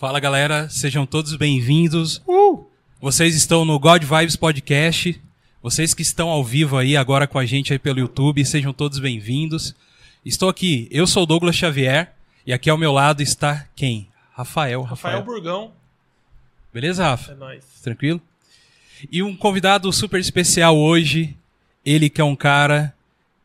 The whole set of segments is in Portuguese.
Fala galera, sejam todos bem-vindos. Uh! Vocês estão no God Vibes Podcast. Vocês que estão ao vivo aí agora com a gente aí pelo YouTube, sejam todos bem-vindos. Estou aqui, eu sou o Douglas Xavier e aqui ao meu lado está quem? Rafael. Rafael, Rafael. Burgão. Beleza, Rafa? É nóis. Tranquilo? E um convidado super especial hoje, ele que é um cara,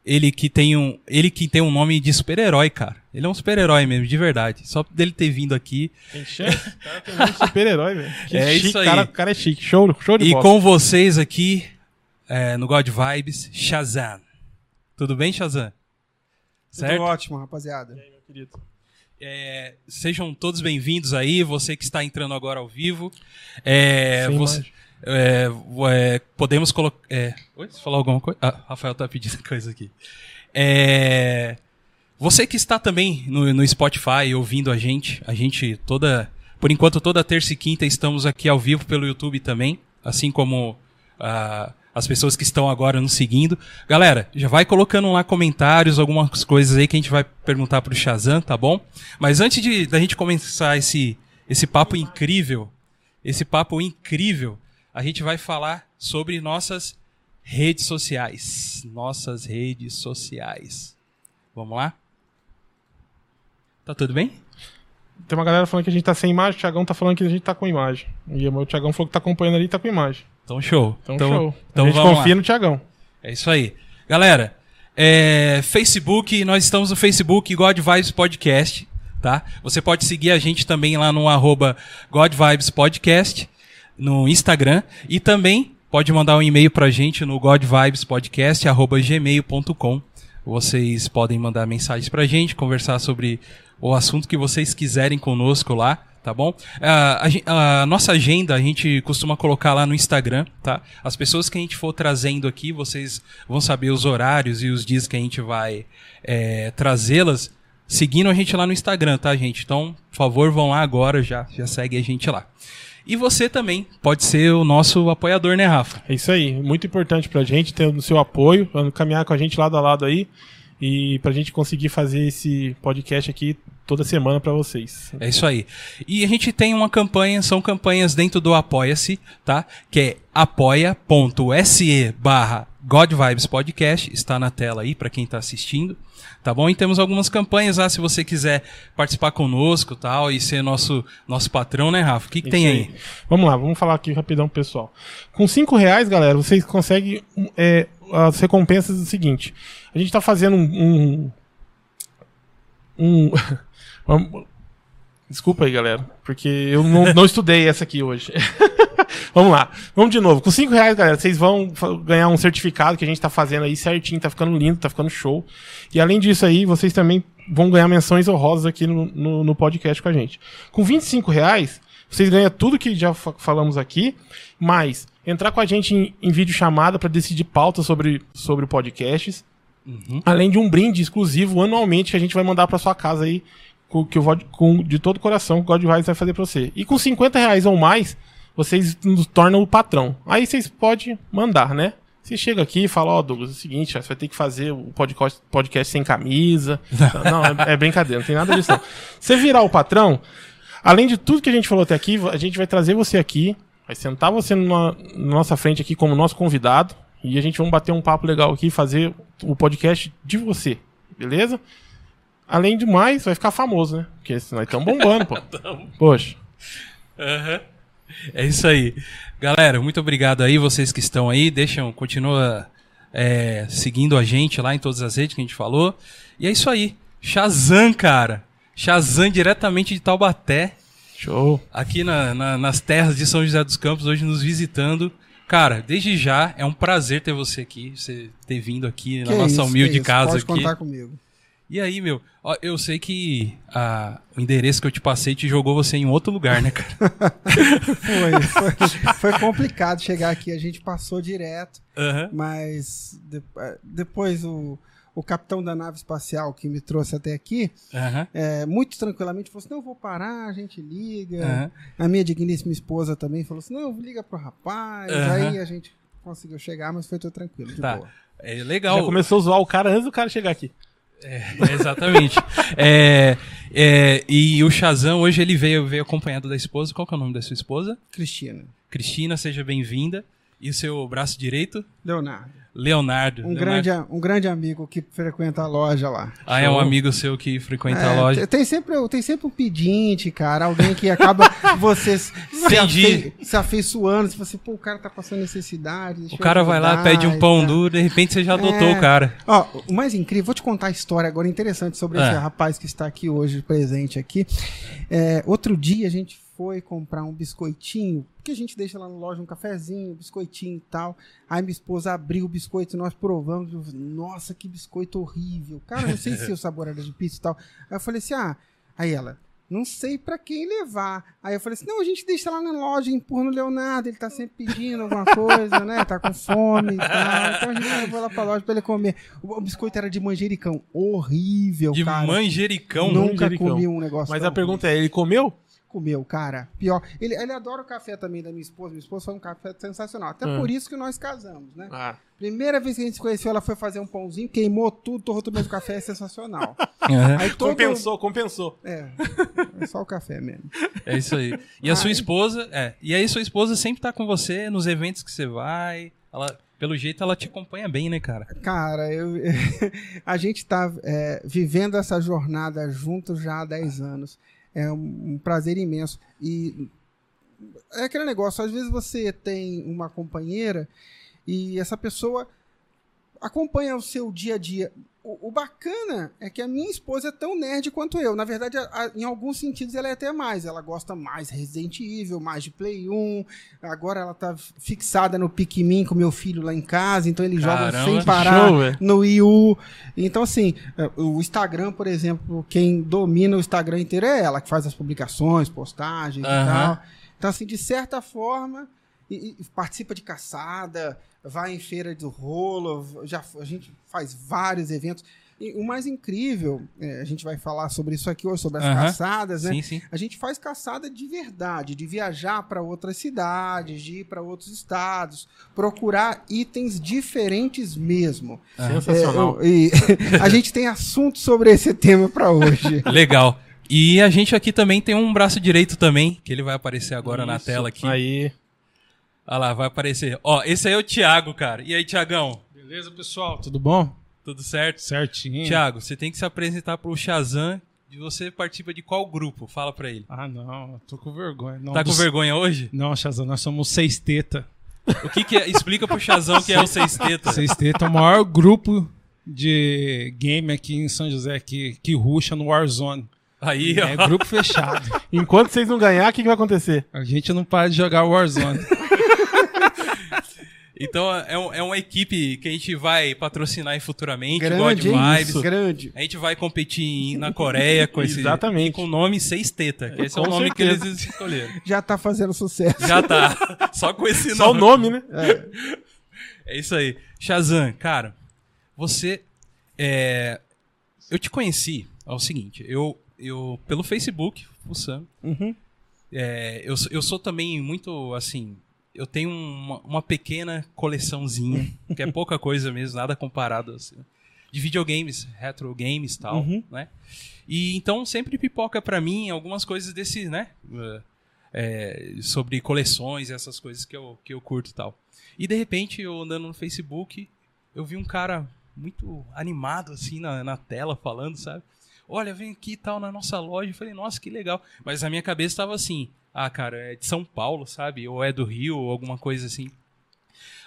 ele que tem um, ele que tem um nome de super-herói, cara. Ele é um super-herói mesmo, de verdade. Só dele ter vindo aqui. Tem chance? O cara tem muito super-herói, velho. Que É chique, isso aí. Cara, o cara é chique. Show, show de E bola. com vocês aqui, é, no God Vibes, Shazam. Tudo bem, Shazam? Tudo Certo? ótimo, rapaziada. E aí, meu querido? É, sejam todos bem-vindos aí, você que está entrando agora ao vivo. É, Sem você- imagem. É, é, podemos colocar. É, oi, você falou alguma coisa? Ah, Rafael tá pedindo coisa aqui. É, você que está também no, no Spotify ouvindo a gente, a gente toda. Por enquanto, toda terça e quinta estamos aqui ao vivo pelo YouTube também, assim como ah, as pessoas que estão agora nos seguindo. Galera, já vai colocando lá comentários, algumas coisas aí que a gente vai perguntar pro Shazam, tá bom? Mas antes de da gente começar esse, esse papo incrível, esse papo incrível, a gente vai falar sobre nossas redes sociais. Nossas redes sociais. Vamos lá? Tá tudo bem? Tem uma galera falando que a gente tá sem imagem, o Thiagão tá falando que a gente tá com imagem. E o Thiagão falou que tá acompanhando ali e tá com imagem. Então show. Então, show. Então a gente vamos confia lá. no Thiagão. É isso aí. Galera, é, Facebook, nós estamos no Facebook God Vibes Podcast, tá? Você pode seguir a gente também lá no arroba God Vibes Podcast, no Instagram, e também pode mandar um e-mail pra gente no godvibespodcast, arroba gmail.com. Vocês podem mandar mensagens pra gente, conversar sobre o assunto que vocês quiserem conosco lá, tá bom? Ah, a, a nossa agenda a gente costuma colocar lá no Instagram, tá? As pessoas que a gente for trazendo aqui, vocês vão saber os horários e os dias que a gente vai é, trazê-las seguindo a gente lá no Instagram, tá, gente? Então, por favor, vão lá agora, já, já segue a gente lá. E você também pode ser o nosso apoiador, né, Rafa? É isso aí. Muito importante pra gente ter o seu apoio, caminhar com a gente lado a lado aí. E pra gente conseguir fazer esse podcast aqui toda semana pra vocês. É isso aí. E a gente tem uma campanha, são campanhas dentro do Apoia-se, tá? Que é apoia.se barra God Vibes Podcast, está na tela aí para quem tá assistindo, tá bom? E temos algumas campanhas lá, se você quiser participar conosco tal, e ser nosso, nosso patrão, né, Rafa? O que, que tem Isso aí? Vamos lá, vamos falar aqui rapidão, pessoal. Com 5 reais, galera, vocês conseguem é, as recompensas do seguinte. A gente tá fazendo um. um, um- Desculpa aí, galera, porque eu não, não estudei essa aqui hoje. Vamos lá, vamos de novo. Com 5 reais, galera, vocês vão ganhar um certificado que a gente tá fazendo aí certinho, tá ficando lindo, tá ficando show. E além disso aí, vocês também vão ganhar menções honrosas aqui no, no, no podcast com a gente. Com 25 reais, vocês ganham tudo que já fa- falamos aqui, mas entrar com a gente em, em vídeo chamada para decidir pautas sobre, sobre podcasts. Além de um brinde exclusivo anualmente que a gente vai mandar para sua casa aí, com, que eu vou, com, de todo o coração, que o God Vibes vai fazer para você. E com 50 reais ou mais, vocês nos tornam o patrão. Aí vocês podem mandar, né? Você chega aqui e fala, ó, Douglas, é o seguinte, você vai ter que fazer o podcast, podcast sem camisa. não, é, é brincadeira, não tem nada disso não. Você virar o patrão, além de tudo que a gente falou até aqui, a gente vai trazer você aqui, vai sentar você na nossa frente aqui como nosso convidado, e a gente vai bater um papo legal aqui, fazer o podcast de você, beleza? Além do mais, vai ficar famoso, né? Porque nós estamos bombando, pô. Poxa. É isso aí. Galera, muito obrigado aí, vocês que estão aí. Deixam, continua é, seguindo a gente lá em todas as redes que a gente falou. E é isso aí. Shazam, cara. Shazam diretamente de Taubaté, Show. aqui na- na- nas terras de São José dos Campos, hoje nos visitando. Cara, desde já é um prazer ter você aqui, você ter vindo aqui na Que nossa isso, humilde casa Pode aqui. contar comigo. E aí, meu, ó, eu sei que ah, o endereço que eu te passei te jogou você em outro lugar, né, cara? Foi, foi, foi complicado chegar aqui, a gente passou direto, Aham. mas de- eh, depois o, o capitão da nave espacial que me trouxe até aqui, Aham. eh, muito tranquilamente falou assim: não, eu vou parar, a gente liga. Aham. A minha digníssima esposa também falou assim: não, liga pro rapaz. Aí a gente conseguiu chegar, mas foi tudo tranquilo, de Tá. boa. É legal. Já começou a zoar o cara antes do cara chegar aqui. É, exatamente. é, é, e o Shazam hoje ele veio, veio acompanhado da esposa. Qual que é o nome da sua esposa? Cristina. Cristina, seja bem-vinda. E o seu braço direito? Leonardo. Leonardo. Um, Leonardo. Grande, um grande amigo que frequenta a loja lá. Ah, é um amigo seu que frequenta a É, loja. Tem sempre, tem sempre um pedinte, cara. Alguém que acaba você se, afe, se afeiçoando. Se você, pô, o cara tá passando necessidade. O cara vai lá, pede um pão duro, de repente você já adotou É. o cara. Ó, o mais incrível, vou te contar a história agora interessante sobre Ah. esse rapaz que está aqui hoje, presente aqui. É, outro dia a gente foi comprar um biscoitinho, porque a gente deixa lá na loja um cafezinho, um biscoitinho e tal. Aí minha esposa abriu o biscoito, nós provamos. eu falei, Nossa, que biscoito horrível. Cara, não sei se o sabor era de pizza e tal. Aí eu falei assim: ah, aí ela. Não sei pra quem levar. Aí eu falei assim: não, a gente deixa lá na loja, empurra no Leonardo, ele tá sempre pedindo alguma coisa, né? Tá com fome e tal. Então a gente levou lá pra loja pra ele comer. O, biscoito era de manjericão. Horrível, De cara. manjericão. Nunca manjericão. comi um negócio Mas a pergunta é, ele comeu? Comeu, cara. Pior. Ele, ele adora o café também da minha esposa. Minha esposa faz um café sensacional. Até Ah. por isso que nós casamos, né? Ah. Primeira vez que a gente se conheceu, ela foi fazer um pãozinho, queimou tudo, torrou o café é sensacional. Aham. Aí todo... Compensou, compensou. É, é só o café mesmo. É isso aí. E a sua Ai. esposa, é. E aí sua esposa sempre tá com você nos eventos que você vai. Ela, pelo jeito, ela te acompanha bem, né, cara? Cara, eu, a gente tá é, vivendo essa jornada juntos já há 10 anos. É um, prazer imenso. E é aquele negócio, às vezes você tem uma companheira e essa pessoa acompanha o seu dia a dia. O, o bacana é que a minha esposa é tão nerd quanto eu. Na verdade, a- a- em alguns sentidos, ela é até mais. Ela gosta mais Resident Evil, mais de Play 1. Agora ela tá fixada no Pikmin com meu filho lá em casa, então ele joga Caramba, sem que parar show, no Wii U. Então, assim, é, o Instagram, por exemplo, quem domina o Instagram inteiro é ela, que faz as publicações, postagens e Aham. tal. Então, assim, de certa forma, e- e participa de caçada, vai em feira do rolo, já, a gente faz vários eventos. E o mais incrível, é, a gente vai falar sobre isso aqui hoje, sobre as Aham. caçadas, né? Sim, sim. A gente faz caçada de verdade, de viajar para outras cidades, de ir para outros estados, procurar itens diferentes mesmo. Sensacional. É, eu- e a gente tem assunto sobre esse tema para hoje. Legal. E a gente aqui também tem um braço direito também, que ele vai aparecer agora na Isso. tela aqui. Aí. Olha lá, vai aparecer. Ó, esse aí é o Thiago, cara. E aí, Thiagão? Beleza, pessoal? Tudo bom? Tudo certo? Certinho. Thiago, você tem que se apresentar pro Shazam. E você participa de qual grupo? Fala pra ele. Ah, não, tô com vergonha. Não, Tá com dos- vergonha hoje? Não, Shazam, nós somos seis teta. O que que é? Explica pro Shazam o que é o Seis Teta. Seis teta é o maior grupo de game aqui em São José que, que ruxa no Warzone. Aí, ó. É grupo fechado. Enquanto vocês não ganhar, o que, que vai acontecer? A gente não para de jogar Warzone. Então é, um- é uma equipe que a gente vai patrocinar futuramente. God grande, hein? Vibes. Grande. A gente vai competir na Coreia com esse Exatamente. com o nome Seis Teta, que esse é o Com nome certeza. que eles escolheram. Já tá fazendo sucesso. Já tá. Só com esse Só o nome. nome, né? É isso aí. Shazam, cara, você. é, eu te conheci. É o seguinte, eu, eu pelo Facebook, fuçando. Uhum. É, eu, eu sou também muito assim. Eu tenho uma, uma pequena coleçãozinha, que é pouca coisa mesmo, nada comparado assim, de videogames, retro games e tal, Uhum. né? E então sempre pipoca pra mim algumas coisas desse, né? é, sobre coleções, essas coisas que eu, que eu curto e tal. E de repente, eu andando no Facebook, eu vi um cara muito animado assim na, na tela falando, sabe? Olha, vem aqui e tal na nossa loja. Eu falei, nossa, que legal. Mas a minha cabeça estava assim, ah, cara, é de São Paulo, sabe? Ou é do Rio, ou alguma coisa assim.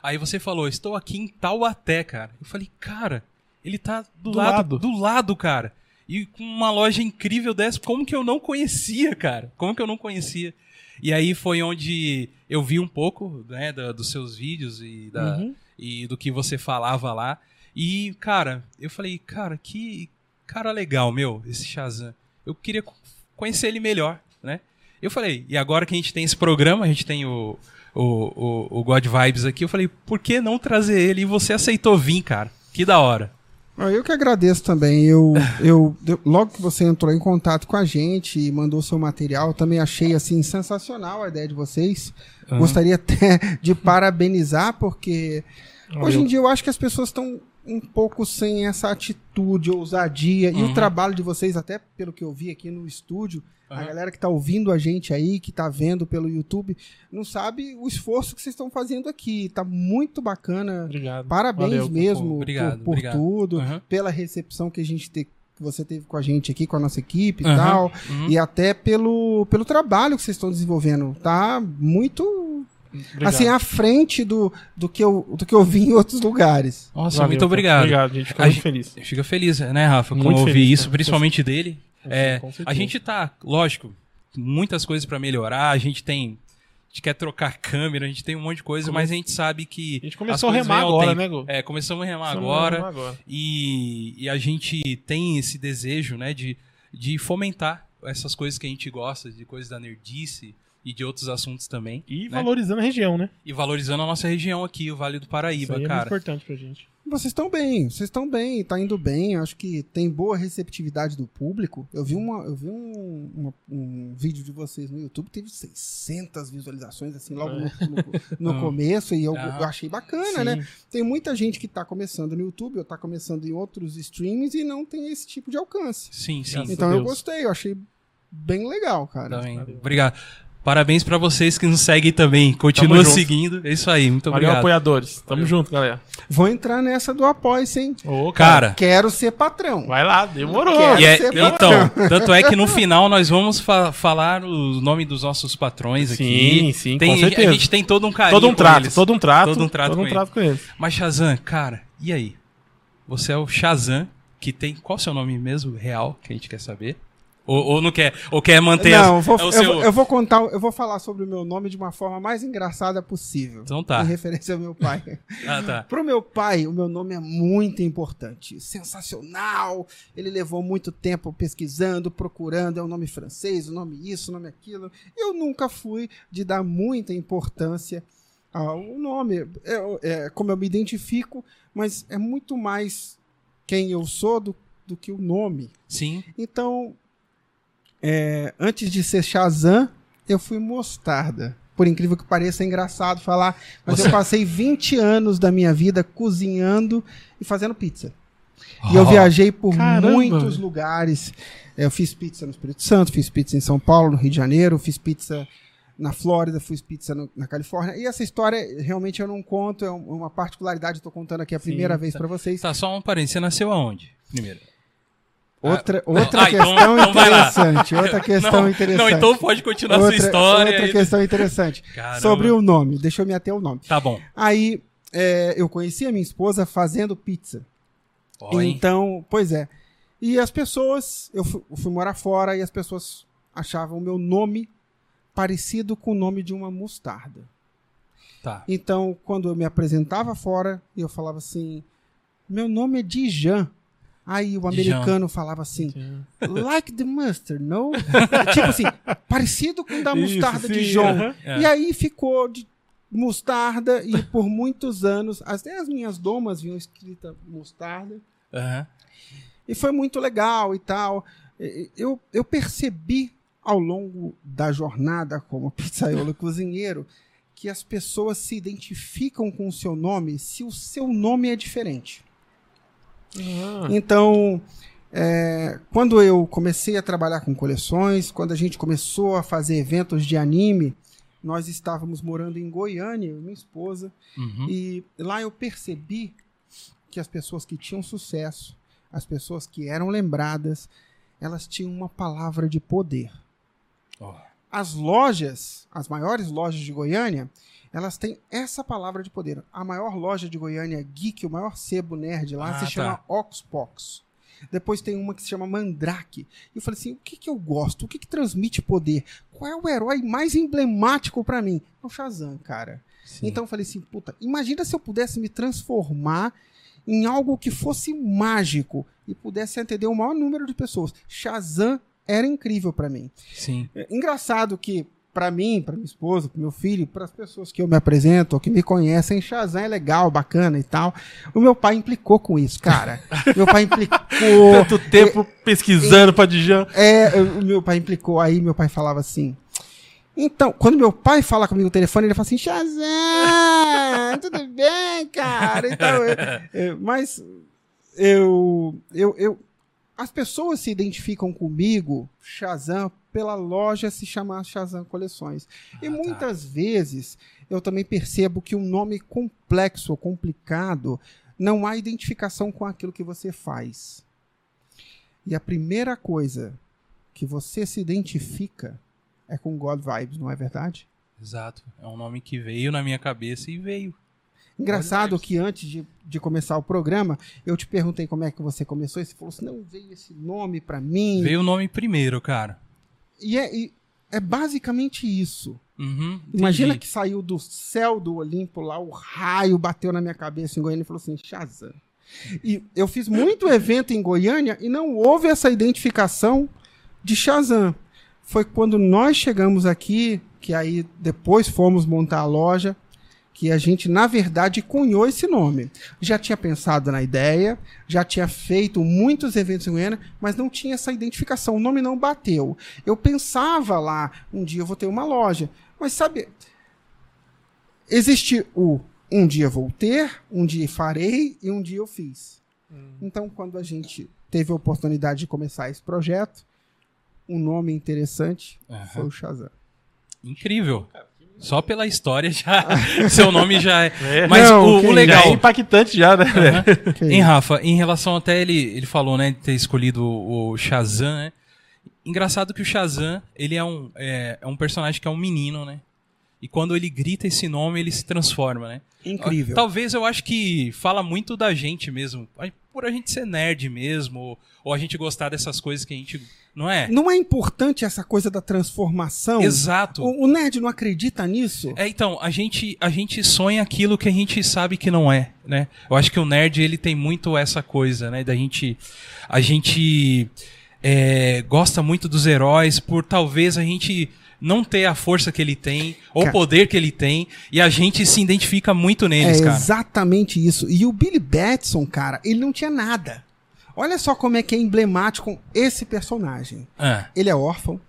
Aí você falou, estou aqui em Taubaté, cara. Eu falei, cara, ele tá do, Do lado, lado. do lado, cara. E com uma loja incrível dessa, como que eu não conhecia, cara? Como que eu não conhecia? E aí foi onde eu vi um pouco, né, da- dos seus vídeos e, da, Uhum. e do que você falava lá. E, cara, eu falei, cara, que cara legal, meu, esse Shazam. Eu queria co- conhecer ele melhor, né? Eu falei, e agora que a gente tem esse programa, a gente tem o, o, o, o God Vibes aqui, eu falei, por que não trazer ele? E você aceitou vir, cara. Que da hora. Eu que agradeço também. Eu, eu, logo que você entrou em contato com a gente e mandou seu material, eu também achei assim sensacional a ideia de vocês. Gostaria até de parabenizar porque hoje em dia eu acho que as pessoas estão um pouco sem essa atitude, ousadia. E Uhum. o trabalho de vocês, até pelo que eu vi aqui no estúdio, a Uhum. galera que tá ouvindo a gente aí, que tá vendo pelo YouTube, não sabe o esforço que vocês estão fazendo aqui. Tá muito bacana. Obrigado. Parabéns Valeu, mesmo Obrigado, por, por obrigado. tudo, Uhum. pela recepção que a gente te- que você teve com a gente aqui, com a nossa equipe e Uhum. tal. Uhum. E até pelo, pelo trabalho que vocês estão desenvolvendo. Tá muito Obrigado. assim à frente do, do, que eu, do que eu vi em outros lugares. Nossa, Valeu, muito obrigado. Obrigado, gente. Fico A muito gente- feliz. Fica feliz, né, Rafa, com ouvir feliz, isso, cara. principalmente dele. É, a gente tá, lógico, muitas coisas pra melhorar, a gente tem. A gente quer trocar câmera, a gente tem um monte de coisa, Come- mas a gente sabe que. A gente começou a remar agora, tempo. né, Gu? É, começamos a remar Começamos a agora. remar agora. E, e a gente tem esse desejo, né, de, de fomentar essas coisas que a gente gosta, de coisas da nerdice e de outros assuntos também. E né? valorizando a região, né? E valorizando a nossa região aqui, o Vale do Isso Paraíba, aí é muito cara. importante pra gente. Vocês estão bem, vocês estão bem, tá indo bem. Acho que tem boa receptividade do público. Eu vi, uma, eu vi um, uma- um vídeo de vocês no YouTube, teve 600 visualizações, assim, logo no, no- no Ah. começo, e eu, Ah. eu achei bacana, né? Tem muita gente que tá começando no YouTube, ou tá começando em outros streams e não tem esse tipo de alcance. Sim, sim. Graças Então eu gostei, eu achei bem legal, cara. Também. Obrigado. Parabéns pra vocês que nos seguem também. Continua seguindo. É isso aí. Muito Valeu, obrigado. apoiadores. Tamo Valeu. junto, galera. Vou entrar nessa do apoio, hein? Ô, Cara, Quero ser patrão. Vai lá, demorou. Quero e é- ser então, tanto é que no final nós vamos fa- falar o nome dos nossos patrões aqui. Sim, sim, Tem- com certeza. A gente tem todo um carinho Todo um com trato, eles. todo um trato. Todo um trato todo com um trato com eles. Mas Shazam, cara, e aí? Você é o Shazam que tem. Qual o seu nome mesmo real que a gente quer saber? Ou, ou não quer? Ou quer manter as- Não, eu vou, eu, seu- vou, eu vou contar, eu vou falar sobre o meu nome de uma forma mais engraçada possível. Então tá. Em referência ao meu pai. Ah, tá. Pro meu pai, o meu nome é muito importante. Sensacional. Ele levou muito tempo pesquisando, procurando. É um nome francês, o nome isso, o nome aquilo. Eu nunca fui de dar muita importância ao nome. É, é como eu me identifico, mas é muito mais quem eu sou do, do que o nome. Sim. Então, é, antes de ser Shazam, eu fui Mostarda. Por incrível que pareça, é engraçado falar, mas Você- eu passei 20 anos da minha vida cozinhando e fazendo pizza. E eu Oh, viajei por Caramba, muitos lugares. Eu fiz pizza no Espírito Santo, fiz pizza em São Paulo, no Rio de Janeiro, fiz pizza na Flórida, fiz pizza no- na Califórnia. E essa história realmente eu não conto, é um- uma particularidade, estou contando aqui a Sim, primeira vez tá. para vocês. Tá, só um parênteses. Você nasceu aonde? Primeiro. Outra, outra Ah, então- questão então interessante. Outra questão não, interessante. Não, então pode continuar a outra, sua história. outra questão interessante. Caramba. Sobre o nome. Deixa eu me ater ao nome. Tá bom. Aí, é, eu conheci a minha esposa fazendo pizza. Então, pois é. E as pessoas, eu fui, eu fui morar fora e as pessoas achavam o meu nome parecido com o nome de uma mostarda. Tá. Então, quando eu me apresentava fora, eu falava assim: meu nome é Dijan. Aí o americano falava assim: like the mustard, no? tipo assim, parecido com da Isso, mostarda sim, de João. aham. É. E aí ficou de mostarda e por muitos anos, até as minhas domas vinham escrita mostarda. Aham. E foi muito legal e tal. Eu, eu percebi ao longo da jornada como pizzaiolo cozinheiro que as pessoas se identificam com o seu nome se o seu nome é diferente. Ah, Então, é, quando eu comecei a trabalhar com coleções, quando a gente começou a fazer eventos de anime, nós estávamos morando em Goiânia, eu e minha esposa, Uhum. e lá eu percebi que as pessoas que tinham sucesso, as pessoas que eram lembradas, elas tinham uma palavra de poder. Ó. As lojas, as maiores lojas de Goiânia, elas têm essa palavra de poder. A maior loja de Goiânia geek, o maior sebo nerd lá, Ah, se tá. chama Oxbox. Depois tem uma que se chama Mandrake. E eu falei assim: o que, que eu gosto? O que, que transmite poder? Qual é o herói mais emblemático pra mim? É o Shazam, cara. Sim. Então eu falei assim, puta, imagina se eu pudesse me transformar em algo que fosse mágico e pudesse atender o maior número de pessoas. Shazam era incrível pra mim. Sim. É engraçado que pra mim, pra minha esposa, pro meu filho, para as pessoas que eu me apresento ou que me conhecem, Shazam é legal, bacana e tal. O meu pai implicou com isso, cara. meu pai implicou. Tanto tempo pesquisando pra Dijan. É, o meu pai implicou aí, meu pai falava assim: Então, quando meu pai fala comigo no telefone, ele fala assim: Shazam, tudo bem, cara? Então, eu- eu- mas eu, eu, eu. As pessoas se identificam comigo, Shazam, pela loja se chamar Shazam Coleções. e Ah, tá. muitas vezes eu também percebo que um nome complexo ou complicado não há identificação com aquilo que você faz. E a primeira coisa que você se identifica é com God Vibes, não é verdade? Exato. É um nome que veio na minha cabeça e veio. Engraçado que antes de, de começar o programa, eu te perguntei como é que você começou e você falou assim: não veio esse nome pra mim. Veio o nome primeiro, cara. E é, e é basicamente isso. Uhum, Imagina que saiu do céu do Olimpo lá, o raio bateu na minha cabeça em Goiânia e falou assim: Shazam. E eu fiz muito evento em Goiânia e não houve essa identificação de Shazam. Foi quando nós chegamos aqui, que aí depois fomos montar a loja, que a gente, na verdade, cunhou esse nome. Já tinha pensado na ideia, já tinha feito muitos eventos em Goiânia, mas não tinha essa identificação. O nome não bateu. Eu pensava lá, um dia eu vou ter uma loja. Mas sabe, existe o um dia vou ter, um dia farei e um dia eu fiz. Então, quando a gente teve a oportunidade de começar esse projeto, um nome interessante Aham. foi o Shazam. Incrível. Só pela história já. seu nome já é. É. Mas Não, o, que o Já legal. é impactante já, né? Hein, isso. Rafa, em relação até ele, ele falou, né, de ter escolhido o, o Shazam, né? Engraçado que o Shazam, ele é um, é, é um personagem que é um menino, né? E quando ele grita esse nome, ele se transforma, né? Incrível. Talvez eu acho que fala muito da gente mesmo. Por a gente ser nerd mesmo, ou, ou a gente gostar dessas coisas que a gente. Não é? Não é importante essa coisa da transformação? Exato. O, o nerd não acredita nisso? É, então, a gente, a gente sonha aquilo que a gente sabe que não é, né? Eu acho que o nerd, ele tem muito essa coisa, né? Da gente... A gente é, gosta muito dos heróis por talvez a gente não ter a força que ele tem, ou o poder que ele tem, e a gente se identifica muito neles, é cara. exatamente isso. E o Billy Batson, cara, ele não tinha nada. Olha só como é que é emblemático esse personagem. Ah, Ele é órfão,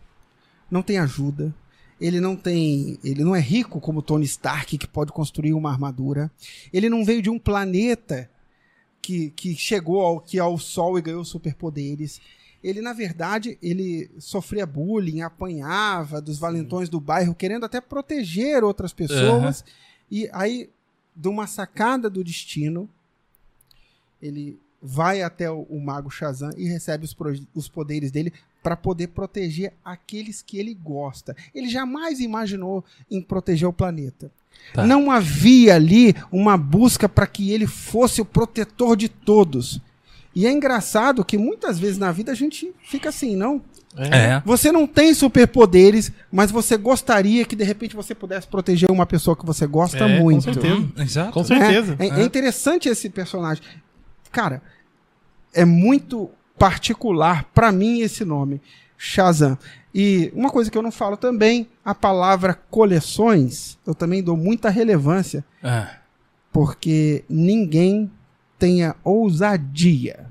não tem ajuda, ele não tem, ele não é rico como Tony Stark que pode construir uma armadura. Ele não veio de um planeta que, que chegou ao que ao sol e ganhou superpoderes. Ele na verdade, ele sofria bullying, apanhava dos valentões do bairro, querendo até proteger outras pessoas. E aí, de uma sacada do destino, ele vai até o, o mago Shazam e recebe os, os poderes dele para poder proteger aqueles que ele gosta. Ele jamais imaginou em proteger o planeta. Tá. Não havia ali uma busca para que ele fosse o protetor de todos. E é engraçado que muitas vezes na vida a gente fica assim, não? é. Você não tem superpoderes, mas você gostaria que de repente você pudesse proteger uma pessoa que você gosta É, com muito. certeza. Hum, exato. Com certeza. É, é- é interessante esse personagem. Cara, é muito particular pra mim esse nome, Shazam. E uma coisa que eu não falo também, a palavra coleções, eu também dou muita relevância, Ah, porque ninguém tenha ousadia.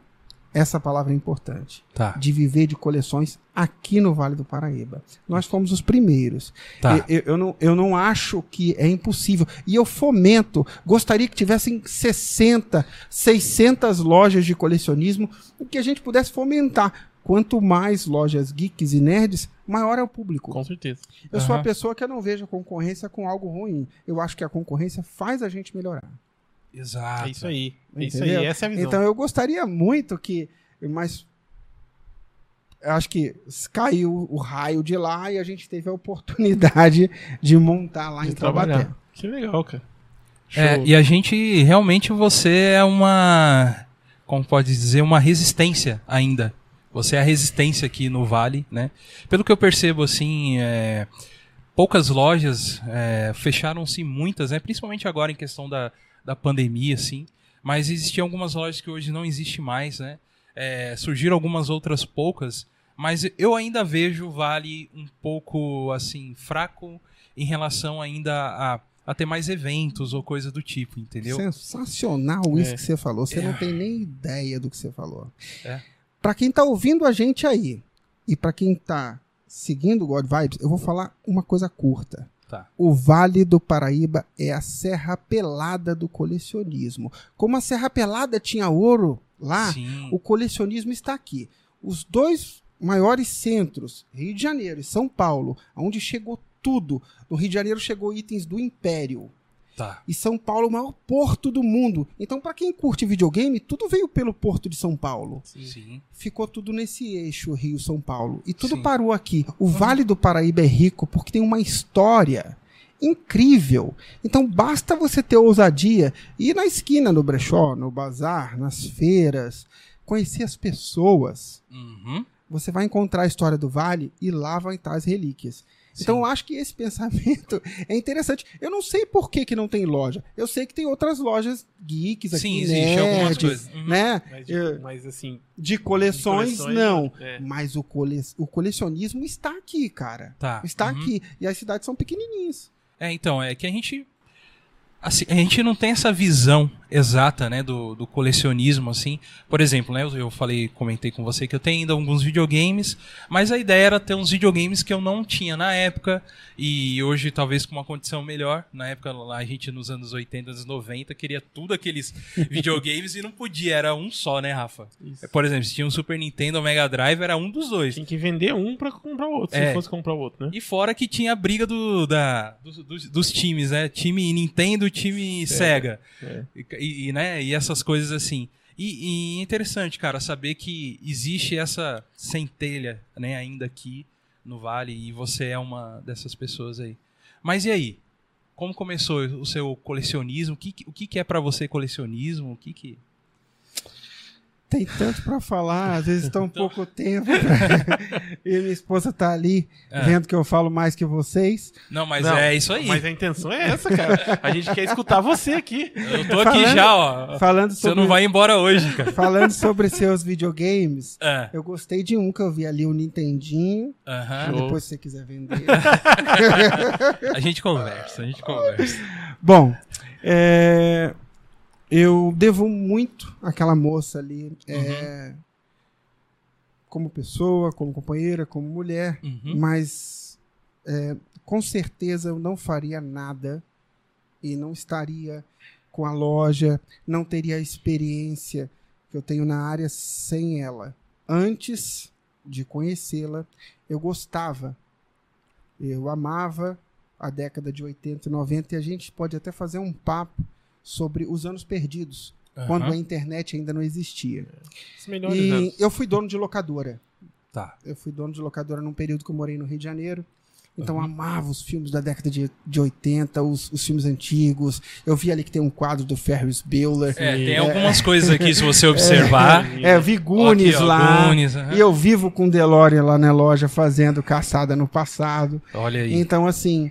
Essa palavra é importante. tá, De viver de coleções aqui no Vale do Paraíba. Nós fomos os primeiros. tá. Eu, eu não, eu não acho que é impossível. E eu fomento, gostaria que tivessem 60, 600 lojas de colecionismo, que a gente pudesse fomentar. Quanto mais lojas geeks e nerds, maior é o público. Com certeza. Eu sou a pessoa que eu não vejo a concorrência com algo ruim. Eu acho que a concorrência faz a gente melhorar. Exato. É isso aí. É isso aí. Essa é a visão. Então eu gostaria muito que. Mas. Eu acho que caiu o raio de lá e a gente teve a oportunidade de montar lá de em Taubaté. trabalhar. Que legal, cara. É, e a gente, realmente, você é uma, como pode dizer, uma resistência ainda. Você é a resistência aqui no Vale, né? Pelo que eu percebo, assim, é, poucas lojas, é, fecharam-se muitas, né? Principalmente agora em questão da, da pandemia, assim. Mas existiam algumas lojas que hoje não existe mais, né? É, surgiram algumas outras poucas, mas eu ainda vejo o Vale um pouco, assim, fraco em relação ainda a, a ter mais eventos ou coisa do tipo, entendeu? Sensacional isso É. que você falou. Você É. não tem nem ideia do que você falou. É. Pra quem tá ouvindo a gente aí e pra quem tá seguindo o God Vibes, eu vou falar uma coisa curta. Tá. O Vale do Paraíba é a Serra Pelada do colecionismo. Como a Serra Pelada tinha ouro lá, Sim. o colecionismo está aqui. Os dois maiores centros, Rio de Janeiro e São Paulo, onde chegou tudo. No Rio de Janeiro chegou itens do Império. Tá. E São Paulo é o maior porto do mundo. Então, para quem curte videogame, tudo veio pelo porto de São Paulo. Sim. Ficou tudo nesse eixo Rio-São Paulo. E tudo Sim. parou aqui. O Vale do Paraíba é rico porque tem uma história incrível. Então, basta você ter ousadia e ir na esquina, no brechó, no bazar, nas feiras, conhecer as pessoas. Uhum. Você vai encontrar a história do Vale e lá vai estar as relíquias. Então eu acho que esse pensamento é interessante. Eu não sei por que, que não tem loja. Eu sei que tem outras lojas geeks aqui, Sim, existe algumas coisas. Uhum. né? Mas, Eu- mas, assim, De coleções, De coleções, não. é. Mas o, cole... o colecionismo está aqui, cara. Tá. Está Uhum. aqui. E as cidades são pequenininhas. É, então, é que a gente. Assim, a gente não tem essa visão exata, né, do, do colecionismo, assim. Por exemplo, né, eu, falei, comentei com você que eu tenho ainda alguns videogames, mas a ideia era ter uns videogames que eu não tinha na época, e hoje talvez com uma condição melhor. Na época, lá a gente nos anos 80, anos 90, queria tudo aqueles videogames e não podia, era um só, né, Rafa? Isso. Por exemplo, se tinha um Super Nintendo ou Mega Drive, era um dos dois. Tinha que vender um pra comprar o outro, É. se fosse comprar o outro, né? E fora que tinha a briga do, da, dos, dos- dos times, né? Time Nintendo, time Sega. É. E, e, né? e essas coisas assim. E, e é interessante, cara, saber que existe essa centelha, né, ainda aqui no Vale, e você é uma dessas pessoas aí. Mas e aí? Como começou o seu colecionismo? O que, o que, é pra você colecionismo? O que que... Tem tanto pra falar, às vezes tão Então- pouco tempo. e minha esposa tá ali É. vendo que eu falo mais que vocês. Não, mas Não, é isso aí. Mas a intenção é essa, cara. A gente quer escutar você aqui. Eu tô aqui Falando- já, ó. Falando Você sobre, não vai embora hoje, cara. falando sobre seus videogames, É. eu gostei de um que eu vi ali, o Nintendinho. Aham. Show. Depois, se você quiser vender. A gente conversa, a gente conversa. Bom, é, eu devo muito àquela moça ali. é, como pessoa, como companheira, como mulher. Uhum. Mas é, com certeza eu não faria nada e não estaria com a loja, não teria a experiência que eu tenho na área sem ela. Antes de conhecê-la, eu gostava, eu amava a década de 80 e 90 e a gente pode até fazer um papo sobre os anos perdidos, quando a internet ainda não existia. E anos. eu fui dono de locadora. Tá. Eu fui dono de locadora num período que eu morei no Rio de Janeiro. Então Uhum. amava os filmes da década de, de 80, os, os filmes antigos. Eu vi ali que tem um quadro do Ferris Bueller. É, tem algumas coisas aqui, se você observar. É, eu vi Goonies lá. Aham. E eu vivo com o DeLorean lá na loja fazendo caçada no passado. Olha aí. Então, assim,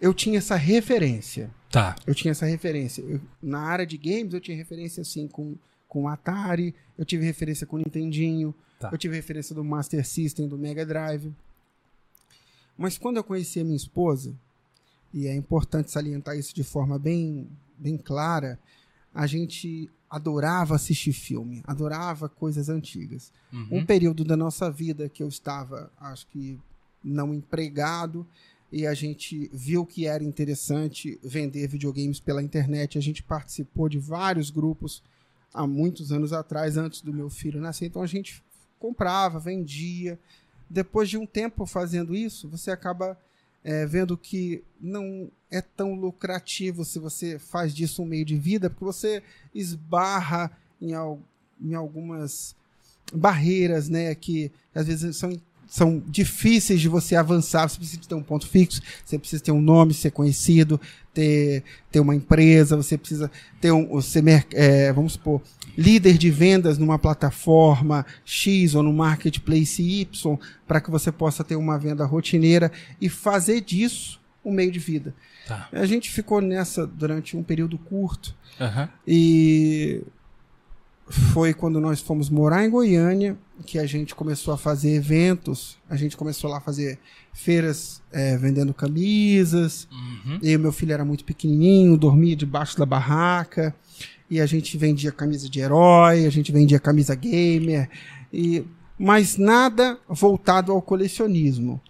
eu tinha essa referência. Tá. Eu tinha essa referência. Eu- na área de games, eu tinha referência, assim, com, com Atari. Eu tive referência com o Nintendinho. Tá. Eu tive referência do Master System, do Mega Drive. Mas quando eu conheci a minha esposa, e é importante salientar isso de forma bem, bem clara, a gente adorava assistir filme, adorava coisas antigas. Uhum. Um período da nossa vida que eu estava, acho que não empregado, e a gente viu que era interessante vender videogames pela internet. A gente participou de vários grupos há muitos anos atrás, antes do meu filho nascer. Então a gente comprava, vendia. Depois de um tempo fazendo isso, você acaba é, vendo que não é tão lucrativo se você faz disso um meio de vida, porque você esbarra em, al- em algumas barreiras, né, que às vezes são, são difíceis de você avançar. Você precisa ter um ponto fixo, você precisa ter um nome, ser conhecido, ter, ter uma empresa, você precisa ter um, ser, é, vamos supor, líder de vendas numa plataforma X ou no marketplace Y, para que você possa ter uma venda rotineira e fazer disso um meio de vida. Tá. A gente ficou nessa durante um período curto. Aham. E foi quando nós fomos morar em Goiânia que a gente começou a fazer eventos. A gente começou lá a fazer feiras é, vendendo camisas. Uhum. E meu filho era muito pequenininho, dormia debaixo da barraca. E a gente vendia camisa de herói, a gente vendia camisa gamer. E, mas nada voltado ao colecionismo.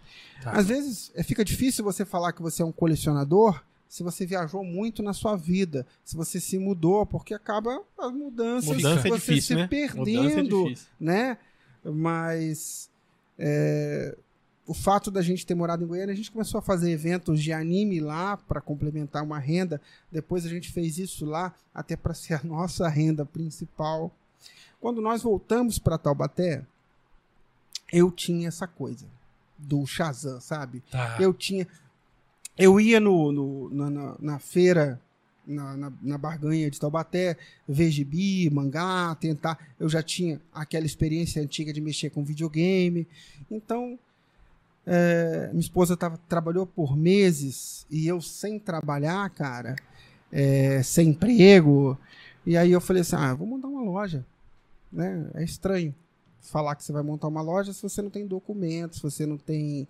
Tá. Às vezes é, fica difícil você falar que você é um colecionador se você viajou muito na sua vida, se você se mudou, porque acaba as mudanças, Mudança é você difícil, se né? perdendo, é né? Mas é, o fato da gente ter morado em Goiânia, a gente começou a fazer eventos de anime lá para complementar uma renda. Depois a gente fez isso lá até para ser a nossa renda principal. Quando nós voltamos para Taubaté, eu tinha essa coisa do Shazam, sabe? Tá. Eu tinha. Eu ia no, no- na, na- na feira, na, na, na barganha de Taubaté, ver gibi, mangá, tentar. Eu já tinha aquela experiência antiga de mexer com videogame. Então, é, minha esposa tava, trabalhou por meses e eu sem trabalhar, cara, é, sem emprego. E aí eu falei assim: ah, vou montar uma loja. Né? É estranho falar que você vai montar uma loja se você não tem documentos, se você não tem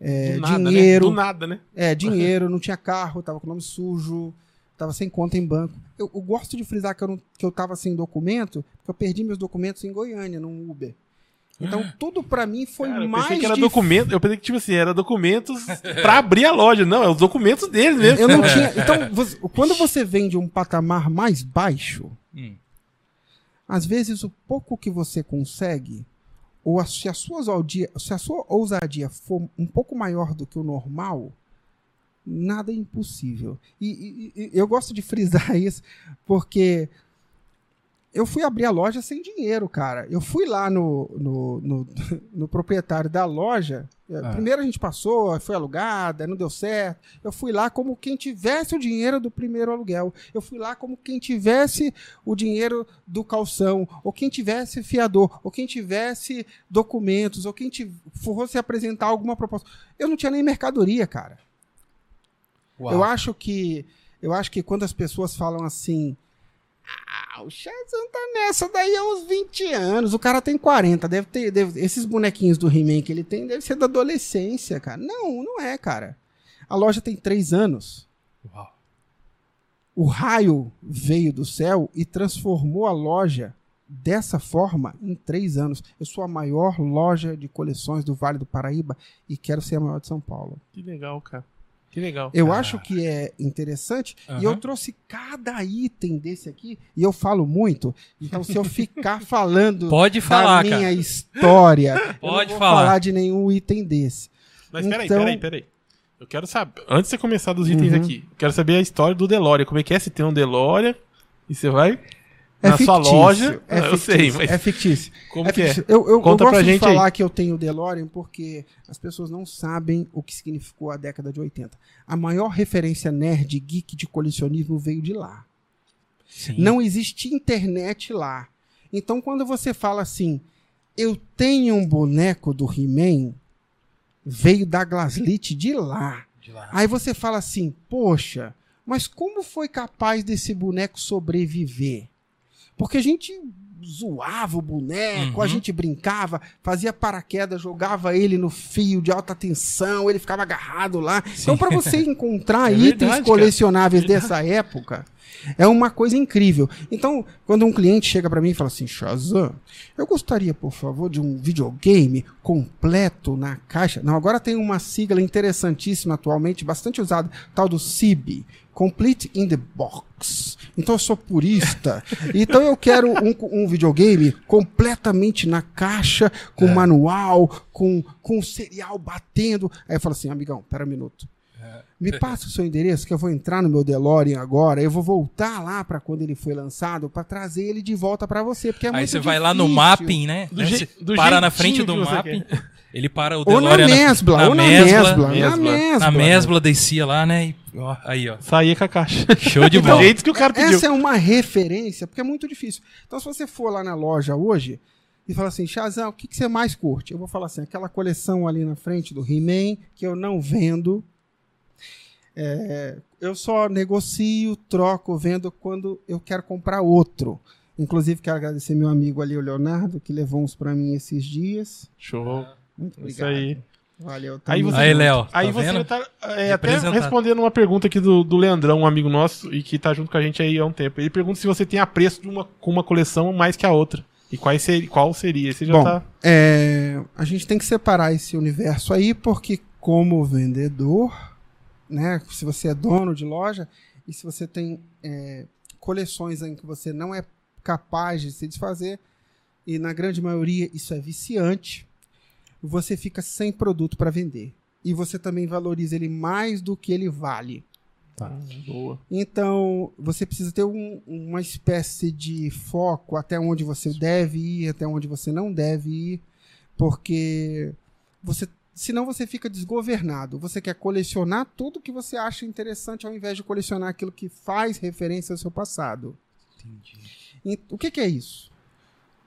é, nada, dinheiro. Né? Do nada, né? É, dinheiro, não tinha carro, tava com o nome sujo, tava sem conta em banco. Eu, eu gosto de frisar que eu, não, que eu tava sem documento, porque eu perdi meus documentos em Goiânia, num Uber. Então, tudo pra mim foi Cara, eu mais pensei que era dif- documento. Eu pensei que, tipo assim, era documentos pra abrir a loja. Não, é os documentos deles mesmo. Eu não tinha. Então, você- quando você vem de um patamar mais baixo, Hum. às vezes o pouco que você consegue, ou a, se, a sua ousadia, se a sua ousadia for um pouco maior do que o normal, nada é impossível. E, e- e eu gosto de frisar isso, porque eu fui abrir a loja sem dinheiro, cara. Eu fui lá no, no, no, no proprietário da loja. Ah. Primeiro a gente passou, foi alugada, não deu certo. Eu fui lá como quem tivesse o dinheiro do primeiro aluguel. Eu fui lá como quem tivesse o dinheiro do calção, ou quem tivesse fiador, ou quem tivesse documentos, ou quem tiv- fosse apresentar alguma proposta. Eu não tinha nem mercadoria, cara. Uau. Eu acho que eu acho que quando as pessoas falam assim, ah, o Shazam tá nessa daí há uns 20 anos, o cara tem 40, deve ter, deve- esses bonequinhos do He-Man que ele tem deve ser da adolescência, cara. Não, não é, cara. A loja tem 3 anos. Uau. O raio veio do céu e transformou a loja dessa forma em 3 anos. Eu sou a maior loja de coleções do Vale do Paraíba e quero ser a maior de São Paulo. Que legal, cara. Que legal. Eu Ah. acho que é interessante Aham. e eu trouxe cada item desse aqui e eu falo muito. Então, se eu ficar falando Pode da falar, minha cara. história, eu Pode não vou falar. falar de nenhum item desse. Mas peraí, Então- peraí, peraí. Eu quero saber. Antes de você começar dos itens Uhum. aqui, eu quero saber a história do DeLorean. Como é que é? Você tem um DeLorean e você vai É na sua fictício, loja. É eu sei, mas É fictício. como É que é? fictício. Eu, eu, eu Conta gosto pra de gente aí. falar que eu tenho o DeLorean porque as pessoas não sabem o que significou a década de 80. A maior referência nerd, geek de colecionismo veio de lá. Sim. Não existe internet lá. Então, quando você fala assim, eu tenho um boneco do He-Man, veio da Glaslit de lá. De lá. Aí você fala assim, poxa, mas como foi capaz desse boneco sobreviver? Porque a gente zoava o boneco, Uhum. a gente brincava, fazia paraquedas, jogava ele no fio de alta tensão, ele ficava agarrado lá. Então, para você encontrar É itens verdade, colecionáveis dessa época, é uma coisa incrível. Então, quando um cliente chega para mim e fala assim, Shazam, eu gostaria, por favor, de um videogame completo na caixa. Não, agora tem uma sigla interessantíssima atualmente, bastante usada, tal do CIB. Complete in the Box. Então eu sou purista. então eu quero um, um videogame completamente na caixa, com manual, com, com serial batendo. Aí eu falo assim, amigão, pera um minuto. Me passa o seu endereço que eu vou entrar no meu DeLorean agora. Eu vou voltar lá para quando ele foi lançado para trazer ele de volta para você, porque é Aí muito você vai lá no mapping, né? Do Né? do para na frente do mapping. Ele para o Ou na DeLorean Mesbla, ou na Mesbla. Mesbla, na Mesbla. Mesbla. Na Mesbla descia lá, né? E, ó, aí, ó. Saía com a caixa. Show de bola. jeito que o cara pediu. Essa é uma referência, porque é muito difícil. Então, se você for lá na loja hoje e falar assim, Shazam, o que, que você mais curte? Eu vou falar assim, aquela coleção ali na frente do He-Man, que eu não vendo. É, eu só negocio, troco, vendo quando eu quero comprar outro. Inclusive, quero agradecer meu amigo ali, o Leonardo, que levou uns pra mim esses dias. Show. Muito Isso obrigado. aí. Valeu. Aí você- Aí. Léo. Tá Aí você tá é, até respondendo uma pergunta aqui do, do Leandrão, um amigo nosso, e que tá junto com a gente aí há um tempo. Ele pergunta se você tem apreço de uma, com uma coleção mais que a outra. E quais ser, qual seria? Você já Bom, tá. É, a gente tem que separar esse universo aí, porque como vendedor, né? Se você é dono de loja e se você tem é, coleções em que você não é capaz de se desfazer, e na grande maioria isso é viciante, você fica sem produto para vender. E você também valoriza ele mais do que ele vale. Tá, boa. Então, você precisa ter um- uma espécie de foco até onde você deve ir, até onde você não deve ir, porque você, senão você fica desgovernado. Você quer colecionar tudo que você acha interessante ao invés de colecionar aquilo que faz referência ao seu passado. E o que, que é isso?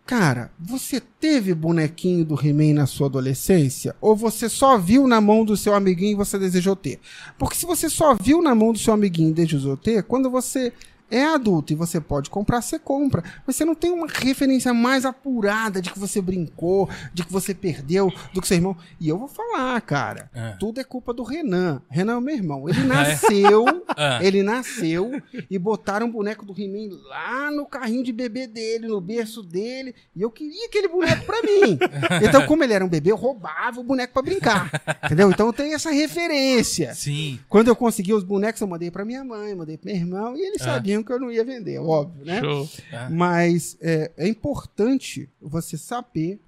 Cara, você teve bonequinho do He-Man na sua adolescência? Ou você só viu na mão do seu amiguinho e você desejou ter? Porque se você só viu na mão do seu amiguinho e desejou ter, quando você é adulto e você pode comprar, você compra. Mas você não tem uma referência mais apurada de que você brincou, de que você perdeu, do que seu irmão. E eu vou falar, cara. É. Tudo é culpa do Renan. Renan é o meu irmão. Ele nasceu, Ah. ele nasceu e botaram o boneco do He-Man lá no carrinho de bebê dele, no berço dele. E eu queria aquele boneco pra mim. Então, como ele era um bebê, eu roubava o boneco pra brincar. Entendeu? Então eu tenho essa referência. Sim. Quando eu consegui os bonecos, eu mandei pra minha mãe, mandei pro meu irmão, e eles Ah. sabiam que eu não ia vender, óbvio, né? Show. Mas é, é importante você saber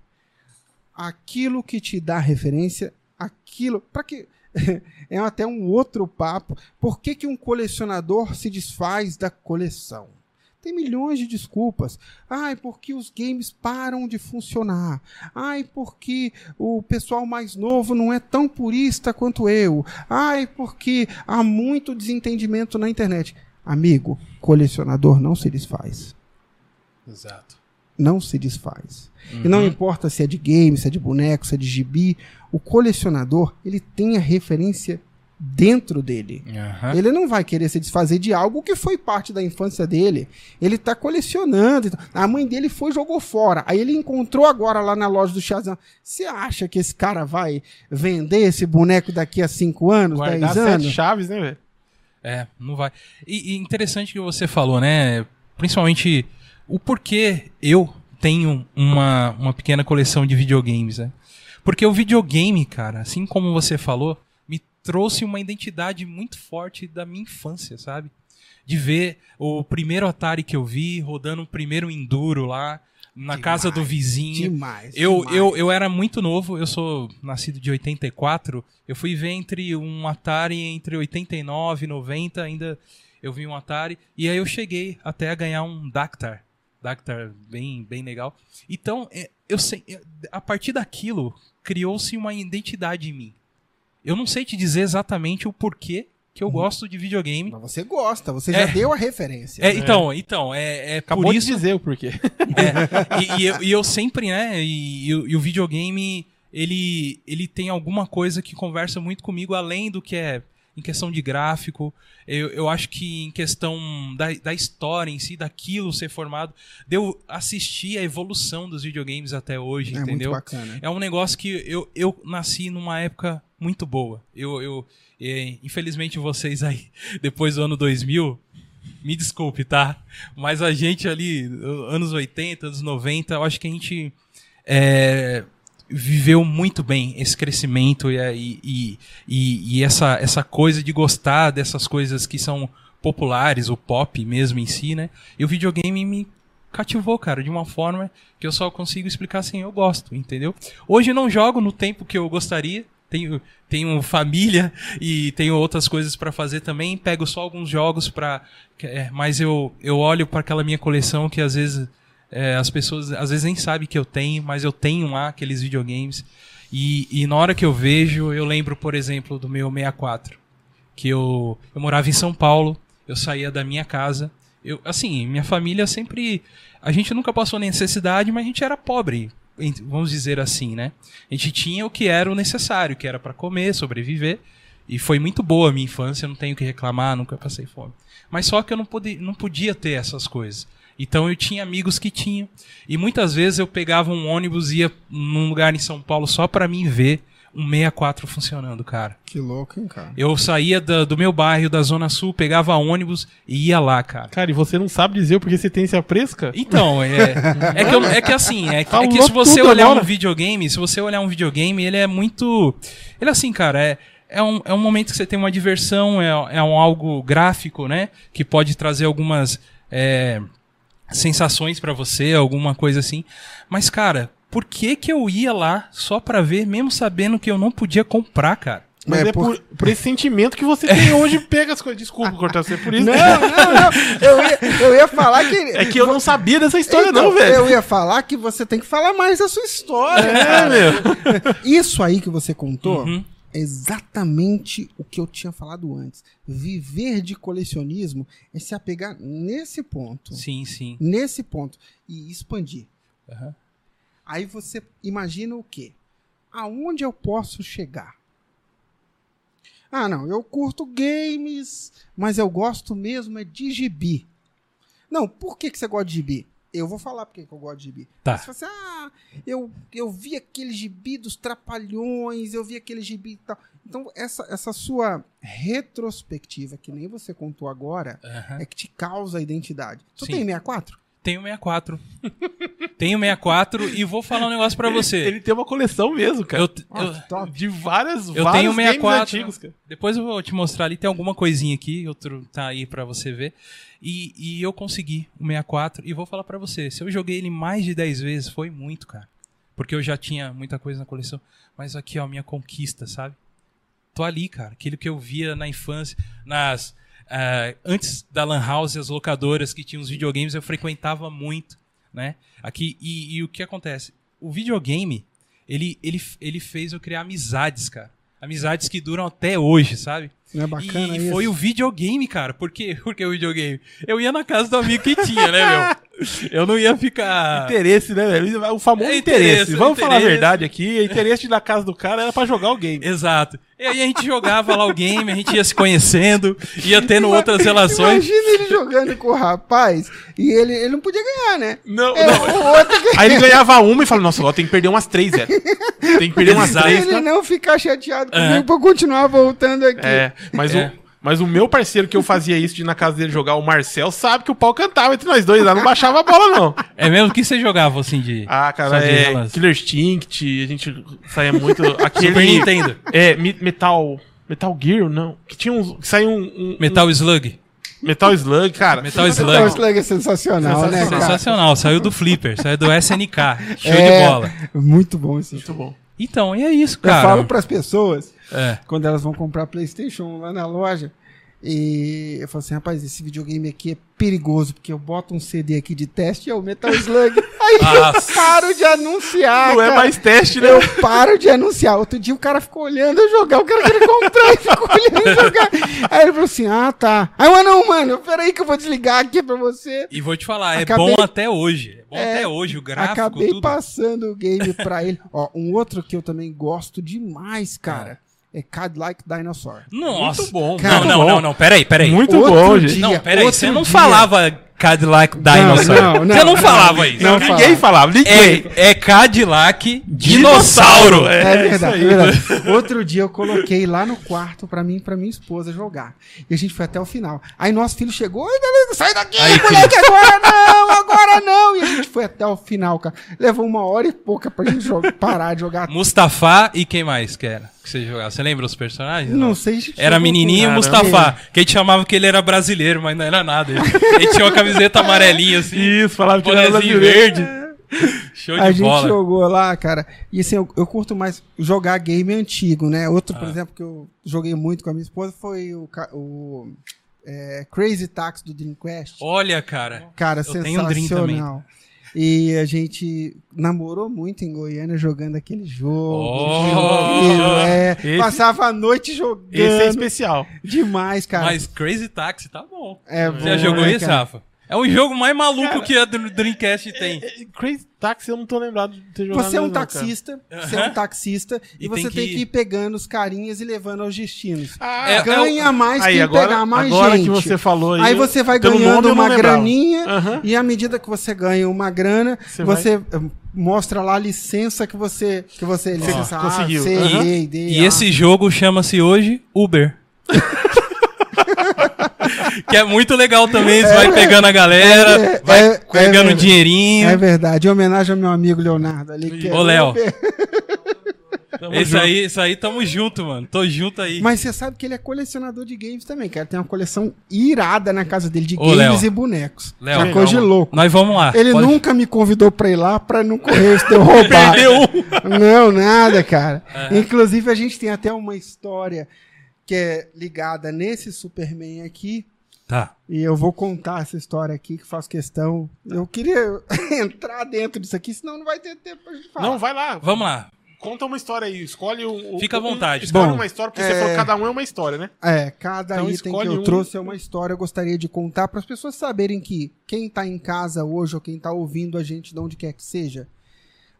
aquilo que te dá referência, aquilo. para que é até um outro papo. Por que, que um colecionador se desfaz da coleção? Tem milhões de desculpas. Ai, porque os games param de funcionar. Ai, porque o pessoal mais novo não é tão purista quanto eu. Ai, porque há muito desentendimento na internet. Amigo, colecionador não se desfaz Exato. não se desfaz. E não importa se é de game, se é de boneco, se é de gibi, o colecionador, ele tem a referência dentro dele. Aham. Ele não vai querer se desfazer de algo que foi parte da infância dele. Ele tá colecionando. A mãe dele foi e jogou fora. Aí ele encontrou agora lá na loja do Shazam. Você acha que esse cara vai vender esse boneco daqui a 5 anos, Guardar 10 sete anos? chaves, né, velho? É, não vai. E, e interessante que você falou, né? Principalmente o porquê eu tenho uma, uma pequena coleção de videogames, né? Porque o videogame, cara, assim como você falou, me trouxe uma identidade muito forte da minha infância, sabe? De ver o primeiro Atari que eu vi rodando o primeiro Enduro lá na casa do vizinho. Demais. Eu, demais. eu, eu era muito novo, eu sou nascido de 84. Eu fui ver entre um Atari entre 89 e 90, ainda eu vi um Atari. E aí eu cheguei até a ganhar um Dactar. Dactar bem, bem legal. Então, é, eu sei, é, a partir daquilo, criou-se uma identidade em mim. Eu não sei te dizer exatamente o porquê que eu gosto de videogame. Mas você gosta, você É. já deu a referência. É, então, então, é, é Acabou por de isso dizer o porquê. é, e, e eu, e eu sempre, né? E, e o- e o videogame, ele, ele tem alguma coisa que conversa muito comigo, além do que é em questão de gráfico. Eu, eu acho que em questão da, da história em si, daquilo ser formado, de eu assistir a evolução dos videogames até hoje, É muito entendeu? bacana. É um negócio que eu, eu nasci numa época muito boa. Eu, eu eh, infelizmente vocês aí, depois do ano 2000, me desculpe, tá? Mas a gente ali, anos 80, anos 90, eu acho que a gente é, viveu muito bem esse crescimento e, e, e, e essa, essa coisa de gostar dessas coisas que são populares, o pop mesmo em si, né? E o videogame me cativou, cara, de uma forma que eu só consigo explicar assim, eu gosto, entendeu? Hoje não jogo no tempo que eu gostaria, tenho, tenho família e tenho outras coisas pra fazer também, pego só alguns jogos para, mas eu, eu olho para aquela minha coleção que às vezes é, as pessoas às vezes nem sabem que eu tenho, mas eu tenho lá aqueles videogames e, e na hora que eu vejo, eu lembro, por exemplo, do meu 64, que eu, eu morava em São Paulo, eu saía da minha casa, eu, assim, minha família sempre. A gente nunca passou necessidade, mas a gente era pobre, vamos dizer assim, né? A gente tinha o que era o necessário, que era para comer, sobreviver. E foi muito boa a minha infância, não tenho que reclamar, nunca passei fome. Mas só que eu não, podia, não podia ter essas coisas. Então eu tinha amigos que tinham. E muitas vezes eu pegava um ônibus e ia num lugar em São Paulo só para mim ver um 64 funcionando, cara. Que louco, hein, cara? Eu saía da- do meu bairro, da Zona Sul, pegava ônibus e ia lá, cara. Cara, e você não sabe dizer porque você tem esse apreço, cara? Então, é, é, que, eu- é que assim, é, que- é que se você olhar agora. um videogame, se você olhar um videogame, ele é muito. Ele é assim, cara, é, é, um, é um momento que você tem uma diversão, é, é um algo gráfico, né? Que pode trazer algumas é, sensações pra você, alguma coisa assim. Mas, cara, por que que eu ia lá só pra ver, mesmo sabendo que eu não podia comprar, cara? Mas É é, por, por esse sentimento que você tem hoje, pega as coisas. Desculpa cortar você por isso. Não, não, não. Eu ia, eu ia falar que. É que eu não sabia dessa história, Então, não, velho. Eu ia falar que você tem que falar mais da sua história. É, meu. Isso aí que você contou Uhum. é exatamente o que eu tinha falado antes. Viver de colecionismo é se apegar nesse ponto. Sim, sim. Nesse ponto. E expandir. Aham. Aí você imagina o quê? Aonde eu posso chegar? Ah, não, eu curto games, mas eu gosto mesmo é de gibi. Não, por que, que você gosta de gibi? Eu vou falar por que eu gosto de gibi. Tá. Você fala assim, ah, eu, eu vi aquele gibi dos trapalhões, eu vi aquele gibi e tal. Então, essa, essa sua retrospectiva, que nem você contou agora, Aham. é que te causa a identidade. Tu Sim. tem 64? Tenho 64. Tenho 64 e vou falar um negócio pra você. Ele tem uma coleção mesmo, cara. Eu, eu-. De várias, Eu vários tenho games 64. antigos, cara. Depois eu vou te mostrar ali, tem alguma coisinha aqui, outro tá aí pra você ver. E, e eu consegui o 64 e vou falar pra você, se eu joguei ele mais de 10 vezes, foi muito, cara. Porque eu já tinha muita coisa na coleção, mas aqui ó, minha conquista, sabe? Tô ali, cara, aquilo que eu via na infância, nas ah, antes da Lan House, as locadoras que tinham os videogames, eu frequentava muito, né? Aqui e, e o que acontece? O videogame, ele, ele, ele fez eu criar amizades, cara. Amizades que duram até hoje, sabe? Não é bacana e isso? foi o videogame, cara. Por quê? Porque o videogame. Eu ia na casa do amigo que tinha, né, meu? Eu não ia ficar. Interesse, né, velho? O famoso É interesse. interesse, Vamos falar a interesse. verdade aqui. O interesse de ir na casa do cara era pra jogar o game. Exato. E aí a gente jogava lá o game, a gente ia se conhecendo, ia tendo outras relações. Imagina ele jogando com o rapaz e ele, ele não podia ganhar, né? Não, É, não. o outro que Aí ele ganhava uma e falava, nossa, agora tem que perder umas três, velho. Tem que perder umas Exato. três. ele tá? não ficar chateado comigo É. pra eu continuar voltando aqui. É, mas, É. O, mas o meu parceiro que eu fazia isso de ir na casa dele jogar, o Marcel, sabe que o pau cantava entre nós dois lá, não baixava a bola, não. É mesmo? O que você jogava assim de. Ah, cara, de é relance. Killer Instinct, a gente saía muito. Aquele. Super Nintendo. É, Metal. Metal Gear, não. Que tinha uns. Que saiu um. um- Metal Slug. Metal Slug, cara. Metal Então, o Slug. Slug é sensacional, né, cara? Sensacional, saiu do Flipper, saiu do SNK. Show É, de bola. Muito bom esse Muito jogo. bom. Então, e é isso, Eu cara. falo pras pessoas, É. quando elas vão comprar Playstation lá na loja, e eu falo assim, rapaz, esse videogame aqui é perigoso, porque eu boto um CD aqui de teste e é o Metal Slug. Aí Nossa. eu paro de anunciar, Não é cara. mais teste, né? Eu paro de anunciar. Outro dia o cara ficou olhando eu jogar, o cara queria comprar e ficou olhando eu jogar. Aí ele falou assim: ah, tá. Aí eu, ah, não, mano, peraí que eu vou desligar aqui pra você. E vou te falar, é Acabei- bom até hoje. É bom É, até hoje, o gráfico, Acabei tudo. passando o game pra ele. Ó, um outro que eu também gosto demais, cara, é Cadillac Dinosaur. Nossa. Muito bom. Cara, não, não, bom. não, não, peraí, peraí. Muito Outro bom, dia- gente. Não, peraí, você não dia- falava Cadillac Dinosaur. não, não, você não não, falava não, isso. não Ninguém- falava, ninguém. É, é Cadillac Dinossauro. É, É, isso verdade, é verdade. Outro dia eu coloquei lá no quarto pra mim e pra minha esposa jogar. E a gente foi até o final. Aí nosso filho chegou, galera, sai daqui, Aí, moleque, agora não, agora não. E a gente foi até o final, cara. Levou uma hora e pouca pra gente jogar, parar de jogar. Mustafa e quem mais que era? Que você jogava? Você lembra os personagens? Não sei se Era menininho e Mustafa. Que a gente chamava que ele era brasileiro, mas não era nada. Ele, ele tinha uma camiseta amarelinha assim, Isso, falava que era verde. Show A de gente bola. jogou lá, cara. E assim, eu, eu curto mais jogar game antigo, né? Outro, Ah. por exemplo, que eu joguei muito com a minha esposa foi o, o é, Crazy Taxi do Dreamcast. Olha, cara. Cara, Eu um Dream sensacional. E a gente namorou muito em Goiânia jogando aquele jogo. Oh! jogo, é, Esse- Passava a noite jogando. Esse é especial. Demais, cara. Mas Crazy Taxi tá bom. é Você já jogou né, isso, cara? Rafa? É o jogo mais maluco que a Dreamcast tem. É, Crazy Taxi eu não tô lembrado de ter jogado. Você é um mesmo, não, cara. taxista, você é um taxista e, E você tem tem que- que ir pegando os carinhas e levando aos destinos. Ah, É, Ganha mais Aí, quem agora, pegar mais agora gente. que você falou aí. Aí você vai ganhando uma graninha e à medida que você ganha uma grana, Você você, eh, mostra lá a licença que você que você licença A, conseguiu. C, Aham. D, D, E A. esse jogo chama-se hoje Uber. que é muito legal também. Você vai pegando a galera, É, vai é, pegando é, um dinheirinho. É verdade, em homenagem ao meu amigo Leonardo ali. Que é Ô, Léo. Tamo Esse junto. aí, isso aí, tamo junto, mano. Tô junto aí. Mas você sabe que ele é colecionador de games também, cara. Tem uma coleção irada na casa dele de Ô, games Léo. e bonecos. Léo, é coisa de louco. Nós vamos lá. Ele Pode- nunca me convidou pra ir lá pra não correr esse teu roubar. Não, nada, cara. Inclusive, a gente tem até uma história que é ligada nesse Superman aqui. Tá. E eu vou contar essa história aqui, que faço questão. Eu queria entrar dentro disso aqui, senão não vai ter tempo pra gente falar. Não, vai lá. Vamos lá. Conta uma história aí. Escolhe um. Fica à um- vontade. Escolhe Bom, uma história, porque é- você falou que cada um é uma história, né? É, cada Então item que eu um. trouxe é uma história. Eu gostaria de contar para as pessoas saberem que quem tá em casa hoje ou quem tá ouvindo a gente de onde quer que seja,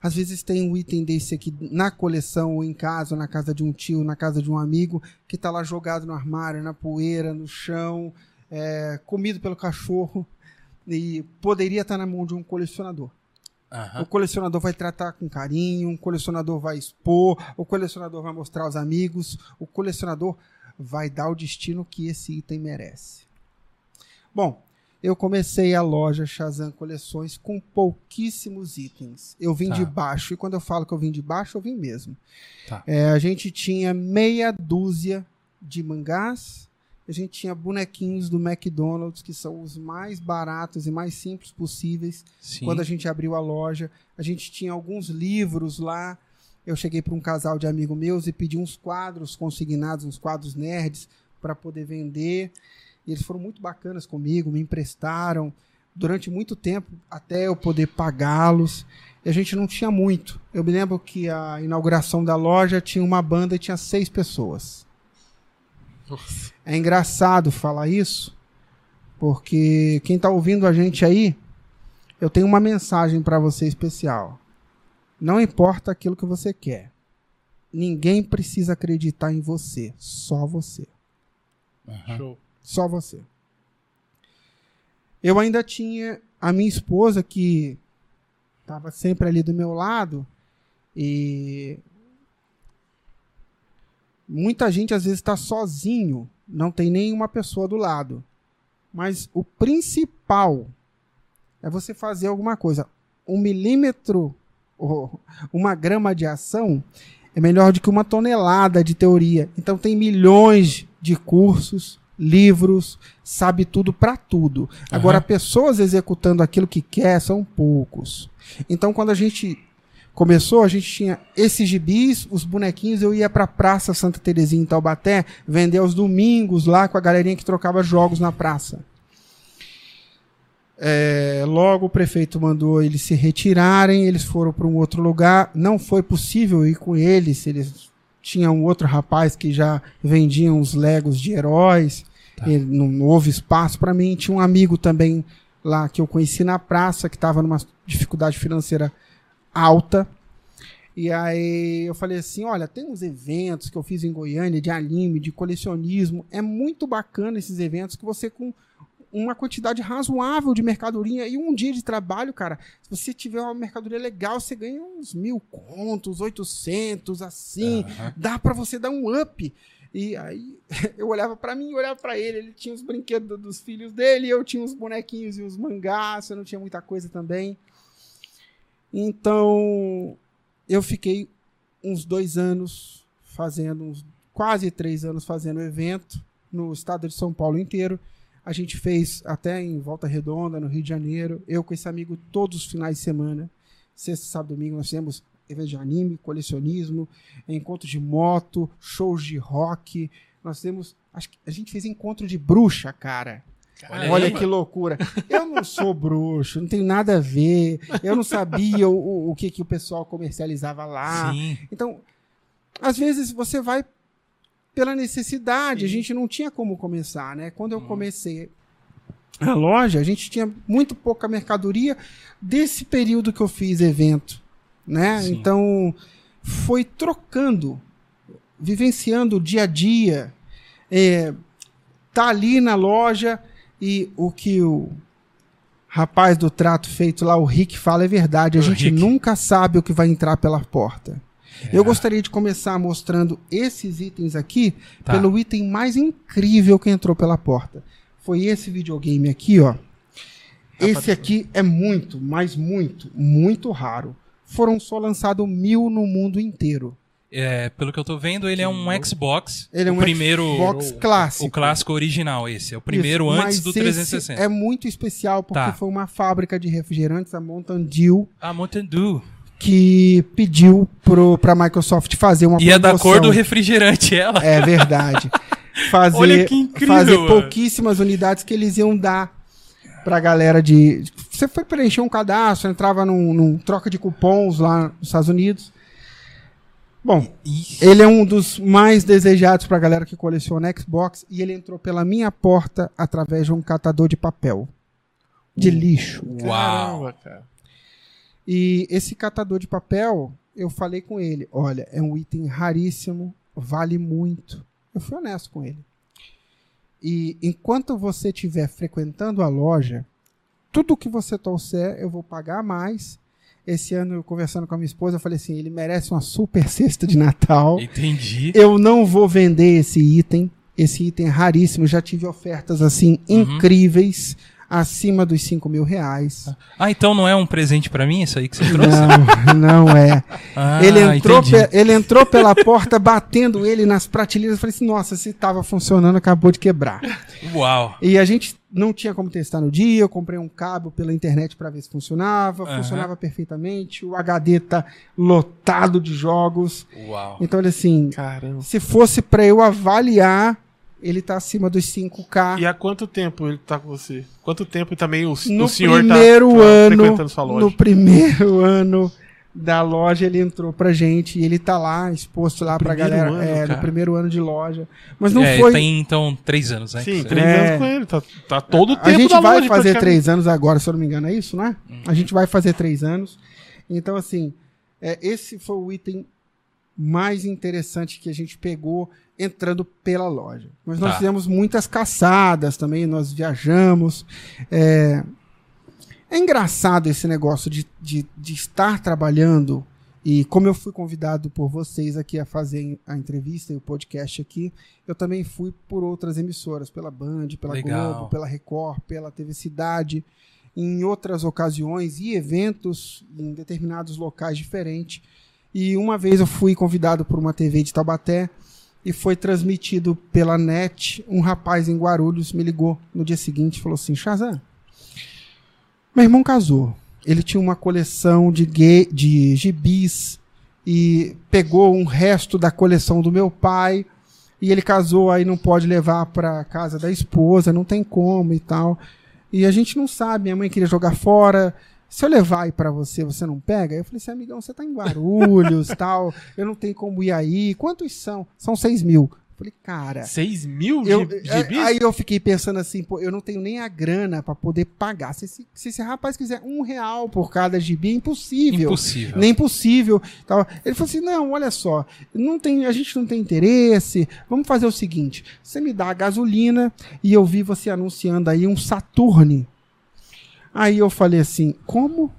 às vezes tem um item desse aqui na coleção, ou em casa, ou na casa de um tio, na casa de um amigo, que tá lá jogado no armário, na poeira, no chão, é, comido pelo cachorro, e poderia estar na mão de um colecionador. Aham. O colecionador vai tratar com carinho, o colecionador vai expor, o colecionador vai mostrar aos amigos, o colecionador vai dar o destino que esse item merece. Bom, eu comecei a loja Shazam Coleções com pouquíssimos itens. Eu vim Tá. de baixo, e quando eu falo que eu vim de baixo, eu vim mesmo. Tá. É, a gente tinha meia dúzia de mangás, a gente tinha bonequinhos do McDonald's, que são os mais baratos e mais simples possíveis Sim. quando a gente abriu a loja. A gente tinha alguns livros lá. Eu cheguei para um casal de amigos meus e pedi uns quadros consignados, uns quadros nerds, para poder vender. E eles foram muito bacanas comigo, me emprestaram durante muito tempo até eu poder pagá-los. E a gente não tinha muito. Eu me lembro que a inauguração da loja tinha uma banda e tinha seis pessoas. Nossa. É engraçado falar isso, porque quem tá ouvindo a gente aí, eu tenho uma mensagem para você especial. Não importa aquilo que você quer. Ninguém precisa acreditar em você, só você. Show. Só você. Eu ainda tinha a minha esposa que estava sempre ali do meu lado e muita gente às vezes está sozinho, não tem nenhuma pessoa do lado. Mas o principal é você fazer alguma coisa. Um milímetro ou uma grama de ação é melhor do que uma tonelada de teoria. Então tem milhões de cursos, livros, sabe tudo para tudo. Agora, pessoas executando aquilo que quer são poucos. Então, quando a gente começou, a gente tinha esses gibis, os bonequinhos, eu ia pra Praça Santa Terezinha em Taubaté, vender aos domingos lá com a galerinha que trocava jogos na praça. É, logo o prefeito mandou eles se retirarem, eles foram para um outro lugar. Não foi possível ir com eles. Eles tinham um outro rapaz que já vendia uns legos de heróis. Tá. E não houve espaço para mim. Tinha um amigo também lá que eu conheci na praça que estava numa dificuldade financeira alta. E aí eu falei assim, olha, tem uns eventos que eu fiz em Goiânia de anime, de colecionismo. É muito bacana esses eventos que você com uma quantidade razoável de mercadoria e um dia de trabalho, cara, se você tiver uma mercadoria legal, você ganha uns mil contos, 800, assim, Aham. dá pra você dar um up. E aí eu olhava pra mim e olhava pra ele, ele tinha os brinquedos dos filhos dele, eu tinha os bonequinhos e os mangás, eu não tinha muita coisa também. Então eu fiquei uns dois anos fazendo, uns quase três anos fazendo evento no estado de São Paulo inteiro. A gente fez até em Volta Redonda, no Rio de Janeiro. Eu com esse amigo todos os finais de semana. Sexta, sábado, domingo, nós temos eventos de anime, colecionismo, encontros de moto, shows de rock. Nós temos. Acho que a gente fez encontro de bruxa, cara. Olha Olha, aí, que mano. loucura. Eu não sou bruxo, não tenho nada a ver. Eu não sabia o, o, o que, que o pessoal comercializava lá. Sim. Então, às vezes você vai pela necessidade. A gente não tinha como começar, né? Quando eu comecei a loja, a gente tinha muito pouca mercadoria desse período que eu fiz evento, né? Sim. Então foi trocando, vivenciando o dia a dia, é, tá ali na loja e o que o rapaz do trato feito lá, o Rick, fala é verdade. A O gente Rick. nunca sabe o que vai entrar pela porta. É. Eu gostaria de começar mostrando esses itens aqui Tá. pelo item mais incrível que entrou pela porta. Foi esse videogame aqui, ó. Esse aqui é muito, mas muito, muito raro. Foram só lançados mil no mundo inteiro. É, pelo que eu tô vendo, ele é um Xbox. Ele é um primeiro, Xbox clássico. O clássico original, esse. É o primeiro Isso, antes do esse 360. É muito especial porque Tá. foi uma fábrica de refrigerantes, a Mountain Dew, Ah, Mountain Dew. que pediu pro, pra Microsoft fazer uma E é da promoção. cor do refrigerante, ela. É verdade. Fazer, Olha que incrível, fazer mano. pouquíssimas unidades que eles iam dar pra galera de. Você foi preencher um cadastro, entrava num, num troca de cupons lá nos Estados Unidos. Bom, ele é um dos mais desejados pra galera que coleciona Xbox e ele entrou pela minha porta através de um catador de papel. De lixo. Uau. Caramba, cara. E esse catador de papel, eu falei com ele: olha, é um item raríssimo, vale muito. Eu fui honesto com ele. E enquanto você estiver frequentando a loja, tudo que você trouxer eu vou pagar mais. Esse ano, conversando com a minha esposa, eu falei assim: ele merece uma super cesta de Natal. entendi. Eu não vou vender esse item. Esse item é raríssimo. Já tive ofertas assim Uhum. incríveis, acima dos 5 mil reais. Ah, então não é um presente pra mim isso aí que você trouxe? Não, não é. Ah, ele, entrou pe- ele entrou pela porta batendo ele nas prateleiras. Eu falei assim: nossa, se tava funcionando, acabou de quebrar. Uau. E a gente não tinha como testar no dia. Eu comprei um cabo pela internet para ver se funcionava. Aham. Funcionava perfeitamente. O HD tá lotado de jogos. Uau. Então, ele assim, Caramba. se fosse para eu avaliar, ele tá acima dos 5K. E há quanto tempo ele tá com você? Quanto tempo também o, No o senhor primeiro tá, tá ano, frequentando sua loja? no primeiro ano da loja ele entrou pra gente e ele tá lá exposto lá pra primeiro galera, ano, é, cara. no primeiro ano de loja. Mas não é, foi Tem então três anos, né? Sim, três É. anos com ele. Tá, tá todo o tempo a gente da vai loja, fazer três anos agora, se eu não me engano, é isso, né? Uhum. A gente vai fazer três anos. Então, assim, é, esse foi o item mais interessante que a gente pegou entrando pela loja. Mas nós Tá. fizemos muitas caçadas também, nós viajamos. É, é engraçado esse negócio de, de, de estar trabalhando. E como eu fui convidado por vocês aqui a fazer a entrevista e o podcast aqui, eu também fui por outras emissoras, pela Band, pela Legal. Globo, pela Record, pela TV Cidade, em outras ocasiões e eventos em determinados locais diferentes. E uma vez eu fui convidado por uma TV de Taubaté e foi transmitido pela net. Um rapaz em Guarulhos me ligou no dia seguinte e falou assim: Shazam, meu irmão casou. Ele tinha uma coleção de, gay, de gibis e pegou um resto da coleção do meu pai. E ele casou, aí não pode levar para casa da esposa, não tem como e tal. E a gente não sabe, minha mãe queria jogar fora. Se eu levar aí pra você, você não pega? Eu falei assim, amigão, você tá em Guarulhos tal, eu não tenho como ir aí. Quantos são? São seis mil. Falei, cara. Seis mil Eu, é, gibis? aí eu fiquei pensando assim, pô, eu não tenho nem a grana pra poder pagar. Se esse, se esse rapaz quiser um real por cada gibi, é impossível. Impossível. Nem possível. Tal. Ele falou assim: não, olha só, não tem, a gente não tem interesse. Vamos fazer o seguinte: você me dá a gasolina e eu vi você anunciando aí um Saturne. Aí eu falei assim: como?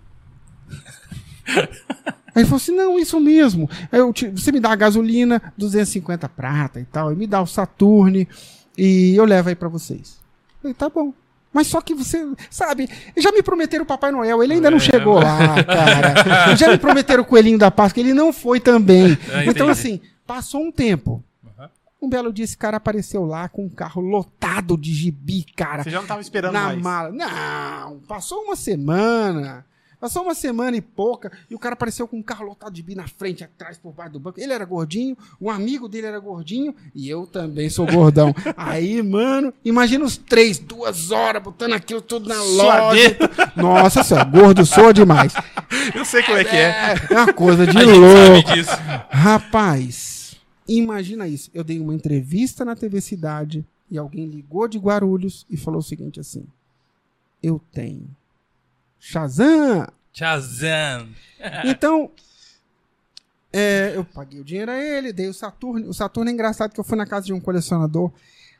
Aí ele falou assim: não, isso mesmo. Te- você me dá a gasolina, 250 prata e tal, e me dá o Saturne e eu levo aí pra vocês. Eu falei, tá bom. Mas só que você, sabe, já me prometeram o Papai Noel, ele ainda não chegou lá, cara. Já me prometeram o Coelhinho da Páscoa, ele não foi também. Ah, então, assim, passou um tempo. Um belo dia esse cara apareceu lá com um carro lotado de gibi, cara Você já não tava esperando na mais. mala. Não, passou uma semana. Passou uma semana e pouca, e o cara apareceu com um carro lotado de bi na frente, atrás, por baixo do banco. Ele era gordinho, um amigo dele era gordinho, e eu também sou gordão. Aí, mano, imagina os três, duas horas, botando aquilo tudo na loja. Nossa senhora, gordo sou demais. Eu sei como é que é. É uma coisa de louco. Rapaz, imagina isso. Eu dei uma entrevista na TV Cidade e alguém ligou de Guarulhos e falou o seguinte assim: eu tenho. Shazam! Shazam. Então, é, eu paguei o dinheiro a ele, dei o Saturno. O Saturno é engraçado que eu fui na casa de um colecionador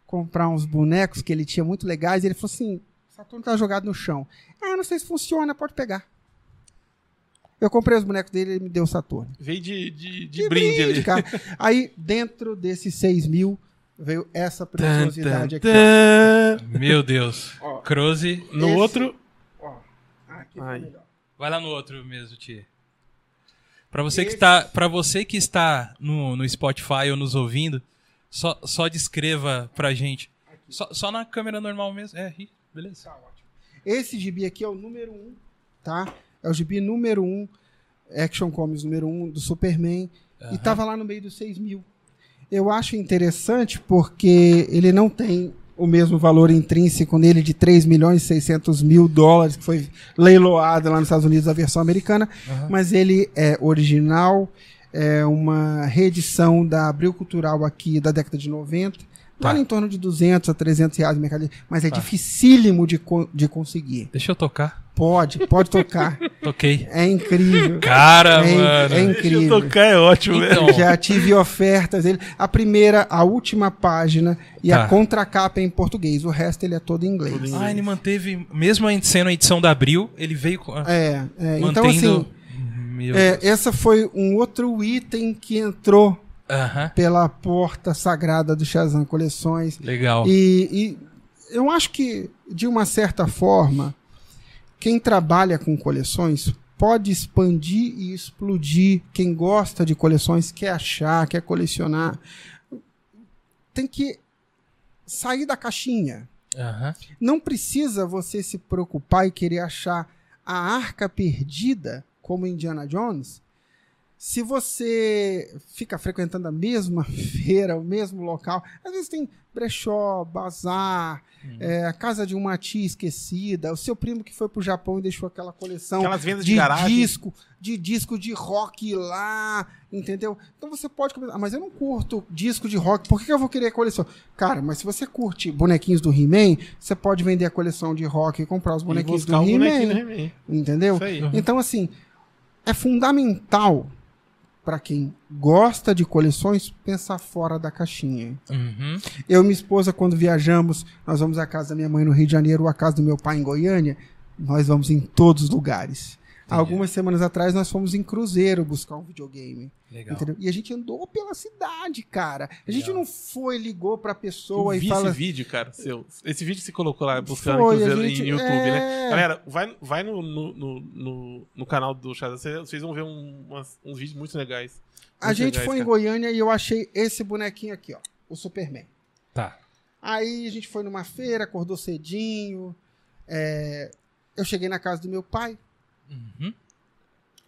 comprar uns bonecos que ele tinha muito legais e ele falou assim: o Saturno tá jogado no chão. Ah, não sei se funciona, pode pegar. Eu comprei os bonecos dele e ele me deu o Saturno. Veio de, de, de Que brinde, ali. cara. Aí, dentro desses 6 mil, veio essa Tan, preciosidade tan, aqui. ó. Meu Deus. Ó. Croze. No Esse- outro. Ai. melhor. Vai lá no outro mesmo, Tia. Pra você que Esse- está, para você que está no, no Spotify ou nos ouvindo, só, só descreva pra gente. Só, só na câmera normal mesmo. É, beleza. Tá ótimo. Esse gibi aqui é o número 1, um, tá? É o gibi número 1, um, Action Comics número 1 um, do Superman. E Aham. tava lá no meio dos 6 mil. Eu acho interessante porque ele não tem o mesmo valor intrínseco nele de 3 milhões e 600 mil dólares, que foi leiloado lá nos Estados Unidos a versão americana, Aham. mas ele é original, é uma reedição da Abril Cultural aqui da década de 90, Tá. vale em torno de 200 a 300 reais no mercado, mas é Tá. dificílimo de, co- de conseguir. Deixa eu tocar. Pode, pode tocar. Toquei. É incrível. Cara, é, mano. é Deixa eu incrível. tocar, é ótimo, velho. Então, Já tive ofertas dele. A primeira, a última página e Tá. a contracapa é em português. O resto ele é todo em inglês. Todo em ah, ele manteve, mesmo sendo a edição da Abril, ele veio com. É, é, então mantendo. assim, Meu é, essa foi um outro item que entrou Pela porta sagrada do Shazam Coleções. Legal. E, e eu acho que, de uma certa forma, quem trabalha com coleções pode expandir e explodir. Quem gosta de coleções, quer achar, quer colecionar, tem que sair da caixinha. Aham. Não precisa você se preocupar e querer achar a arca perdida, como Indiana Jones, se você fica frequentando a mesma feira, o mesmo local. Às vezes tem brechó, bazar, é, a casa de uma tia esquecida, o seu primo que foi pro Japão e deixou aquela coleção Aquelas vendas de, de garagem. disco, de disco de rock lá, entendeu? Então você pode começar, ah, mas eu não curto disco de rock, por que, eu vou querer a coleção? Cara, mas se você curte bonequinhos do He-Man, você pode vender a coleção de rock e comprar os bonequinhos do o He-Man, He-Man. entendeu? Então assim, é fundamental para quem gosta de coleções pensar fora da caixinha. Uhum. Eu e minha esposa, quando viajamos, nós vamos à casa da minha mãe no Rio de Janeiro ou à casa do meu pai em Goiânia, nós vamos em todos os lugares. Algumas semanas atrás nós fomos em cruzeiro buscar um videogame. Legal. Entendeu? E a gente andou pela cidade, cara. A gente Legal. não foi, ligou pra Eu pessoa e vi fala. esse vídeo, cara, seu. Esse vídeo que você colocou lá, buscando Foi, em a Cruzeiro gente- em YouTube, é. né? Galera, vai, vai no, no, no, no, canal do Shazam, vocês- vão ver um- umas- uns vídeos muito legais. A Muito gente legais, foi em cara. Goiânia e eu achei esse bonequinho aqui, ó. O Superman. Tá. Aí a gente foi numa feira, acordou cedinho. é, Eu cheguei na casa do meu pai, Uhum.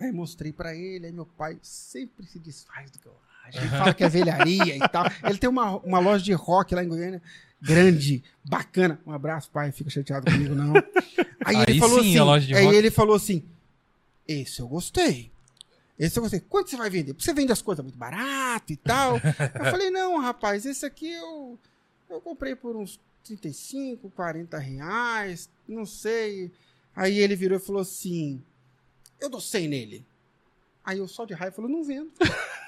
aí mostrei pra ele, aí meu pai sempre se desfaz do que eu acho. Ele fala que é velharia e tal. Ele tem uma, uma loja de rock lá em Goiânia, grande, bacana. Um abraço, pai, fica chateado comigo, não. Aí, Aí ele falou sim, assim, a loja de aí rock. ele falou assim, esse eu gostei. Esse eu gostei. Quanto você vai vender? Porque você vende as coisas muito barato e tal. eu falei, não, rapaz, esse aqui eu, eu comprei por uns 35, 40 reais, não sei. Aí ele virou e falou assim, eu dou 100 nele. Aí eu só de raiva falou, não vendo.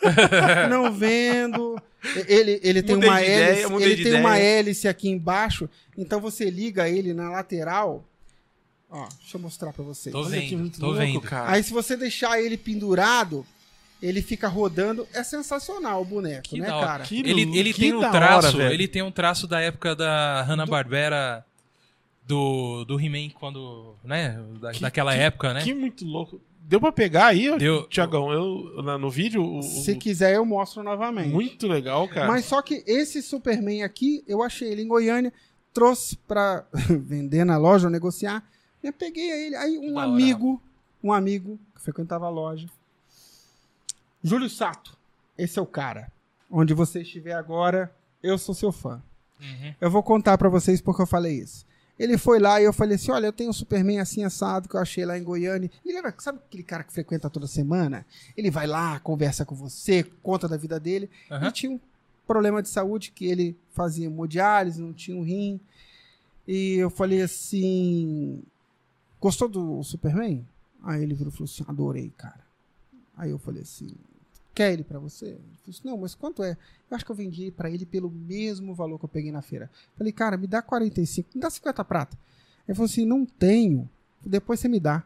não vendo. Ele, ele tem Mudei uma de ideia, hélice, ele tem uma hélice aqui embaixo, então você liga ele na lateral. Ó, deixa eu mostrar pra vocês. Tô vendo, muito tô louco, vendo. cara. Aí se você deixar ele pendurado, ele fica rodando. É sensacional o boneco, Que né, cara? Que Ele, ele que tem um traço, hora, ele tem um traço da época da Hanna-Barbera do, do He-Man quando, né, da, Que- daquela que- época, né? Que muito louco. Deu pra pegar aí, Deu. Tiagão? Eu, na- no vídeo, o- o- Se quiser, eu mostro novamente. muito legal, cara. Mas só que esse Superman aqui, eu achei ele em Goiânia, trouxe pra vender na loja ou negociar. Eu peguei ele. Aí um Da hora. amigo, um amigo que frequentava a loja, Júlio Sato, esse é o cara. Onde você estiver agora, eu sou seu fã. Uhum. Eu vou contar pra vocês porque eu falei isso. Ele foi lá e eu falei assim: olha, eu tenho um Superman assim assado que eu achei lá em Goiânia. E lembra, sabe aquele cara que frequenta toda semana? Ele vai lá, conversa com você, conta da vida dele. Aham. E tinha um problema de saúde que ele fazia hemodiálise, não tinha um rim. E eu falei assim: Gostou do Superman? Aí ele virou e falou assim: adorei, cara. Aí eu falei assim: quer ele pra você? Ele falou assim: não, mas quanto é? Eu acho que eu vendi pra ele pelo mesmo valor que eu peguei na feira. Falei, cara, me dá 45, me dá 50 prata. Ele falou assim: não tenho, depois você me dá.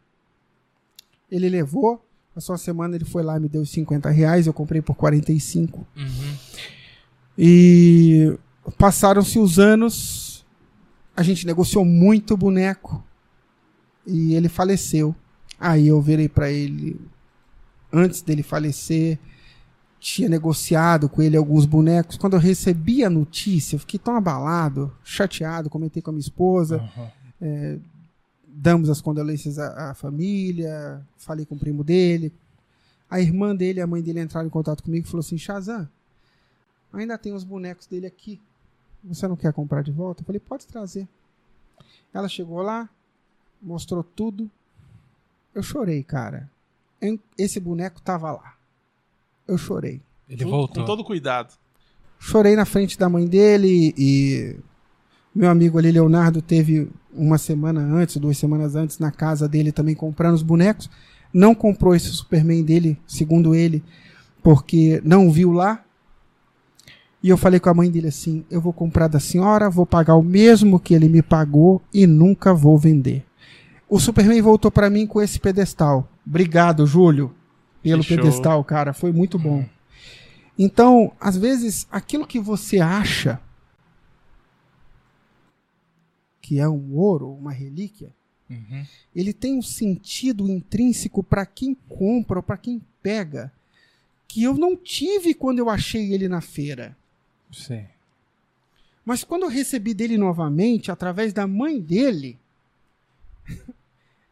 Ele levou, passou uma semana, ele foi lá e me deu os 50 reais, eu comprei por 45. Uhum. E passaram-se os anos, a gente negociou muito boneco e ele faleceu. Aí eu virei pra ele, antes dele falecer, tinha negociado com ele alguns bonecos. Quando eu recebi a notícia, eu fiquei tão abalado, chateado, comentei com a minha esposa, Uhum. damos as condolências à, à família, falei com o primo dele. A irmã dele e a mãe dele entraram em contato comigo e falou assim: Shazam, ainda tem os bonecos dele aqui. Você não quer comprar de volta? Eu falei: pode trazer. Ela chegou lá, mostrou tudo. Eu chorei, cara. Esse boneco tava lá. Eu chorei. Ele Com- voltou. Com todo cuidado. Chorei na frente da mãe dele e meu amigo ali, Leonardo, teve uma semana antes, duas semanas antes, na casa dele também comprando os bonecos. Não comprou esse Superman dele, segundo ele, porque não viu lá. E eu falei com a mãe dele assim: eu vou comprar da senhora, vou pagar o mesmo que ele me pagou e nunca vou vender. O Superman voltou pra mim com esse pedestal. Obrigado, Júlio, pelo Que show. pedestal, cara. Foi muito bom. Então, às vezes, aquilo que você acha que é um ouro, uma relíquia, Uhum. ele tem um sentido intrínseco para quem compra ou para quem pega que eu não tive quando eu achei ele na feira. Sim. Mas quando eu recebi dele novamente, através da mãe dele,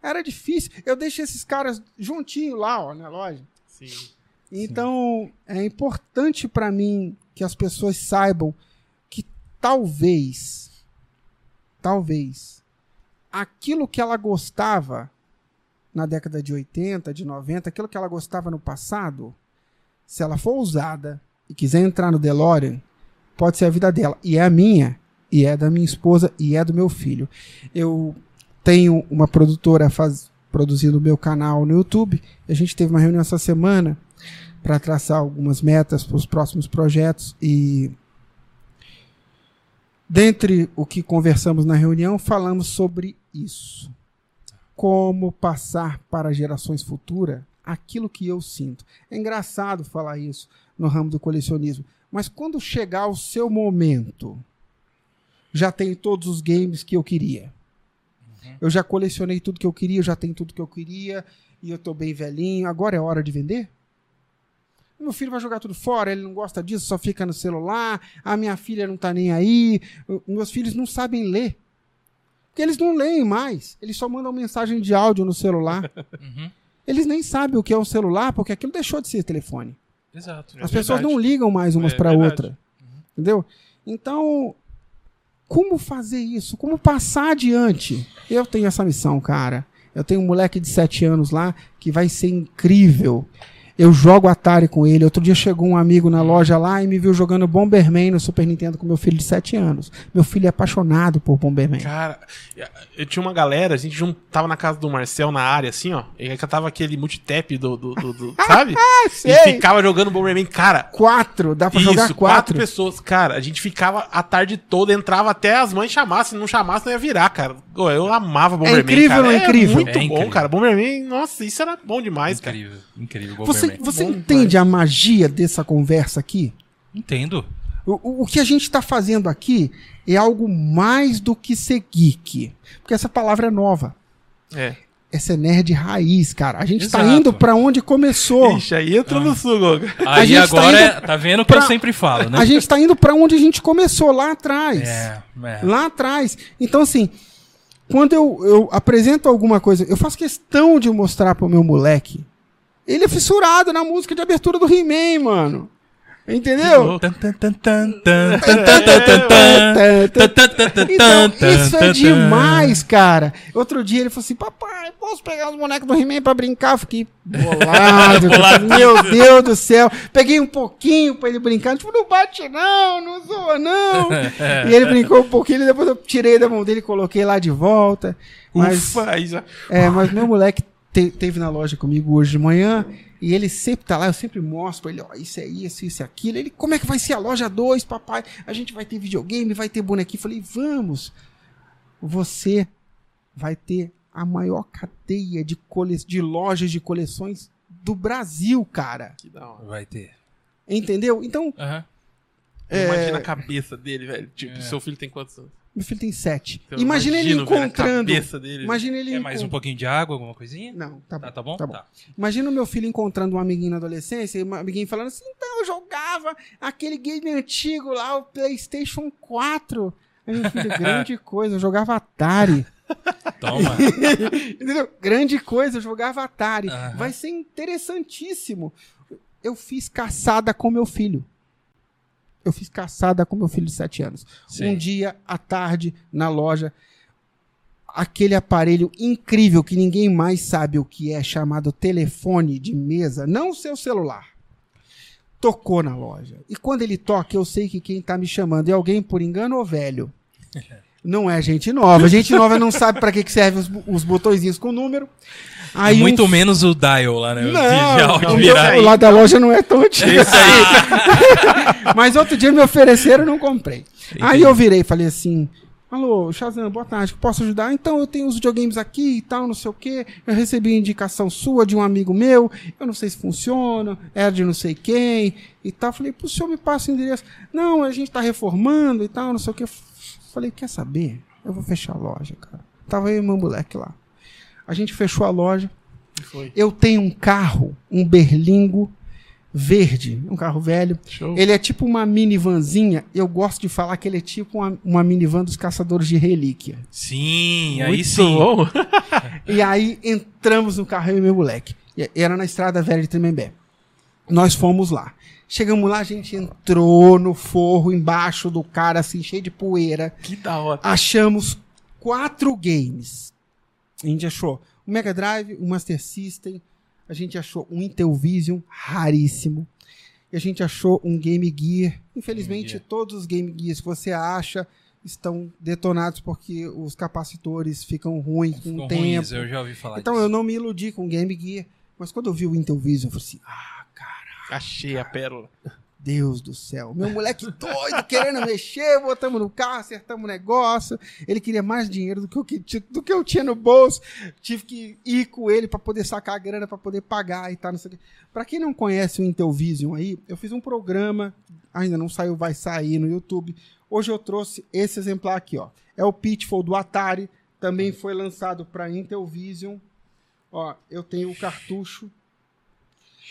era difícil. Eu deixei esses caras juntinho lá, ó, na loja. Sim. Então, é importante para mim que as pessoas saibam que talvez, talvez, aquilo que ela gostava na década de 80, de 90, aquilo que ela gostava no passado, se ela for ousada e quiser entrar no DeLorean, pode ser a vida dela. E é a minha, e é da minha esposa, e é do meu filho. Eu tenho uma produtora faz, produzindo o meu canal no YouTube. A gente teve uma reunião essa semana para traçar algumas metas para os próximos projetos e dentre o que conversamos na reunião falamos sobre isso como passar para gerações futuras aquilo que eu sinto é engraçado falar isso no ramo do colecionismo mas quando chegar o seu momento já tenho todos os games que eu queria eu já colecionei tudo que eu queria eu já tenho tudo que eu queria e eu tô bem velhinho agora é hora de vender meu filho vai jogar tudo fora, ele não gosta disso, só fica no celular. A minha filha não tá nem aí. Meus filhos não sabem ler. Porque eles não leem mais. Eles só mandam mensagem de áudio no celular. Uhum. Eles nem sabem o que é um celular, porque aquilo deixou de ser telefone. Exato. É As pessoas verdade. não ligam mais umas É para outra. Entendeu? Então, como fazer isso? Como passar adiante? Eu tenho essa missão, cara. Eu tenho um moleque de 7 anos lá que vai ser incrível. Eu jogo Atari com ele. Outro dia chegou um amigo na loja lá e me viu jogando Bomberman no Super Nintendo com meu filho de 7 anos. Meu filho é apaixonado por Bomberman. Cara, eu tinha uma galera, a gente jun- tava na casa do Marcel na área, assim, ó. E aí tava aquele multitap do, do, do, do- sabe? Ah, E ficava jogando Bomberman. Cara, Quatro, dá pra isso, jogar quatro. quatro. pessoas. Cara, a gente ficava a tarde toda, entrava até as mães chamassem. Se não chamasse, não ia virar, cara. Eu amava Bomberman. incrível cara. não é incrível? muito É bom, incrível. cara. Bomberman, nossa, isso era bom demais, cara. Incrível, incrível. Você, Bomberman. você Bom entende a magia dessa conversa aqui? Entendo. O, o- que a gente está fazendo aqui é algo mais do que ser geek. Porque essa palavra é nova. É. Essa é nerd raiz, cara. A gente está Exato. indo para onde começou. Ixi, aí entrou no sul, Goga. Aí gente tá agora, indo tá, vendo o que pra- eu sempre falo, né? A gente está indo para onde a gente começou lá atrás. É, é. Lá atrás. Então, assim, quando eu, eu apresento alguma coisa, eu faço questão de mostrar pro meu moleque. Ele é fissurado na música de abertura do He-Man, mano. Entendeu? Então, isso é demais, cara. Outro dia ele falou assim: Papai, posso pegar os bonecos do He-Man pra brincar? Fiquei bolado. bolado. Meu Deus do céu. Peguei um pouquinho pra ele brincar. Tipo, não bate não, não zoa não. e ele brincou um pouquinho. Depois eu tirei da mão dele, coloquei lá de volta. Mas, Ufa, é, mas meu moleque te- teve na loja comigo hoje de manhã. E ele sempre tá lá, eu sempre mostro pra ele, ó, isso é isso, isso é aquilo. Ele, como é que vai ser a loja 2, papai? A gente vai ter videogame, vai ter bonequinho. Eu Falei, vamos. Você vai ter a maior cadeia de, cole... de lojas de coleções do Brasil, cara. Que da hora. Vai ter. Entendeu? Então, Aham. É. Imagina a cabeça dele, velho. Tipo, seu filho tem quantos anos? Meu filho tem sete. Então, imagina ele encontrando. Imagina ele É mais um pouquinho de água, alguma coisinha? Não, tá bom. Tá, tá bom? Tá bom. Tá. Imagina o meu filho encontrando um amiguinho na adolescência e um amiguinho falando assim: então eu jogava aquele game antigo lá, o PlayStation 4. Aí meu filho, grande coisa, eu jogava Atari. Toma. Entendeu? Grande coisa, eu jogava Atari. Aham. Vai ser interessantíssimo. Eu fiz caçada com meu filho. Eu fiz caçada com meu filho de 7 anos. Sim. Um dia, à tarde, na loja, aquele aparelho incrível que ninguém mais sabe o que é, chamado telefone de mesa, não o seu celular. Tocou na loja. E quando ele toca, eu sei que quem tá me chamando é alguém por engano ou velho. Não é gente nova. Gente nova não sabe para que que serve os, os botõezinhos com número. Aí Muito menos o dial lá, né? O não, o virar. o lado da loja não é tão antigo assim. Mas outro dia me ofereceram, eu não comprei. Aí eu virei e falei assim: Alô, Shazam, boa tarde, posso ajudar? Então eu tenho os videogames aqui e tal, não sei o quê. Eu recebi indicação sua de um amigo meu, eu não sei se funciona, era de não sei quem e tal. Falei, pro senhor me passa o endereço. Não, a gente tá reformando e tal, não sei o quê. Falei, quer saber? Eu vou fechar a loja, cara. Tava eu e meu moleque lá. A gente fechou a loja. Foi. Eu tenho um carro, um Berlingo verde, um carro velho. Show. Ele é tipo uma minivanzinha. Eu gosto de falar que ele é tipo uma, uma minivan dos caçadores de relíquia. Sim, aí Muito sim. bom. E aí entramos no carro eu e meu moleque. Era na estrada velha de Tremembé. Nós fomos lá. Chegamos lá, a gente entrou no forro embaixo do cara, assim, cheio de poeira. Que da hora. Achamos quatro games. A gente achou um Mega Drive, um Master System, a gente achou um Intellivision raríssimo. E a gente achou um Game Gear. Infelizmente, Game Gear. todos os Game Gears que você acha estão detonados porque os capacitores ficam ruins com o tempo. ruins, eu já ouvi falar Então disso. eu não me iludi com o Game Gear. Mas quando eu vi o Intellivision, eu falei assim: ah. Achei a pérola. Deus do céu. Meu moleque doido, querendo mexer, botamos no carro, acertamos o negócio. Ele queria mais dinheiro do que, eu, que- do que eu tinha no bolso. Tive que ir com ele para poder sacar a grana, para poder pagar e tal, não sei o quê. Pra quem não conhece o Intelvision aí, eu fiz um programa, ainda não saiu, vai sair no YouTube. Hoje eu trouxe esse exemplar aqui, ó. É o Pitfall do Atari, também foi lançado para Intelvision. Ó, eu tenho o cartucho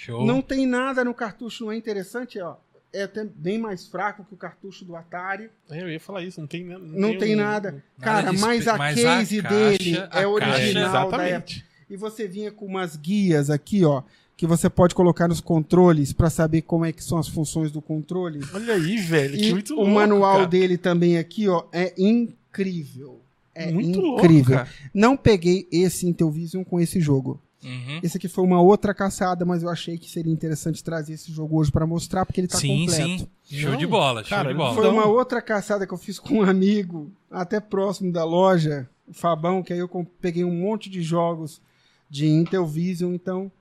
Show. não tem nada no cartucho, não é interessante, ó. É até bem mais fraco que o cartucho do Atari. É, Eu ia falar isso, não tem, não Não tem um- nada. Cara, de mas a mas a case caixa- dele a é original caixa- da época. E você vinha com umas guias aqui, ó, que você pode colocar nos controles pra saber como é que são as funções do controle. Olha aí, velho. que E muito o louco, manual cara. dele também aqui, ó, é incrível. É muito incrível. louco. Não peguei esse Intellivision com esse jogo. Uhum. Esse aqui foi uma outra caçada, mas eu achei que seria interessante trazer esse jogo hoje pra mostrar, porque ele tá sim, completo. sim. Show Não, de bola, show cara, de bola. Foi Então- uma outra caçada que eu fiz com um amigo, até próximo da loja, o Fabão, que aí eu peguei um monte de jogos de Intellivision. Então,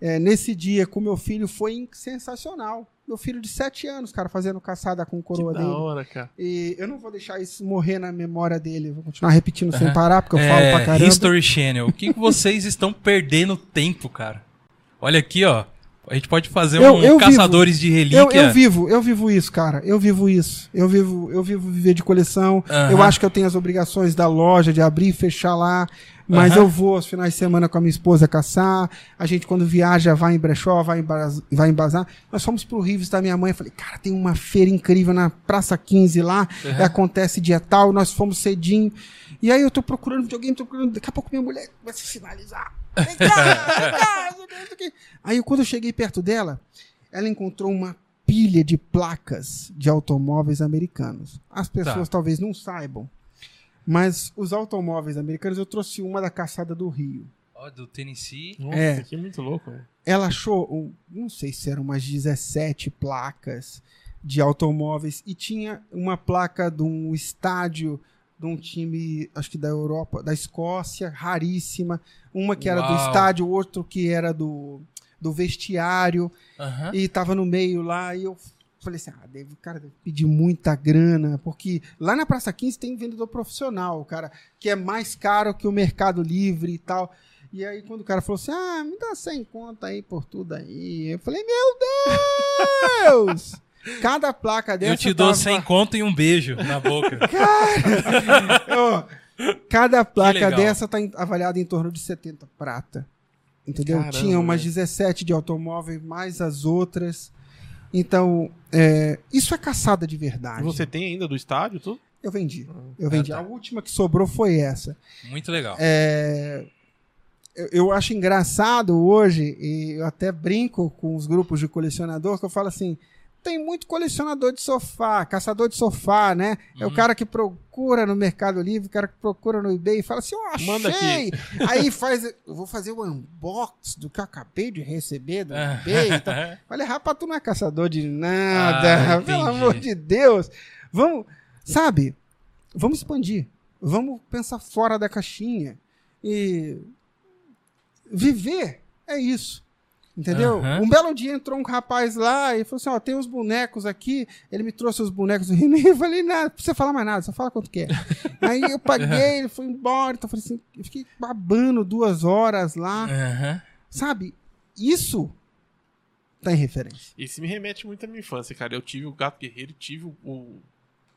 é, nesse dia com meu filho foi sensacional. Meu filho de 7 anos, cara, fazendo caçada com o Que coroa da dele. hora, cara. E eu não vou deixar isso morrer na memória dele. Vou continuar repetindo sem Aham. parar, porque eu É, falo pra caramba. History Channel. O que vocês estão perdendo tempo, cara? Olha aqui, ó. A gente pode fazer Eu- um eu caçadores de Eu, relíquia. eu vivo, eu vivo isso, cara. Eu vivo isso. Eu vivo, eu vivo viver de coleção. Aham. Eu acho que eu tenho as obrigações da loja de abrir e fechar lá. Mas Aham. eu vou aos finais de semana com a minha esposa caçar. A gente, quando viaja, vai em brechó, vai em, baz- vai em bazar. Nós fomos pro Rives da minha mãe. Eu falei, cara, tem uma feira incrível na Praça 15 lá. E acontece dia tal. Nós fomos cedinho. E aí eu tô procurando videogame, tô procurando. Daqui a pouco minha mulher começa a sinalizar. Vem cá, vem cá. Aí quando eu cheguei perto dela, ela encontrou uma pilha de placas de automóveis americanos. As pessoas Tá. talvez não saibam, mas os automóveis americanos, eu trouxe uma da caçada do Rio. Ó, do Tennessee. Nossa, É. isso aqui é muito louco, velho. Ela achou, um- não sei se eram umas 17 placas de automóveis e tinha uma placa de um estádio de um time, acho que da Europa, da Escócia, raríssima. Uma que era do Uau. estádio, outro que era do, do vestiário e tava no meio lá e eu falei assim, ah, deve, o cara deve pedir muita grana, porque lá na Praça 15 tem vendedor profissional, cara, que é mais caro que o Mercado Livre e tal. E aí quando o cara falou assim, ah, me dá 100 conta aí por tudo aí. Eu falei, meu Deus! Cada placa dessa Eu te dou tava- 100 conto e um beijo na boca. Ó, cada placa dessa tá avaliada em torno de 70 prata. Entendeu? Caramba, Tinha umas velho. 17 de automóvel, mais as outras. Então, é, isso é caçada de verdade. E você tem ainda do estádio, tudo? Eu vendi. Eu vendi. tá. A última que sobrou foi essa. Muito legal. É, eu, eu acho engraçado hoje, e eu até brinco com os grupos de colecionador, que eu falo assim: tem muito colecionador de sofá, caçador de sofá, né? É Uhum. o cara que procura no Mercado Livre, o cara que procura no eBay e fala assim: eu achei. Manda aqui. Aí faz. Eu vou fazer o unbox do que eu acabei de receber do Ah. eBay. Então, Falei, rapaz, tu não é caçador de nada, Ah, pelo amor de Deus. Vamos, sabe? Vamos expandir. Vamos pensar fora da caixinha. E viver é isso. Entendeu? Aham. Um belo dia entrou um rapaz lá e falou assim: Ó, tem os bonecos aqui. Ele me trouxe os bonecos do He-Man. Eu falei: Nada, não precisa falar mais nada, só fala quanto quer. Aí eu paguei, ele foi embora. Então eu falei assim: eu fiquei babando duas horas lá. Aham. Sabe? Isso tá em referência. Esse me remete muito à minha infância, cara. Eu tive o Gato Guerreiro, tive o, o,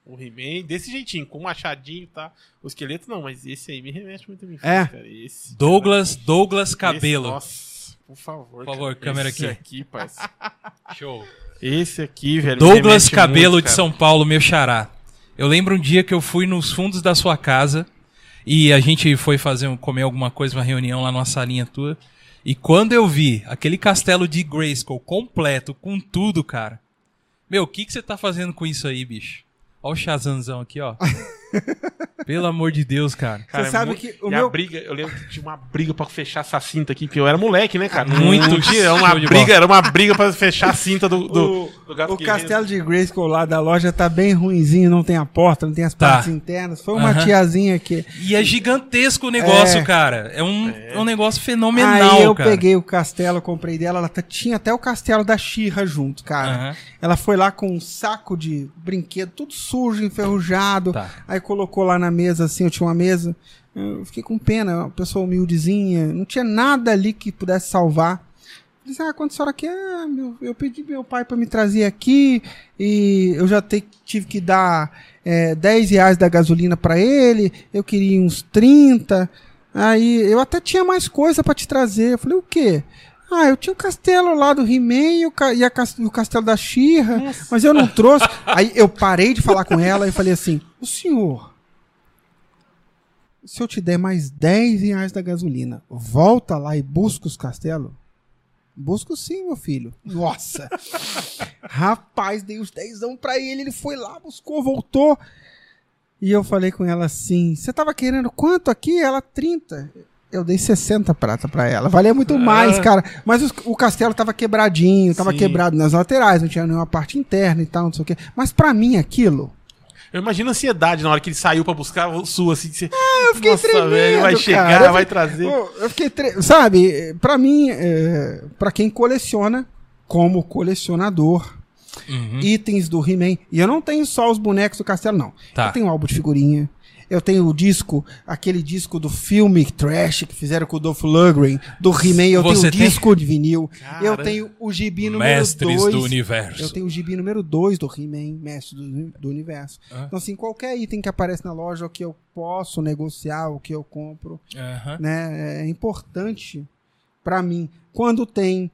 o He-Man desse jeitinho, com o machadinho e tá. O esqueleto não, mas esse aí me remete muito à minha infância, É. cara. Esse, Douglas, Douglas cara, Cabelo. esse- nossa, por favor. Por favor, cara. câmera esse aqui. aqui parceiro. Show. Esse aqui, velho. Douglas Cabelo muito, de. São Paulo, meu xará. Eu lembro um dia que eu fui nos fundos da sua casa e a gente foi fazer comer alguma coisa, uma reunião lá numa salinha tua. E quando eu vi aquele castelo de Grayskull completo, com tudo, cara. Meu, o que, que você tá fazendo com isso aí, bicho? Ó o Shazamzão aqui, ó. Pelo amor de Deus, cara. Cara, Você sabe mu- que o e meu- a briga, eu lembro que tinha uma briga pra fechar essa cinta aqui, porque eu era moleque, né, cara? Muito Não tinha, era uma de briga, era uma briga pra fechar a cinta do, do, O- castelo de Grayskull lá da loja tá bem ruinzinho, não tem a porta, não tem as Tá. partes internas. Foi uma tiazinha que. E é gigantesco o negócio, É. cara. É um, é um negócio fenomenal, Aí eu cara. peguei o castelo, comprei dela, ela tinha até o castelo da Xirra junto, cara. Ela foi lá com um saco de brinquedo, tudo sujo, enferrujado. Tá. Aí colocou lá na mesa, assim, eu tinha uma mesa. Eu fiquei com pena, uma pessoa humildezinha. Não tinha nada ali que pudesse salvar. Eu Disse, ah, quanto a senhora quer? Ah, meu- eu pedi meu pai para me trazer aqui e eu já te- tive que dar é, 10 reais da gasolina para ele. Eu queria uns 30. Aí eu até tinha mais coisa para te trazer. Eu falei, o quê? Ah, eu tinha o castelo lá do He-Man e, o ca- a cas- e o castelo da Xirra, mas eu não trouxe. Aí eu parei de falar com ela e falei assim: o senhor, se eu te der mais 10 reais da gasolina, volta lá e busca os castelos? Busco sim, meu filho. Nossa! Rapaz, dei os 10 pra ele, ele foi lá, buscou, voltou. E eu falei com ela assim: Você tava querendo quanto aqui? Ela, 30. Eu dei 60 prata pra ela. Valia muito mais, cara. Mas os- o castelo tava quebradinho, tava Sim. quebrado nas laterais, não tinha nenhuma parte interna e tal, não sei o quê. Mas pra mim aquilo. Eu imagino a ansiedade na hora que ele saiu pra buscar o sua, assim. Você... Eu fiquei Nossa, tremendo, velho, vai cara. chegar, Eu vai trazer. Pô, Eu fiquei. Tre... Sabe, pra mim, é, pra quem coleciona, como colecionador, Uhum. itens do He-Man. E eu não tenho só os bonecos do castelo, não. Tá. Eu tenho um álbum de figurinha. Eu tenho o disco, aquele disco do filme Trash que fizeram com o Dolph Lundgren, do He-Man. Eu Você tenho o tem? disco de vinil. Caramba. Eu tenho o gibi número Mestres 2. do universo. Eu tenho o gibi número 2 do He-Man, Mestre do, do Universo. Ah. Então, assim, qualquer item que aparece na loja, o que eu posso negociar, o que eu compro, Aham. né? É importante pra mim. Quando tem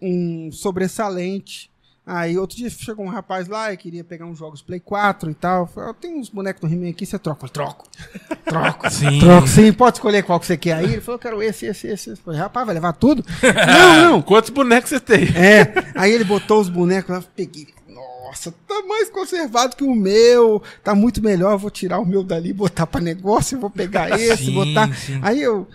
um sobressalente. Aí outro dia chegou um rapaz lá e queria pegar uns jogos Play 4 e tal. Eu falei, "Eu tenho uns bonecos do He-Man aqui, você troca? Eu falei, troco. Troco. Sim. Troco sim, pode escolher qual que você quer aí. Ele falou, eu quero esse, esse, esse. Eu falei, rapaz, vai levar tudo? não, não. Quantos bonecos você tem? É, aí ele botou os bonecos lá, peguei. nossa, tá mais conservado que o meu, tá muito melhor, eu vou tirar o meu dali, botar pra negócio, eu vou pegar esse, Sim, botar. sim. Aí eu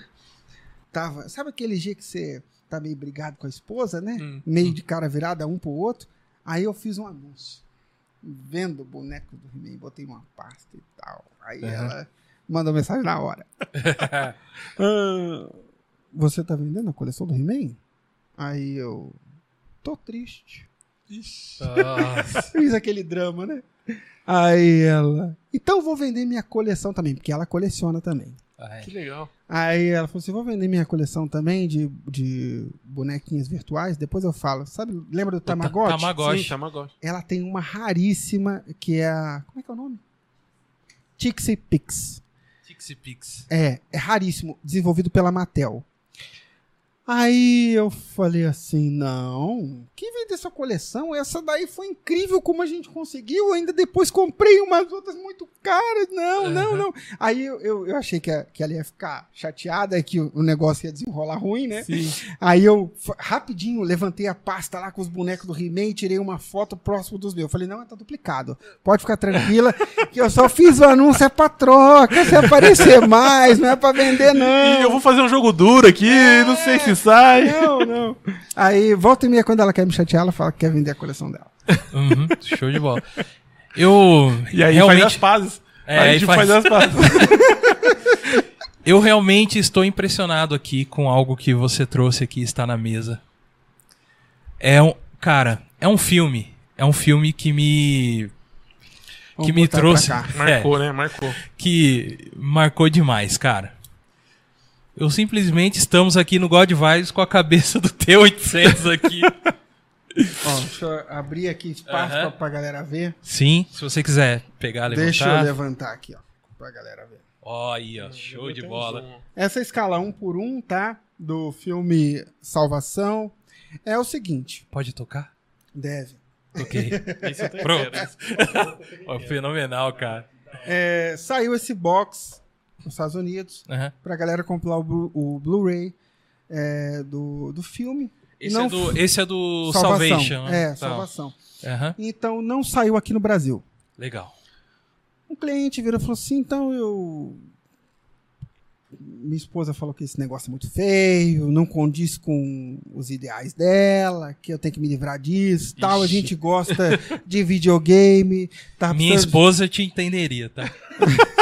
tava, sabe aquele dia que você tá meio brigado com a esposa, né? Hum, meio de cara virada um pro outro. Aí eu fiz um anúncio. Vendo o boneco do He-Man, botei uma pasta e tal. Aí Aham. ela mandou mensagem na hora. Ah, você tá vendendo a coleção do He-Man? Aí eu. Tô triste. Nossa. Fiz aquele drama, né? Aí ela. Então vou vender minha coleção também, porque ela coleciona também. Ai. Que legal. Aí ela falou assim: vou vender minha coleção também de, de bonequinhas virtuais. Depois eu falo. Sabe, lembra do Tamagotchi? Tamagotchi. Sim, Tamagotchi. Ela tem uma raríssima que é a. Como é que é o nome? Tixie Pix. Pixie Pix. É, é raríssimo, desenvolvido pela Mattel. Aí eu falei assim, não, que vender sua coleção? Essa daí foi incrível como a gente conseguiu, ainda depois comprei umas outras muito caras, não, não, Aham. não. Aí eu, eu, eu achei que, a- que ela ia ficar chateada, que o, o negócio ia desenrolar ruim, né? Sim. Aí eu, rapidinho, levantei a pasta lá com os bonecos do He-Man e tirei uma foto próximo dos meus. Falei, não, tá duplicado. Pode ficar tranquila, que eu só fiz o anúncio, é pra troca, se aparecer mais, não é pra vender, E não. eu vou fazer um jogo duro aqui, não sei se sai. Não, não. Aí, volta e meia, quando ela quer me chatear, ela fala que quer vender a coleção dela. Uhum, show de bola. Eu E aí realmente, faz as pazes. É, aí a gente faz- faz, as pazes. eu realmente estou impressionado aqui com algo que você trouxe aqui está na mesa. É um, cara, é um filme, é um filme que me Vamos que me trouxe, cá. Marcou, né? Marcou. que marcou demais, cara. Eu simplesmente estamos aqui no God Vibes com a cabeça do T800 aqui. Ó, deixa eu abrir aqui espaço Aham. pra, pra galera ver. Sim, se você quiser pegar, levantar. Deixa eu levantar aqui, ó, pra galera ver. Ó, aí, ó, show de bola. Essa escala um por um, tá? Do filme Salvação. É o seguinte, Pode tocar? deve. Ok. Pronto. Ó, fenomenal, cara. É, saiu esse box nos Estados Unidos Aham. pra galera comprar o, Blu- o Blu-ray é, do, do filme. Esse, Não é do, esse é do Salvação. Salvation. né? É, Tá. Salvação. Aham. Então não saiu aqui no Brasil. Legal. Um cliente virou e falou assim: então eu. Minha esposa falou que esse negócio é muito feio, não condiz com os ideais dela, que eu tenho que me livrar disso tal. A Ixi. gente gosta de videogame. Tá Minha precisando- esposa te entenderia, tá?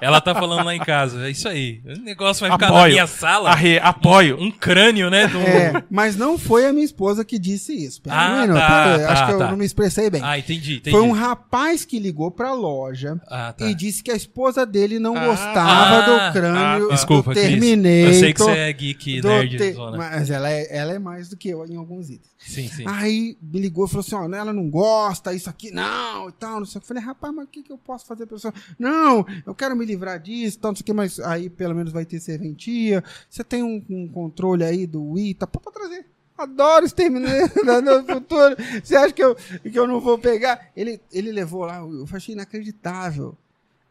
Ela tá falando lá em casa. É isso aí. O negócio vai ficar na Apoio. minha sala. Arre, apoio. Um crânio, né? do- É, mas não foi a minha esposa que disse isso. Pera Ah, um minuto, tá, tá, acho que eu tá. não me expressei bem. Ah, entendi, entendi. Foi um rapaz que ligou pra loja Ah, tá. e disse que a esposa dele não Ah, gostava ah, do crânio ah, tá. Desculpa, do. Terminator. Eu sei que você é geek nerd te-. Mas ela é, ela é mais do que eu em alguns itens. Sim, sim. Aí me ligou e falou assim: ó, ela não gosta, isso aqui não, e tal, não sei o que. Eu falei, rapaz, mas o que, que eu posso fazer pra você? Não, eu quero me livrar disso, sei o que, mas aí pelo menos vai ter serventia. Você tem um, um controle aí do tá? Pô, pra trazer. Adoro esse Terminator no futuro. Você acha que eu, que eu não vou pegar? Ele, ele levou lá, eu achei inacreditável.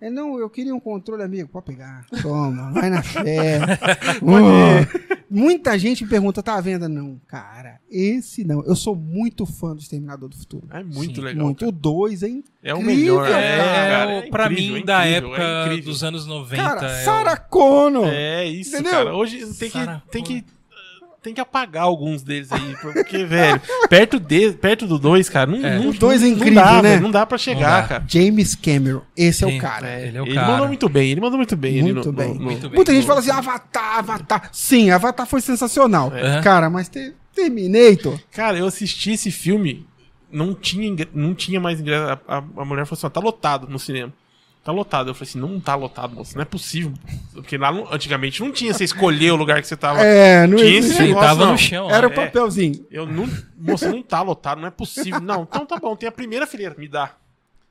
É, não, eu queria um controle, amigo. Pode pegar. Toma, vai na fé. Uh, muita gente me pergunta, tá à venda? Não, cara, esse não. Eu sou muito fã do Exterminador do Futuro. É muito Sim. legal. muito. O 2, hein? É o incrível, melhor. É, cara, o- é pra incrível, mim, é da incrível, época é incrível. dos anos 90. Cara, é Sarah Connor. É isso, Entendeu? cara. Hoje tem que, tem que tem que apagar alguns deles aí, porque velho, perto de, perto do 2, cara, não, É. não, O é não incrível, dá, né? velho, Não dá pra chegar, dá. cara. James Cameron, esse é Sim, o cara. é, ele é o ele cara. mandou muito bem, ele mandou muito bem. ele Muito no- bem. no- no- Muito bem. Muita gente fala assim, Avatar, Avatar. Sim, Avatar foi sensacional. É. Cara, mas te- Terminator. Cara, eu assisti esse filme, não tinha, não tinha mais ingresso. A, a- a mulher falou assim: ó, tá lotado no cinema. Tá lotado. Eu falei assim: não tá lotado, moço, não é possível. Porque lá no- antigamente não tinha você escolher o lugar que você tava. É, não Tinha esse negócio, tava não. no chão. Era ó. o papelzinho. Eu não. Moço, não tá lotado, não é possível. Não, então tá bom, tem a primeira fileira, me dá.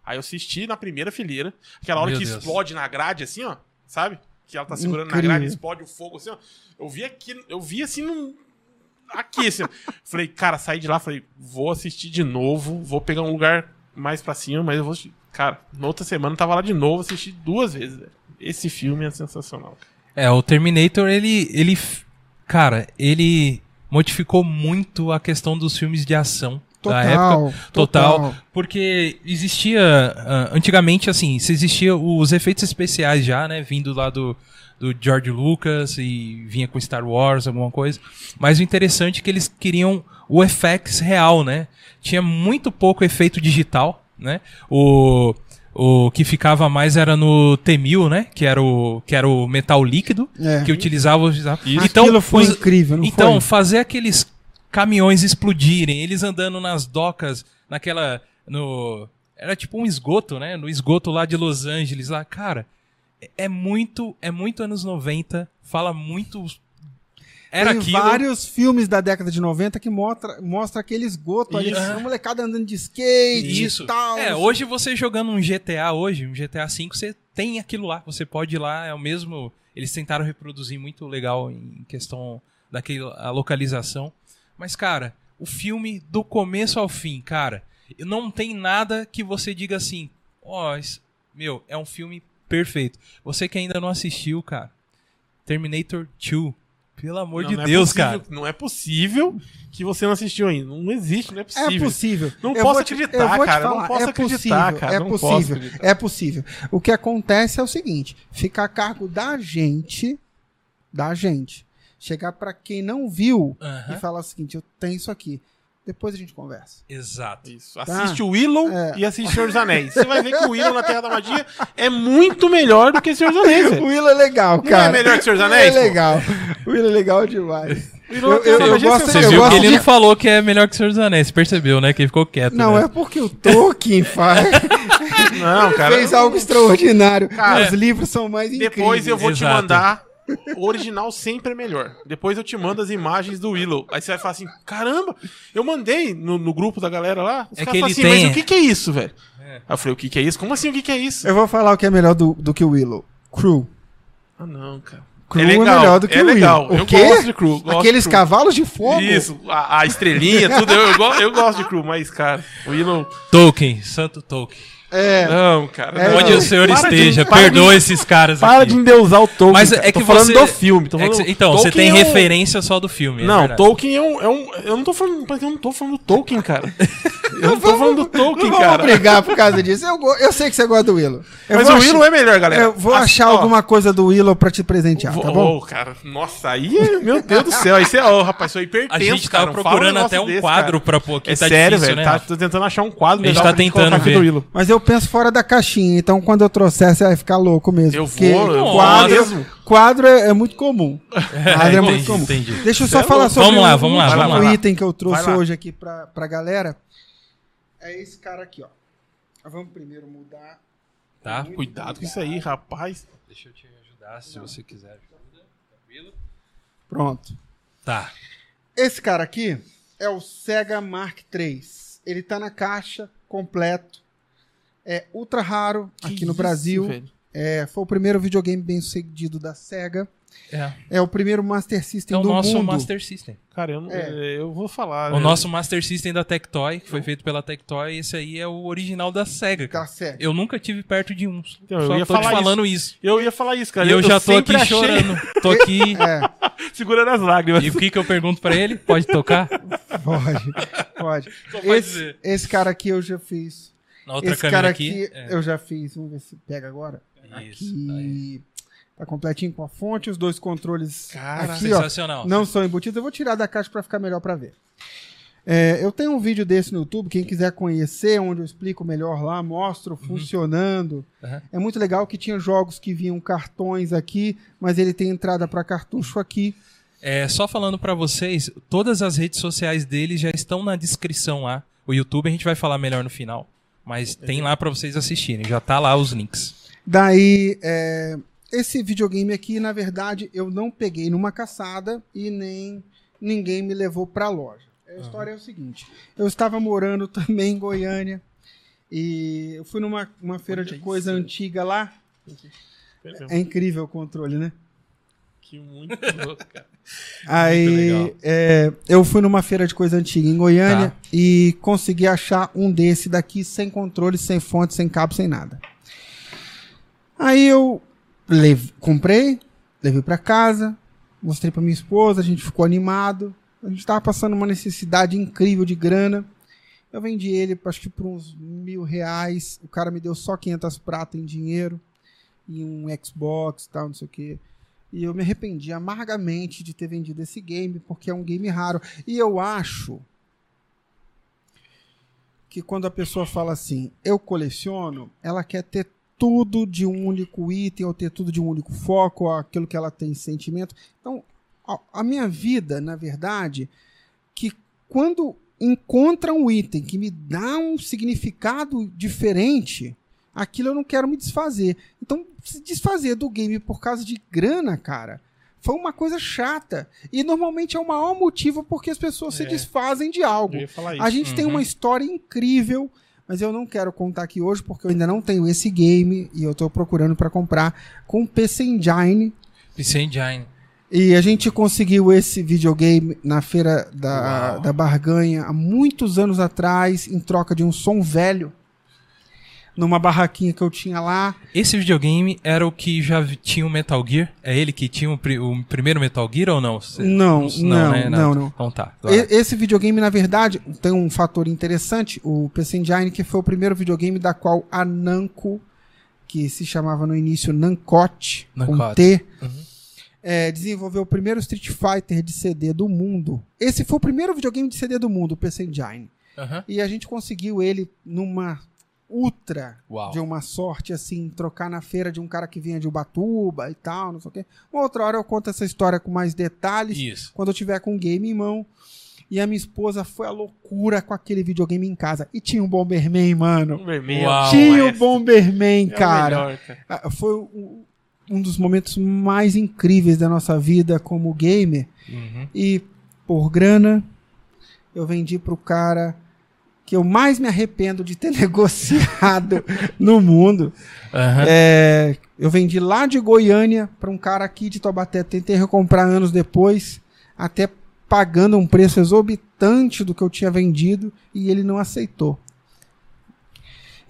Aí eu assisti na primeira fileira, aquela hora Meu que Deus. explode na grade, assim, ó, sabe? Que ela tá segurando Incrível. na grade, explode o fogo, assim, ó. Eu vi aqui, eu vi assim num. Aqui, assim. Falei, cara, saí de lá, falei, vou assistir de novo, vou pegar um lugar mais pra cima, mas eu vou assistir. Cara, na outra semana eu tava lá de novo, assisti duas vezes, velho. Esse filme é sensacional. É, o Terminator, ele, ele. Cara, ele modificou muito a questão dos filmes de ação. Total, época. Total. Porque existia. ah, antigamente, assim, se existia os efeitos especiais já, né? Vindo lá do, do George Lucas e vinha com Star Wars, alguma coisa. Mas o interessante é que eles queriam o FX real, né? Tinha muito pouco efeito digital, né? O. O que ficava mais era no T-1000, né? Que era o, que era o metal líquido, É. que utilizava... utilizava. Aquilo foi os- incrível, não então, foi? fazer aqueles caminhões explodirem, eles andando nas docas, naquela. No, era tipo um esgoto, né? No esgoto lá de Los Angeles, lá, cara. é- É muito, é muito anos 90, fala muito. Era Tem aquilo. vários filmes da década de 90 que mostra, mostra aquele esgoto ali, Isso. a molecada andando de skate Isso. e tal. É, hoje você jogando um GTA hoje, um GTA V, você tem aquilo lá. Você pode ir lá, é o mesmo. Eles tentaram reproduzir muito legal em questão daquela localização. Mas, cara, o filme do começo ao fim, cara, não tem nada que você diga assim, ó, isso- meu, é um filme perfeito. Você que ainda não assistiu, cara, Terminator 2. Pelo amor Não, de não é Deus, possível- cara. Não é possível que você não assistiu ainda. Não existe, não é É possível. possível. Não Eu posso te- acreditar, cara, não falar, posso é acreditar, possível, cara, É não possível. acreditar. É possível. O que acontece é o seguinte: fica a cargo da gente, da gente, chegar pra quem não viu Aham. e falar o seguinte: eu tenho isso aqui. Depois a gente conversa. Exato. Isso. Assiste o Willow É. e assiste Senhor dos Anéis. Você vai ver que o Willow na Terra da Magia é muito melhor do que Senhor dos Anéis, O velho. Will é legal, Não cara. é melhor que Senhor dos O Anéis, é legal. O Will é legal demais. O Willow na Eu- eu- eu é gosto- Você viu gosto que ele de- não falou que é melhor que o Senhor dos Anéis, você percebeu, né? Que ele ficou quieto. Não, né? é porque o Tolkien faz, Não, cara. fez algo extraordinário. Cara, Os livros são mais incríveis. Depois eu vou te Exato. mandar. O original sempre é melhor. Depois eu te mando as imagens do Willow. Aí você vai falar assim: caramba, eu mandei no, no grupo da galera lá. Os É caras falam ele assim, tem- mas o que, que é isso, velho? Aí eu falei: o que, que é isso? Como assim o que, que é isso? Eu vou falar o que é melhor do, do que o Willow. Crew. Ah, não, cara. Crew é é, legal, melhor do que é o Willow. legal. O Eu quê? gosto de Crew. gosto Aqueles de Crew. cavalos de fogo? Isso, a, a estrelinha, tudo. Eu, eu, eu gosto de Crew, mas, cara, o Willow. Tolkien, Santo Tolkien. É. Não, cara. É, não. Onde o senhor Para de- esteja, de- perdoa esses caras Para aqui. de endeusar o Tolkien. Mas cara. é Tô que falando você- do filme. Tô É falando, cê- então, você Tolkien tem é um- referência só do filme. é Não, verdade. Tolkien é um, é um. Eu não tô falando. Eu não tô falando do Tolkien, cara. Eu não tô falando do Tolkien, Não vamos cara. brigar por causa disso. Eu, eu sei que você gosta do Willow. Eu Mas vou o Willow é melhor, galera. Eu vou Assim, achar ó, alguma coisa do Willow pra te presentear, tá vou- bom? Ô, cara, nossa, aí, é- meu Deus do céu, aí você, ó, rapaz, isso aí pertence, A gente cara, tava não procurando até um quadro cara. pra pôr aqui. É tá sério, velho, né? tá, tô tentando achar um quadro A gente tá tentando ver. Mas eu penso fora da caixinha, então quando eu trouxer você vai ficar louco mesmo. Eu porque vou, eu vou quadro, mesmo. quadro é, é muito comum. Quadro é, muito entendi, comum. entendi. Deixa eu só é falar louco. sobre Vamos lá, o vamos lá, vamos lá. item que eu trouxe hoje aqui pra, pra galera. É esse cara aqui, ó. Vamos primeiro mudar. Tá? Cuidado com isso aí, rapaz. Deixa eu te ajudar se você quiser. Tranquilo? Pronto. Tá. Esse cara aqui é o Sega Mark III. Ele tá na caixa completo. É ultra raro Que aqui no isso, Brasil. velho? É, foi o primeiro videogame bem sucedido da Sega. É, É o primeiro Master System é o do nosso mundo. Master System. Cara, eu, não- É. eu vou falar. O né? nosso Master System da Tectoy, que foi feito pela Tectoy, esse aí é o original da SEGA. Da Cara. Sega. Eu nunca tive perto de um. Então, eu Só ia tô te falar falando isso. Eu ia falar isso, cara. E eu, já tô sempre aqui achei- chorando. Tô aqui. É, segurando as lágrimas. E o que, que eu pergunto pra ele? Pode tocar? pode. Pode. Só pode Esse, dizer. esse cara aqui eu já fiz. Na outra esse câmera cara aqui. aqui, é. eu já fiz. Vamos ver se pega agora. Isso. Aqui. Tá completinho com a fonte, os dois controles Cara, aqui, ó. Sensacional. Não são embutidos. Eu vou tirar da caixa para ficar melhor para ver. É, eu tenho um vídeo desse no YouTube, quem quiser conhecer, onde eu explico melhor lá, mostro funcionando. Uhum. É muito legal que tinha jogos que vinham cartões aqui, mas ele tem entrada para cartucho aqui. É, só falando pra vocês, todas as redes sociais dele já estão na descrição lá. O YouTube a gente vai falar melhor no final. Mas tem lá pra vocês assistirem. Já tá lá os links. Daí, é, esse videogame aqui, na verdade, eu não peguei numa caçada e nem ninguém me levou pra loja. A história é o seguinte: eu estava morando também em Goiânia e eu fui numa uma feira Olha de coisa isso. antiga lá. É incrível o controle, né? Que muito louco, cara. Aí legal. é, eu fui numa feira de coisa antiga em Goiânia Tá. e consegui achar um desse daqui sem controle, sem fonte, sem cabo, sem nada. Aí eu leve- comprei, levei pra casa, mostrei pra minha esposa, a gente ficou animado. A gente tava passando uma necessidade incrível de grana. Eu vendi ele, acho que por uns mil reais. O cara me deu só 500 pratas em dinheiro. E um Xbox e tal, não sei o quê. E eu me arrependi amargamente de ter vendido esse game, porque é um game raro. E eu acho que quando a pessoa fala assim, eu coleciono, ela quer ter tudo de um único item, ou ter tudo de um único foco, aquilo que ela tem sentimento. Então, a minha vida, na verdade, que quando encontra um item que me dá um significado diferente, aquilo eu não quero me desfazer. Então, se desfazer do game por causa de grana, cara, foi uma coisa chata. E normalmente é o maior motivo porque as pessoas se É. desfazem de algo. A gente tem Uhum. uma história incrível, mas eu não quero contar aqui hoje porque eu ainda não tenho esse game e eu tô procurando para comprar com PC Engine. PC Engine. E a gente conseguiu esse videogame na feira da, Uau. da Barganha há muitos anos atrás, em troca de um som velho, numa barraquinha que eu tinha lá. Esse videogame era o que já tinha o Metal Gear? É ele que tinha o, pri- o primeiro Metal Gear ou não? Cê- Não, não, né? não, não. Então tá. Esse videogame, na verdade, tem um fator interessante. O PC Engine, que foi o primeiro videogame da qual a Namco, que se chamava no início Namcot, com. T, Uhum. é, desenvolveu o primeiro Street Fighter de CD do mundo. Esse foi o primeiro videogame de CD do mundo, o PC Engine. Aham. E a gente conseguiu ele numa ultra Uau. de uma sorte, assim, trocar na feira de um cara que vinha de Ubatuba e tal, não sei o quê. Uma outra hora eu conto essa história com mais detalhes Isso. quando eu tiver com o game em mão. E a minha esposa foi a loucura com aquele videogame em casa. E tinha um Bomberman, mano. Um vermelho. Uau. tinha o maestro. Bomberman, É o cara. melhor. Ah, Foi um, um dos momentos mais incríveis da nossa vida como gamer. Uhum. E por grana, eu vendi pro cara que eu mais me arrependo de ter negociado no mundo. Aham. É, eu vendi lá de Goiânia para um cara aqui de Taubaté. Tentei recomprar anos depois, até pagando um preço exorbitante do que eu tinha vendido e ele não aceitou.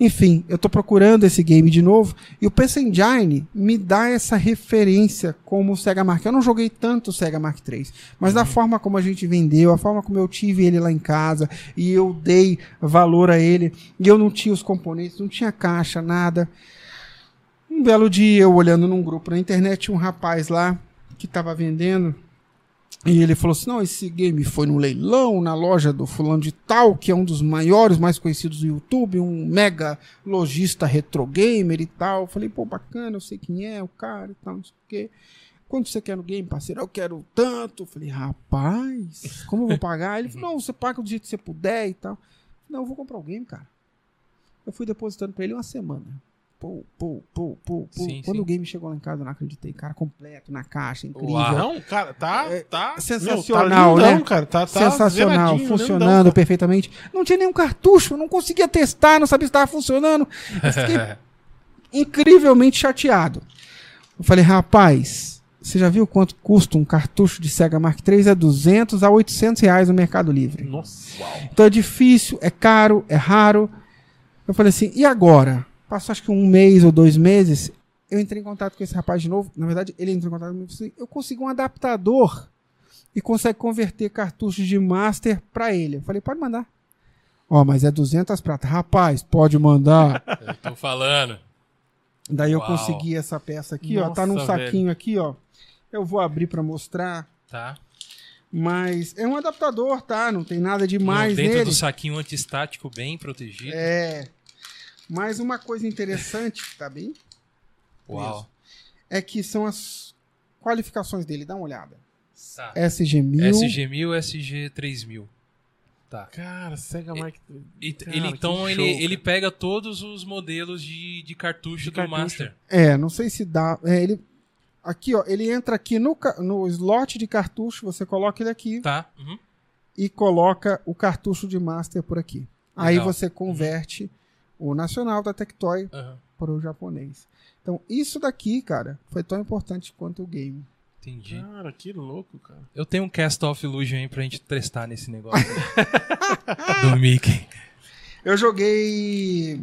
Enfim, eu tô procurando esse game de novo e o PC Engine me dá essa referência como o Sega Mark. Eu não joguei tanto o Sega Mark III, mas da forma como a gente vendeu, a forma como eu tive ele lá em casa e eu dei valor a ele e eu não tinha os componentes, não tinha caixa, nada. Um belo dia, eu olhando num grupo na internet, um rapaz lá que tava vendendo. E ele falou assim: não, esse game foi no leilão, na loja do fulano de tal, que é um dos maiores, mais conhecidos do YouTube, um mega lojista retro gamer e tal. Eu falei, pô, bacana, eu sei quem é o cara e tal, não sei o quê. Quanto você quer no game, parceiro? Eu quero tanto. Eu falei, rapaz, como eu vou pagar? Ele falou, não, você paga do jeito que você puder e tal. Não, eu vou comprar o game, cara. Eu fui depositando pra ele uma semana. Pô, pô, pô, pô, pô. Sim, Quando sim. o game chegou lá em casa, eu não acreditei. Cara, completo, na caixa, incrível. Uau. Não, cara, tá, tá É, sensacional, meu, tá lindão, né? cara. Tá, tá Sensacional, funcionando lindão, perfeitamente. Não tinha nenhum cartucho, eu não conseguia testar, não sabia se estava funcionando. Eu fiquei incrivelmente chateado. Eu falei, rapaz, você já viu quanto custa um cartucho de Sega Mark III? É 200 a 800 reais no Mercado Livre. Nossa. Então é difícil, é caro, é raro. Eu falei assim, e agora? Passou acho que um mês ou dois meses, eu entrei em contato com esse rapaz de novo. Na verdade, ele entrou em contato comigo e assim, eu consegui um adaptador e consegue converter cartuchos de Master pra ele. Eu falei, pode mandar. Ó, mas é 200 pratas. Rapaz, pode mandar. Eu tô falando. Daí eu Uau. consegui essa peça aqui, ó. Tá num Nossa, saquinho aqui, ó. Eu vou abrir pra mostrar. Tá. Mas é um adaptador, tá? Não tem nada demais dentro nele. do saquinho antistático bem protegido. É. Mas uma coisa interessante, tá bem? Uau. É que são as qualificações dele. Dá uma olhada. Tá. SG1000. SG1000, SG3000. Tá. Cara, Sega Mark E- Cara, ele, então show, ele, cara. ele pega todos os modelos de, de cartucho De do cartucho. Master. É, não sei se dá. É, ele. Aqui, ó. Ele entra aqui no, no slot de cartucho. Você coloca ele aqui Tá. Uhum. e coloca o cartucho de Master por aqui. Aí Legal. você converte o nacional da Tectoy Aham. para o japonês. Então, isso daqui, cara, foi tão importante quanto o game. Entendi. Cara, que louco, cara. Eu tenho um Cast of Illusion aí pra gente testar nesse negócio. do Mickey. Eu joguei.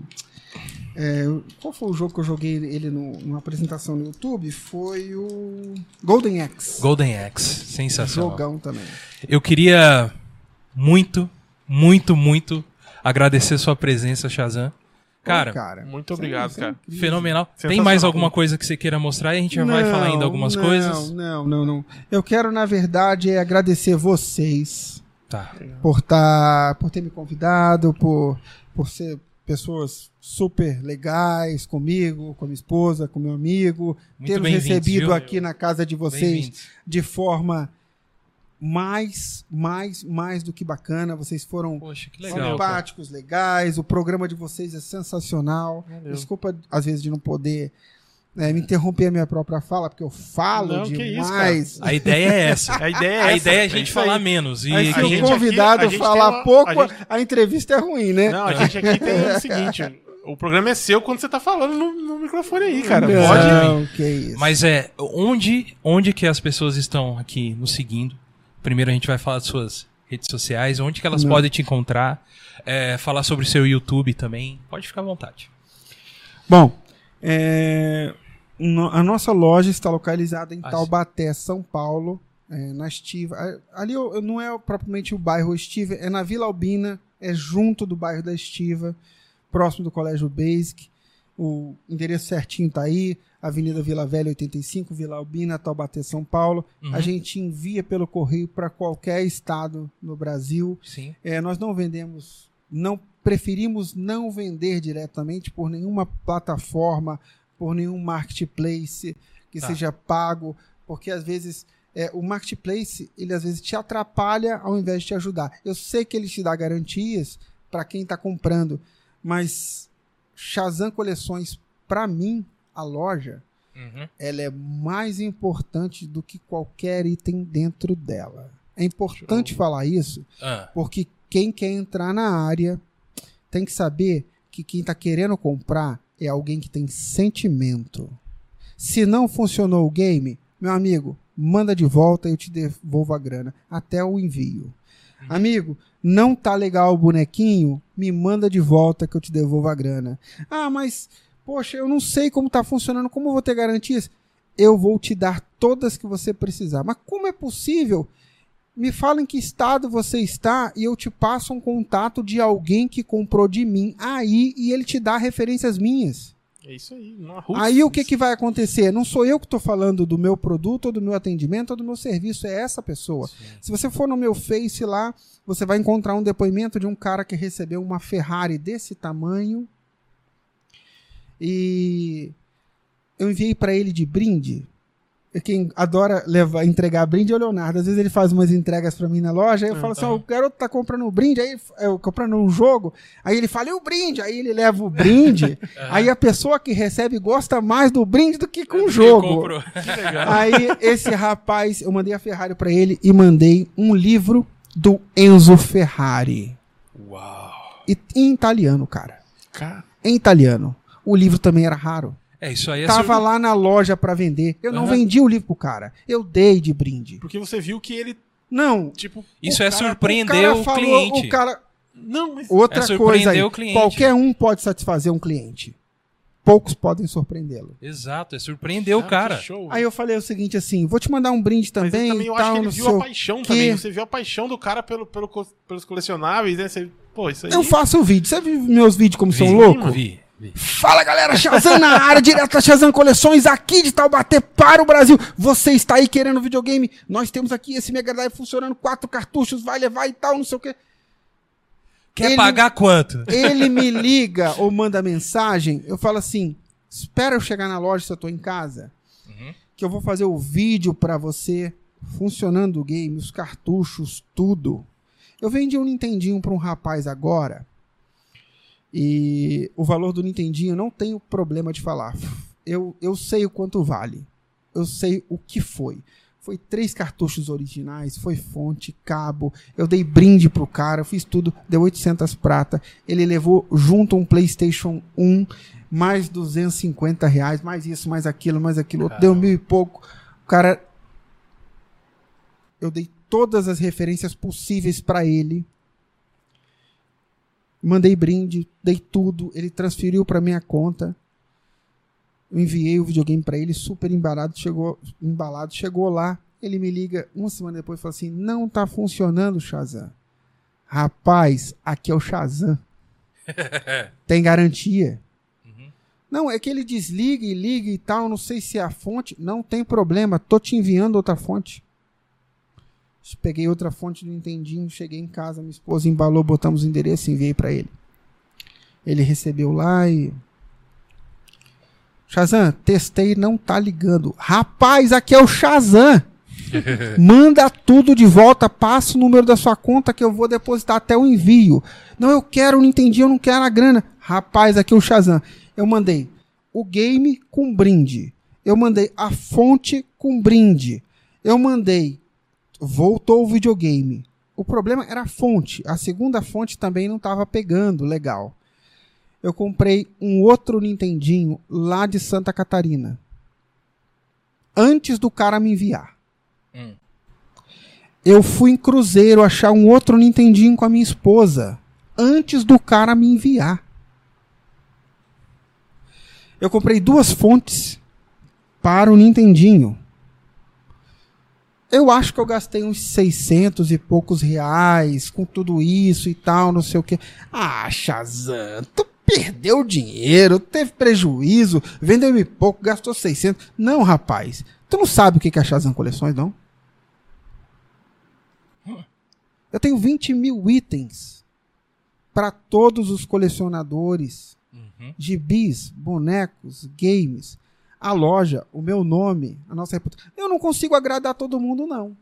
é, qual foi o jogo que eu joguei ele no, numa apresentação no YouTube? Foi o Golden Axe. Golden Axe. Sensacional. Jogão também. Eu queria muito, muito, muito agradecer sua presença, Shazam. Cara, cara. Muito obrigado, Isso é cara. incrível. fenomenal. Tem mais alguma coisa que você queira mostrar e a gente já vai falar ainda algumas não, coisas? Não, não, não. Eu quero, na verdade, é agradecer vocês Tá. por tá, por ter me convidado, por, por ser pessoas super legais comigo, com a minha esposa, com meu amigo, Muito ter recebido viu? aqui na casa de vocês de forma mais, mais, mais do que bacana. Vocês foram Poxa, legal. cara. simpáticos, legais. O programa de vocês é sensacional. Valeu. Desculpa, às vezes, de não poder né, me interromper a minha própria fala, porque eu falo Não, que isso, demais. A ideia é essa. A ideia é A ideia é a gente falar menos. E Aí, se a o gente aqui- convidado a gente falar uma- pouco, a a, gente- entrevista é ruim, né? Não, a gente aqui tem o seguinte: o programa é seu quando você tá falando no, no microfone aí, cara. não, Pode. que isso. Mas é, onde, onde que as pessoas estão aqui nos seguindo? Primeiro a gente vai falar de suas redes sociais, onde que elas Não. podem te encontrar, é, falar sobre o seu YouTube também. Pode ficar à vontade. Bom, é, no- a nossa loja está localizada em Ah, Taubaté, São Paulo, é, na Estiva. Ali não é propriamente o bairro Estiva, é na Vila Albina, é junto do bairro da Estiva, próximo do Colégio Basic. O endereço certinho tá aí, Avenida Vila Velha 85, Vila Albina, Taubaté, São Paulo. Uhum. A gente envia pelo correio para qualquer estado no Brasil. Sim. É, nós não vendemos, não preferimos não vender diretamente por nenhuma plataforma, por nenhum marketplace que Tá. seja pago, porque às vezes é, o marketplace ele às vezes te atrapalha ao invés de te ajudar. Eu sei que ele te dá garantias para quem está comprando, mas Shazam Coleções para mim a loja Uhum. ela é mais importante do que qualquer item dentro dela. É importante falar isso Ah, porque quem quer entrar na área tem que saber que quem está querendo comprar é alguém que tem sentimento. Se não funcionou o game, meu amigo, manda de volta e eu te devolvo a grana até o envio. Amigo, não tá legal o bonequinho? Me manda de volta que eu te devolvo a grana. Ah, mas poxa, eu não sei como tá funcionando, como eu vou ter garantias? Eu vou te dar todas que você precisar. Mas como é possível? Me fala em que estado você está e eu te passo um contato de alguém que comprou de mim aí e ele te dá referências minhas. É isso aí. Aí o que, que vai acontecer? Não sou eu que estou falando do meu produto, ou do meu atendimento, ou do meu serviço, é essa pessoa. Se você for no meu Face lá, você vai encontrar um depoimento de um cara que recebeu uma Ferrari desse tamanho e eu enviei para ele de brinde. E Quem adora levar, entregar brinde é o Leonardo. Às vezes ele faz umas entregas para mim na loja, aí eu falo assim: ó, o garoto tá comprando um brinde, aí eu comprando um jogo, aí ele fala, e o brinde? Aí ele leva o brinde, aí a pessoa que recebe gosta mais do brinde do que com o jogo. Aí esse rapaz, eu mandei a Ferrari pra ele e mandei um livro do Enzo Ferrari. Uau. E, em italiano, cara. Cara, Em italiano. O livro também era raro. É, isso aí é Tava sur- lá na loja pra vender. Eu não Aham. vendi o livro pro cara. Eu dei de brinde. porque você viu que ele, Não. tipo. Isso o é cara- surpreender cara o falou- cliente. O cara, Não, mas. outra É surpreender coisa aí. o cliente. Qualquer um pode satisfazer um cliente. Poucos podem surpreendê-lo. Exato, é surpreender o cara. que show. Aí eu falei o seguinte assim, vou te mandar um brinde Mas também, ele também eu tal, acho que ele não viu a o paixão quê. também. Você viu a paixão do cara pelo, pelo, pelos colecionáveis, né? Você, pô, isso aí. Eu faço o vídeo. Você viu meus vídeos como são Vi, louco? Vi, vi. Fala galera, Shazam na área, direto da Shazam Coleções, aqui de Taubaté para o Brasil. Você está aí querendo videogame? Nós temos aqui esse Mega Drive funcionando, quatro cartuchos, vai levar e tal, não sei o que. Quer Ele- pagar quanto? Ele me liga ou manda mensagem, eu falo assim: espera eu chegar na loja se eu tô em casa, Uhum. que eu vou fazer o vídeo para você, funcionando o game, os cartuchos, tudo. Eu vendi um Nintendinho para um rapaz agora. E o valor do Nintendinho não tenho problema de falar. Eu, eu sei o quanto vale. Eu sei o que foi. Foi três cartuchos originais, foi fonte, cabo. Eu dei brinde pro cara, eu fiz tudo, deu 800 prata. Ele levou junto um PlayStation 1, mais 250 reais, mais isso, mais aquilo, mais aquilo. Deu mil e pouco. O cara. Eu dei todas as referências possíveis para ele. Mandei brinde, dei tudo. Ele transferiu para minha conta. Eu enviei o videogame para ele, super embalado, chegou, embalado, chegou lá, ele me liga uma semana depois e fala assim: "Não tá funcionando, Shazam". Rapaz, aqui é o Shazam. Tem garantia. Não, é que ele desliga e liga e tal, não sei se é a fonte. Não tem problema, tô te enviando outra fonte. Peguei outra fonte do Nintendinho, cheguei em casa, minha esposa embalou, botamos o endereço e enviei pra ele. Ele recebeu lá e. Shazam, testei, não tá ligando. Rapaz, aqui é o Shazam! Manda tudo de volta, passa o número da sua conta que eu vou depositar até o envio. Não, eu quero, não entendi, eu não quero a grana. Rapaz, aqui é o Shazam. Eu mandei o game com brinde. Eu mandei a fonte com brinde. Eu mandei. Voltou o videogame. O problema era a fonte. A segunda fonte também não estava pegando legal. Eu comprei um outro Nintendinho lá de Santa Catarina. Antes do cara me enviar. Hum. Eu fui em Cruzeiro achar um outro Nintendinho com a minha esposa. Antes do cara me enviar. Eu comprei duas fontes para o Nintendinho. Eu acho que eu gastei uns 600 e poucos reais com tudo isso e tal, não sei o que. Ah, Shazam, tu perdeu dinheiro, teve prejuízo, vendeu-me pouco, gastou 600. Não, rapaz, tu não sabe o que é Shazam Coleções, não? Eu tenho 20 mil itens para todos os colecionadores Uhum. gibis, bonecos, games, a loja, o meu nome, a nossa reputação. Eu não consigo agradar todo mundo, não.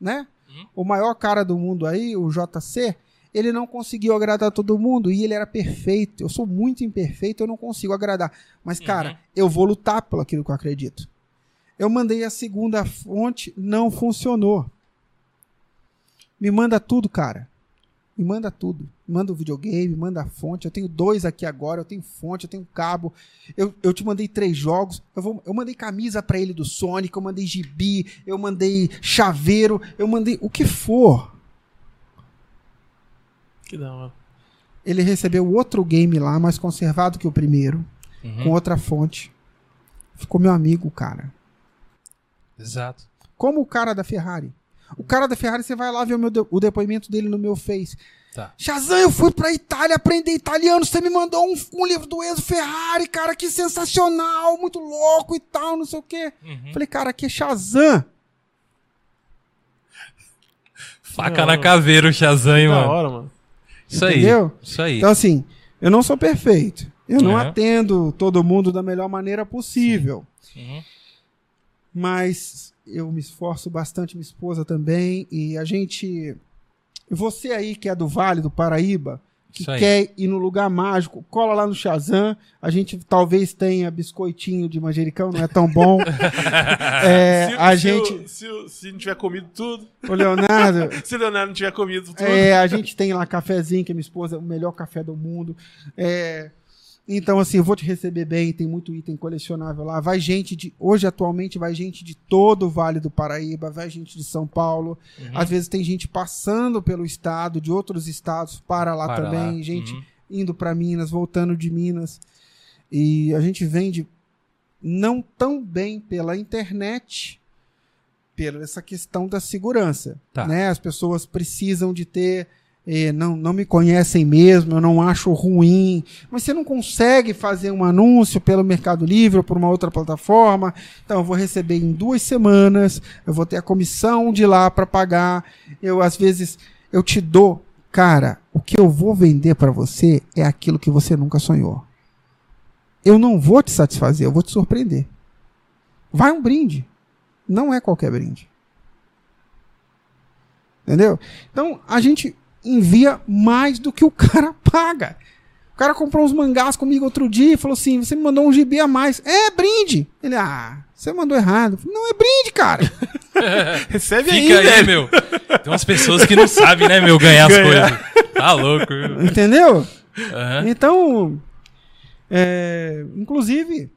Né? Uhum. O maior cara do mundo aí, o JC, ele não conseguiu agradar todo mundo e ele era perfeito. Eu sou muito imperfeito, eu não consigo agradar. Mas, cara, Uhum. eu vou lutar pelo aquilo que eu acredito. Eu mandei a segunda fonte, não funcionou. Me manda tudo, cara. Me manda tudo. Manda o videogame, manda a fonte. Eu tenho dois aqui agora, eu tenho fonte, eu tenho cabo. Eu, eu te mandei três jogos. Eu, vou, eu mandei camisa pra ele do Sonic, eu mandei gibi, eu mandei chaveiro, eu mandei o que for. Que da hora. Ele recebeu outro game lá, mais conservado que o primeiro, Uhum. com outra fonte. Ficou meu amigo, cara. Exato. Como o cara da Ferrari. O cara da Ferrari, você vai lá ver o, meu de- o depoimento dele no meu Face. Tá. Shazam, eu fui pra Itália aprender italiano. Você me mandou um, um livro do Enzo Ferrari, cara, que sensacional, muito louco e tal, não sei o quê. Uhum. Falei, cara, aqui é Shazam. Faca na caveira o Shazam, Da mano. hora, mano. Isso aí. Entendeu? Isso aí. Então, assim, eu não sou perfeito. Eu não Uhum. atendo todo mundo da melhor maneira possível. Uhum. mas eu me esforço bastante, minha esposa também, e a gente. Você aí que é do Vale do Paraíba, que quer ir no lugar mágico, cola lá no Shazam. A gente talvez tenha biscoitinho de manjericão, não é tão bom. É, se, a se gente. o- se, o- se não tiver comido tudo, O Leonardo, se o Leonardo não tiver comido tudo, É, a gente tem lá cafezinho, que a minha esposa, o melhor café do mundo. É, então, assim, eu vou te receber bem, tem muito item colecionável lá. Vai gente de. Hoje, atualmente, vai gente de todo o Vale do Paraíba, vai gente de São Paulo. Uhum. Às vezes tem gente passando pelo estado, de outros estados, para lá Para também. lá. Gente Uhum. indo para Minas, voltando de Minas. E a gente vende não tão bem pela internet, pela essa questão da segurança. Tá. Né? As pessoas precisam de ter. Eh, não, não me conhecem mesmo, eu não acho ruim, mas você não consegue fazer um anúncio pelo Mercado Livre ou por uma outra plataforma. Então, eu vou receber em duas semanas, eu vou ter a comissão de lá para pagar. Eu, às vezes, eu te dou Cara, o que eu vou vender para você é aquilo que você nunca sonhou. Eu não vou te satisfazer, eu vou te surpreender. Vai um brinde. Não é qualquer brinde. Entendeu? Então, a gente envia mais do que o cara paga. O cara comprou uns mangás comigo outro dia e falou assim: você me mandou um gibi a mais. É brinde. Ele, ah, você mandou errado. Falei, não é brinde, cara. recebe aí, Fica aí, velho. meu. Tem umas pessoas que não sabem, né, meu, ganhar as Ganhar. coisas. Tá louco. viu? Entendeu? Aham. Então, é, inclusive,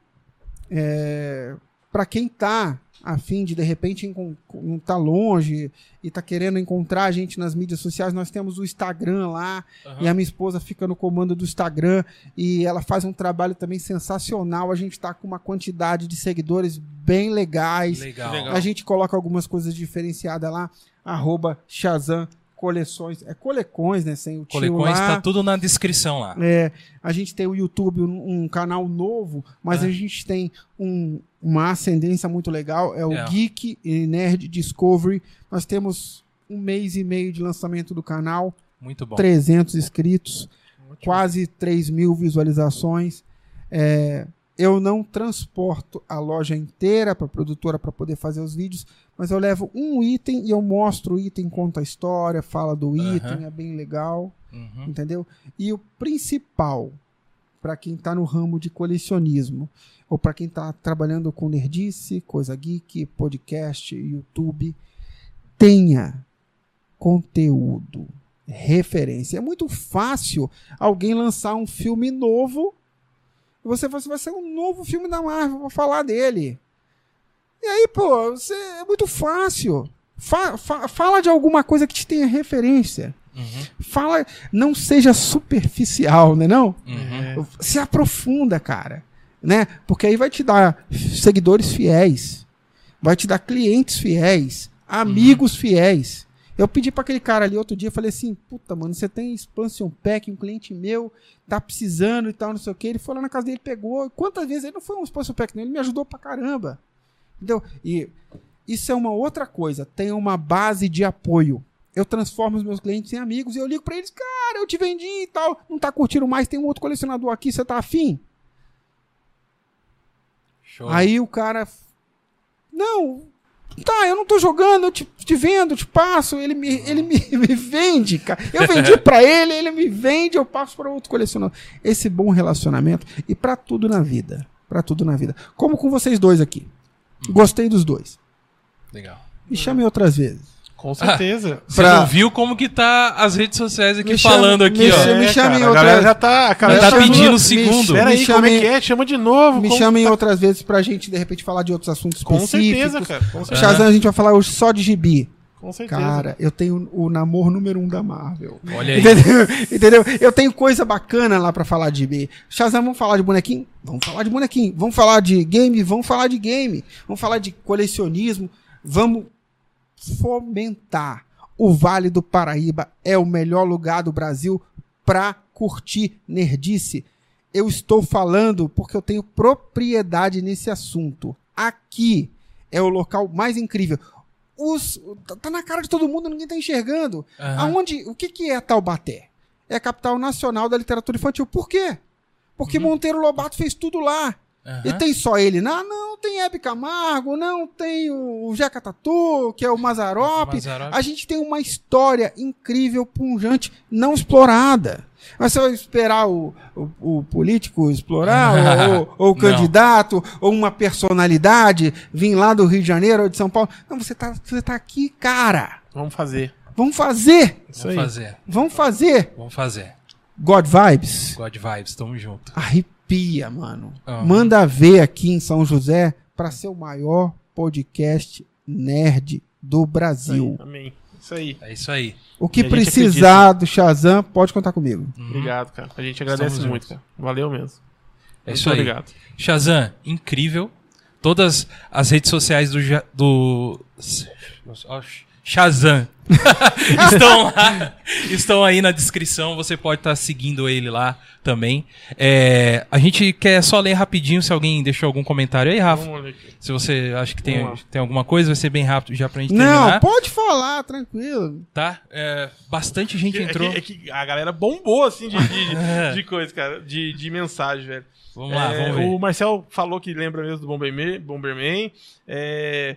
é, para quem tá a fim de de repente não tá longe e tá querendo encontrar a gente nas mídias sociais, nós temos o Instagram lá Aham. e a minha esposa fica no comando do Instagram e ela faz um trabalho também sensacional. A gente tá com uma quantidade de seguidores bem legais. Legal. Legal. A gente coloca algumas coisas diferenciadas lá, arroba Shazam coleções, é colecões, né? Sem o Colecões lá. tá tudo na descrição lá. É, a gente tem o YouTube, um, um canal novo, mas É. a gente tem um- uma ascendência muito legal, é o É. Geek e Nerd Discovery. Nós temos um mês e meio de lançamento do canal, Muito bom. 300 inscritos, quase 3 mil visualizações. É, eu não transporto a loja inteira para a produtora para poder fazer os vídeos, mas eu levo um item e eu mostro o item, conta a história, fala do item, é bem legal Uhum. entendeu? E o principal para quem está no ramo de colecionismo ou para quem está trabalhando com nerdice, coisa geek, podcast, YouTube, tenha conteúdo, referência. É muito fácil alguém lançar um filme novo e você fala assim, vai ser um novo filme da Marvel, vou falar dele. E aí, pô, você, é muito fácil. Fa- fa- fala de alguma coisa que te tenha referência. Uhum. Fala, não seja superficial, né não? Uhum. Se aprofunda, cara, né? Porque aí vai te dar seguidores fiéis, vai te dar clientes fiéis, amigos fiéis. Eu pedi pra aquele cara ali outro dia, falei assim, puta, mano, você tem expansion pack, um cliente meu tá precisando e tal, não sei o que. Ele foi lá na casa dele, pegou. Quantas vezes ele não foi um expansion pack? Ele me ajudou pra caramba. Entendeu? E isso é uma outra coisa. Tem uma base de apoio. Eu transformo os meus clientes em amigos e eu ligo pra eles, cara, eu te vendi e tal. Não tá curtindo mais, tem um outro colecionador aqui, você tá afim? Show. Aí o cara. Não, tá, eu não tô jogando, eu te, te vendo, eu te passo. Ele, me, ele me, me vende, cara. Eu vendi pra ele, ele me vende, eu passo para outro colecionador. Esse bom relacionamento e pra tudo na vida. Pra tudo na vida. Como com vocês dois aqui. Gostei dos dois. Legal. Me chame outras vezes. Com certeza. Você Pra- não viu como que tá as redes sociais aqui Me falando chama- aqui, me ó. chama- me chamem cara, a outra- galera já tá. A galera tá já pedindo Me- o segundo. Pera Me aí, como é que é? Chama de novo. Me como- chamem outras vezes pra gente, de repente, falar de outros assuntos Com específicos. certeza, cara. Com certeza. Shazam, a gente vai falar hoje só de gibi. Com certeza. Cara, eu tenho o namoro número um da Marvel. Olha aí. Entendeu? Entendeu? Eu tenho coisa bacana lá pra falar de B. Shazam, vamos falar de bonequinho? Vamos falar de bonequinho. Vamos falar de game? Vamos falar de game. Vamos falar de colecionismo. Vamos fomentar. O Vale do Paraíba é o melhor lugar do Brasil pra curtir nerdice. Eu estou falando porque eu tenho propriedade nesse assunto. Aqui é o local mais incrível. Os, tá- tá na cara de todo mundo, ninguém tá enxergando. Aham. Aonde, o que, que é Taubaté? É a capital nacional da literatura infantil. Por quê? Porque Monteiro Lobato fez tudo lá. Aham. E tem só ele? Não, não tem Hebe Camargo, não tem o Jeca Tatu, que é o Mazarop. A gente tem uma história incrível, punjante, não explorada. Mas você vai esperar o, o, o político explorar, ou, ou- o Não. candidato, ou uma personalidade vir lá do Rio de Janeiro ou de São Paulo. Não, você tá, você tá aqui, cara. Vamos fazer. Vamos fazer. Isso Vamos aí. fazer. Vamos fazer. Vamos fazer. God Vibes. God Vibes, tamo junto. Arrepia, mano. Aham. Manda ver aqui em São José para ser o maior podcast nerd do Isso aí. Brasil. Amém. Isso aí. É isso aí. O que precisar do Shazam, pode contar comigo. Uhum. Obrigado, cara. A gente agradece Estamos muito, cara. Valeu mesmo. É Muito isso aí. Obrigado. Shazam, incrível. Todas as redes sociais do, do ó, Shazam estão lá, estão aí na descrição. Você pode estar seguindo ele lá também. É, a gente quer só ler rapidinho se alguém deixou algum comentário aí, Rafa. Vamos olhar aqui. Se você acha que tem, tem alguma coisa, vai ser bem rápido já pra gente Não, terminar. pode falar, tranquilo. Tá? É, bastante gente É entrou. que, é que a galera bombou, assim, de, de, É. de coisa, cara. De, de mensagem, velho. Vamos lá, É, vamos ver. O Marcel falou que lembra mesmo do Bomberman. Bomberman. É,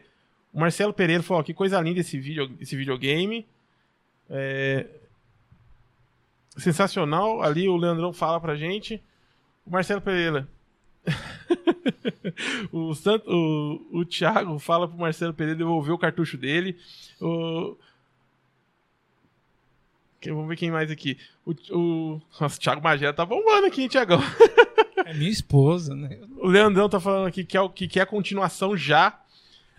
o Marcelo Pereira falou: que coisa linda esse, vídeo, esse videogame. É, sensacional. Ali o Leandrão fala pra gente. O Marcelo Pereira. o, Sant, o, o Thiago fala pro Marcelo Pereira devolver o cartucho dele. O, Vamos ver quem mais aqui. O, o... Nossa, o Thiago Magela tá bombando aqui, hein, Thiagão? É minha esposa, né? O Leandrão tá falando aqui que o- que quer a continuação já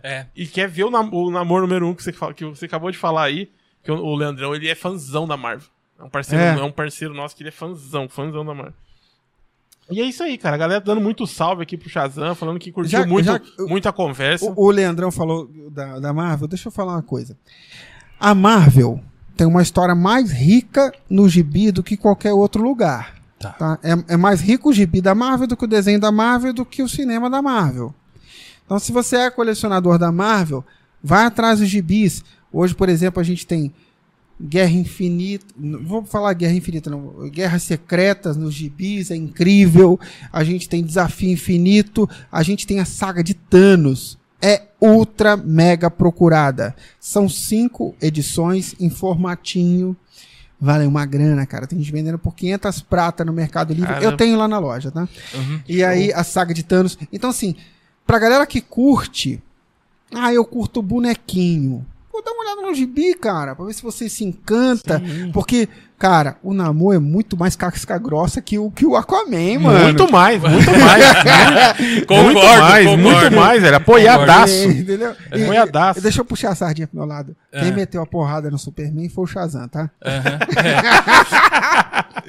É, e quer ver o, nam o namoro número um que você, fala- que você acabou de falar aí. Que o, o Leandrão, ele é fãzão da Marvel. É um parceiro, É. é. um parceiro nosso que ele é fãzão, fãzão da Marvel. E é isso aí, cara. A galera dando muito salve aqui pro Shazam, falando que curtiu Já- muito, já- muita conversa. O, o Leandrão falou da, da Marvel, deixa eu falar uma coisa. A Marvel tem uma história mais rica no gibi do que qualquer outro lugar. Tá. tá? É, é mais rico o gibi da Marvel do que o desenho da Marvel do que o cinema da Marvel. Então, se você é colecionador da Marvel, vai atrás dos gibis. Hoje, por exemplo, a gente tem Guerra Infinita. Não vou falar Guerra Infinita, não. Guerras Secretas nos gibis, é incrível. A gente tem Desafio Infinito. A gente tem a saga de Thanos. É ultra mega procurada. São cinco edições em formatinho. Vale uma grana, cara. Tem gente vendendo por 500 prata no Mercado Livre. Caramba. Eu tenho lá na loja, tá? Uhum. E aí, a saga de Thanos. Então, assim, pra galera que curte, ah, eu curto bonequinho. Pô, dá uma olhada no gibi, cara, pra ver se você se encanta. Porque, cara, o Namor é muito mais casca grossa que o, que o Aquaman, mano. Muito mais, muito mais. Concordo, muito mais, concordo. muito mais, velho. Apoiadaço. É, entendeu? É apoiadaço. deixa eu puxar a sardinha pro meu lado. Quem É. meteu a porrada no Superman foi o Shazam, tá? É.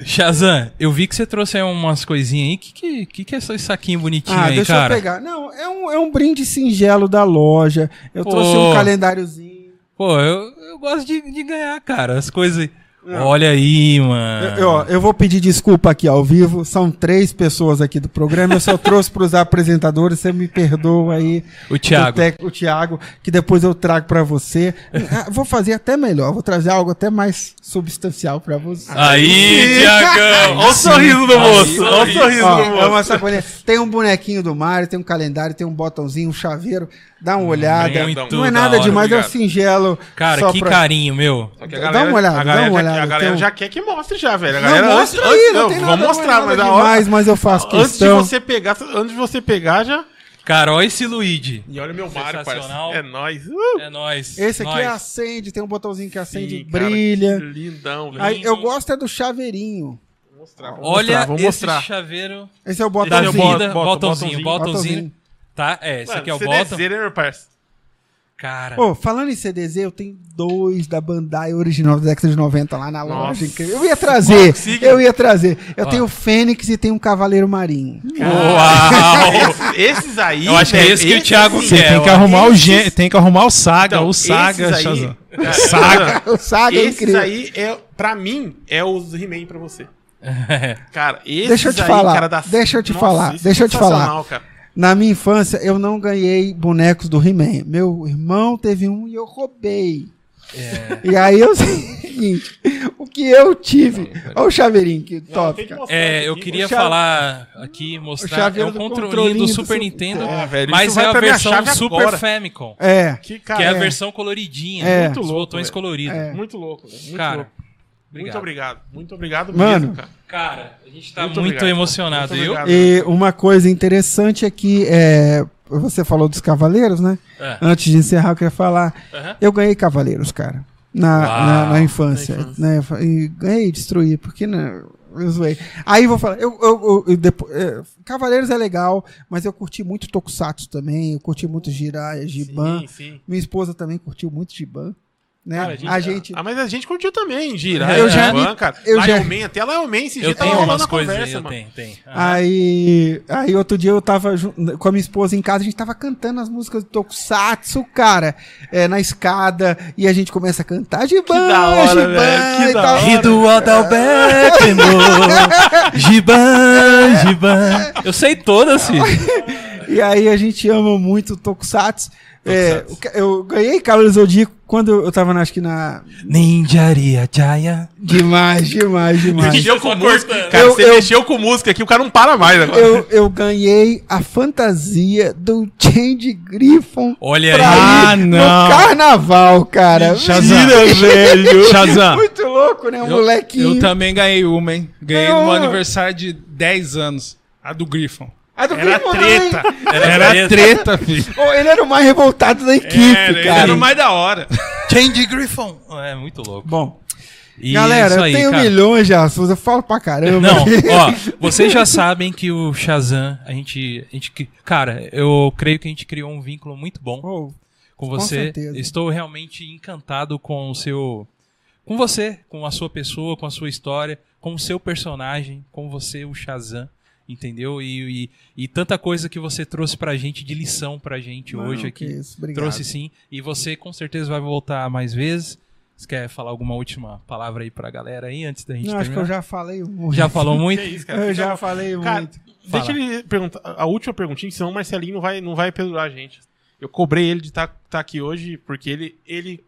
Shazam, eu vi que você trouxe aí umas coisinhas aí. Que que, que, que é esse saquinho bonitinho Ah, aí, deixa cara? eu pegar. Não, é um, é um brinde singelo da loja. Eu Pô. trouxe um calendáriozinho. Pô, eu, eu gosto de, de ganhar, cara, as coisas. Olha aí, mano. Eu, eu- eu vou pedir desculpa aqui ao vivo. São três pessoas aqui do programa. Eu só trouxe para os apresentadores. Você me perdoa aí. O Thiago. O, tec- o Thiago, que depois eu trago para você. Ah, Vou fazer até melhor. Vou trazer algo até mais substancial para você. Aí, Thiagão. Olha o sorriso do moço. Olha o sorriso Ó, do é moço. sacolinha. Tem um bonequinho do Mario, tem um calendário, tem um botãozinho, um chaveiro. Dá uma olhada. muito Não é da nada hora, demais, é um obrigado. singelo. Cara, só que pra- carinho, meu. Só que a Dá uma olhada, a dá uma olhada, a galera tem um- já quer que mostre já, velho. A Não, galera mostra antes- aí, não vou nada, mostrar, nada mas a demais, hora mas eu faço antes de questão. você pegar, antes de você pegar já. Cara, olha esse Luigi. E olha meu Mario, parceiro. É nóis. Uh, É nóis. Esse aqui nóis. acende, tem um botãozinho que acende, sim, cara, brilha. que lindão, velho. Aí, eu gosto é do chaveirinho. Vou mostrar, vou Olha mostrar, vou esse mostrar. chaveiro Esse é o da Esse é o botãozinho. vida. botão- Botãozinho, botãozinho. botãozinho. Tá? É, esse Mano, aqui é o você botão. deseja, né, meu parceiro? Cara, Pô, falando em CDZ, eu tenho dois da Bandai original da década de 90 lá na Nossa. loja. incrível. Eu ia trazer, Consiga. eu ia trazer. Eu Ó. tenho o Fênix e tenho um Cavaleiro Marinho. uau! Esses, esses aí. Eu acho que é esse que o Thiago sim. Você quer. tem que arrumar o gen... tem que arrumar o Saga, Então, o Saga, esses aí- Shazam. Cara, Saga. O Saga é Esses incrível. aí, é, pra mim, é os He-Man pra você. Cara, esses Deixa eu te aí, falar, cara, da... deixa eu te Nossa, falar, é deixa eu te falar. Cara. Na minha infância, eu não ganhei bonecos do He-Man. Meu irmão teve um e eu roubei. É. E aí eu sei o seguinte: o que eu tive. Olha o chaveirinho que top, que É, eu queria chave- falar aqui, mostrar. É um controlinho controlinho do Super Nintendo, É, velho, mas é a versão Super agora. Famicom. É. Que, Que cara, é a é versão coloridinha, É. os Muito louco, botões velho. coloridos. É. muito louco. velho, Muito Cara, louco. Obrigado. Muito obrigado. Muito obrigado Mano. mesmo, cara. Cara, a gente tá Muito muito, obrigado. emocionado. Muito eu? obrigado. E uma coisa interessante é que é, você falou dos cavaleiros, né? É. Antes de encerrar, eu queria falar. Aham. Eu ganhei cavaleiros, cara. Na, na, na infância. Na infância. Né? E ganhei, destruí, porque né, eu zoei. Aí vou falar, eu, eu, eu- eu depo- é, Cavaleiros é legal, mas eu curti muito Tokusatsu também, eu curti muito Jiraiya, Giban. Sim, sim. Minha esposa também curtiu muito Giban. Né? Cara, a gente. Ah, mas a gente curtiu também, Gira. Eu Eu já- já. cara. eu já- Man, até Lion Man esse dia Eu tava tenho rolando a coisas aí, conversa, eu mano. tenho, tenho. Aham. Aí, aí outro dia eu tava com a minha esposa em casa, a gente tava cantando as músicas do Tokusatsu, cara, é, na escada, e a gente começa a cantar Giban, da hora, Giban, velho, que da hora. Rido Adalberto, Giban, Giban. Eu sei todas, filho. E aí a gente ama muito o Tokusatsu. É, eu ganhei Cavaleiro Zodíaco quando eu tava, na- acho que na... Ninjaria Jaya. Demais, demais, demais. Mexeu com música. Cara, Eu- você eu- mexeu com música aqui, o cara não para mais agora. Eu, eu ganhei a fantasia do Change Griffon Olha aí. Ah, no não. carnaval, cara. Shazam. Mentira, velho. Shazam. Muito louco, né? Um Eu, molequinho. eu também ganhei uma, hein? Ganhei no meu aniversário de 10 anos. A do Griffon. A do Era Griffon treta. Era treta, filho. Oh, ele era o mais revoltado da equipe, Era, ele cara. era o mais da hora. Change Griffon. É muito louco. Bom, E galera, aí, eu tenho cara. milhões de assuntos, eu falo pra caramba. Não, ó, vocês já sabem que o Shazam, a gente, a gente. Cara, eu creio que a gente criou um vínculo muito bom Oh, com você. certeza. Estou realmente encantado com o seu. Com você, com a sua pessoa, com a sua história, com o seu personagem, com você, o Shazam. Entendeu? E, e, e tanta coisa que você trouxe pra gente de lição pra gente Não, hoje que aqui. isso, obrigado. trouxe sim. E você com certeza vai voltar mais vezes. Você quer falar alguma última palavra aí pra galera aí antes da gente Não, acho que eu terminar? já falei muito. Já falou muito? Que isso, cara. Eu já falei Cara, muito. deixa Fala. ele perguntar a última perguntinha, senão o Marcelinho não vai, não vai perdurar a gente. Eu cobrei ele de estar aqui hoje porque ele, ele,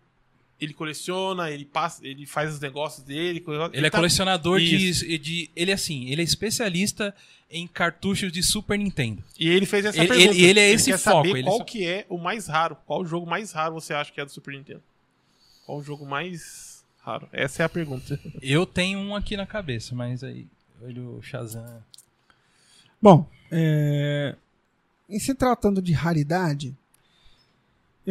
ele coleciona, ele passa, ele faz os negócios dele. Ele é tá- colecionador de, de. Ele é assim, ele é especialista em cartuchos de Super Nintendo. E ele fez essa Ele- pergunta. ele- ele é esse quer foco, Saber ele qual só- que é o mais raro? Qual o jogo mais raro você acha que é do Super Nintendo? Qual o jogo mais raro? Essa é a pergunta. Eu tenho um aqui na cabeça, mas aí. Olha o Shazam. Bom, é, em se tratando de raridade,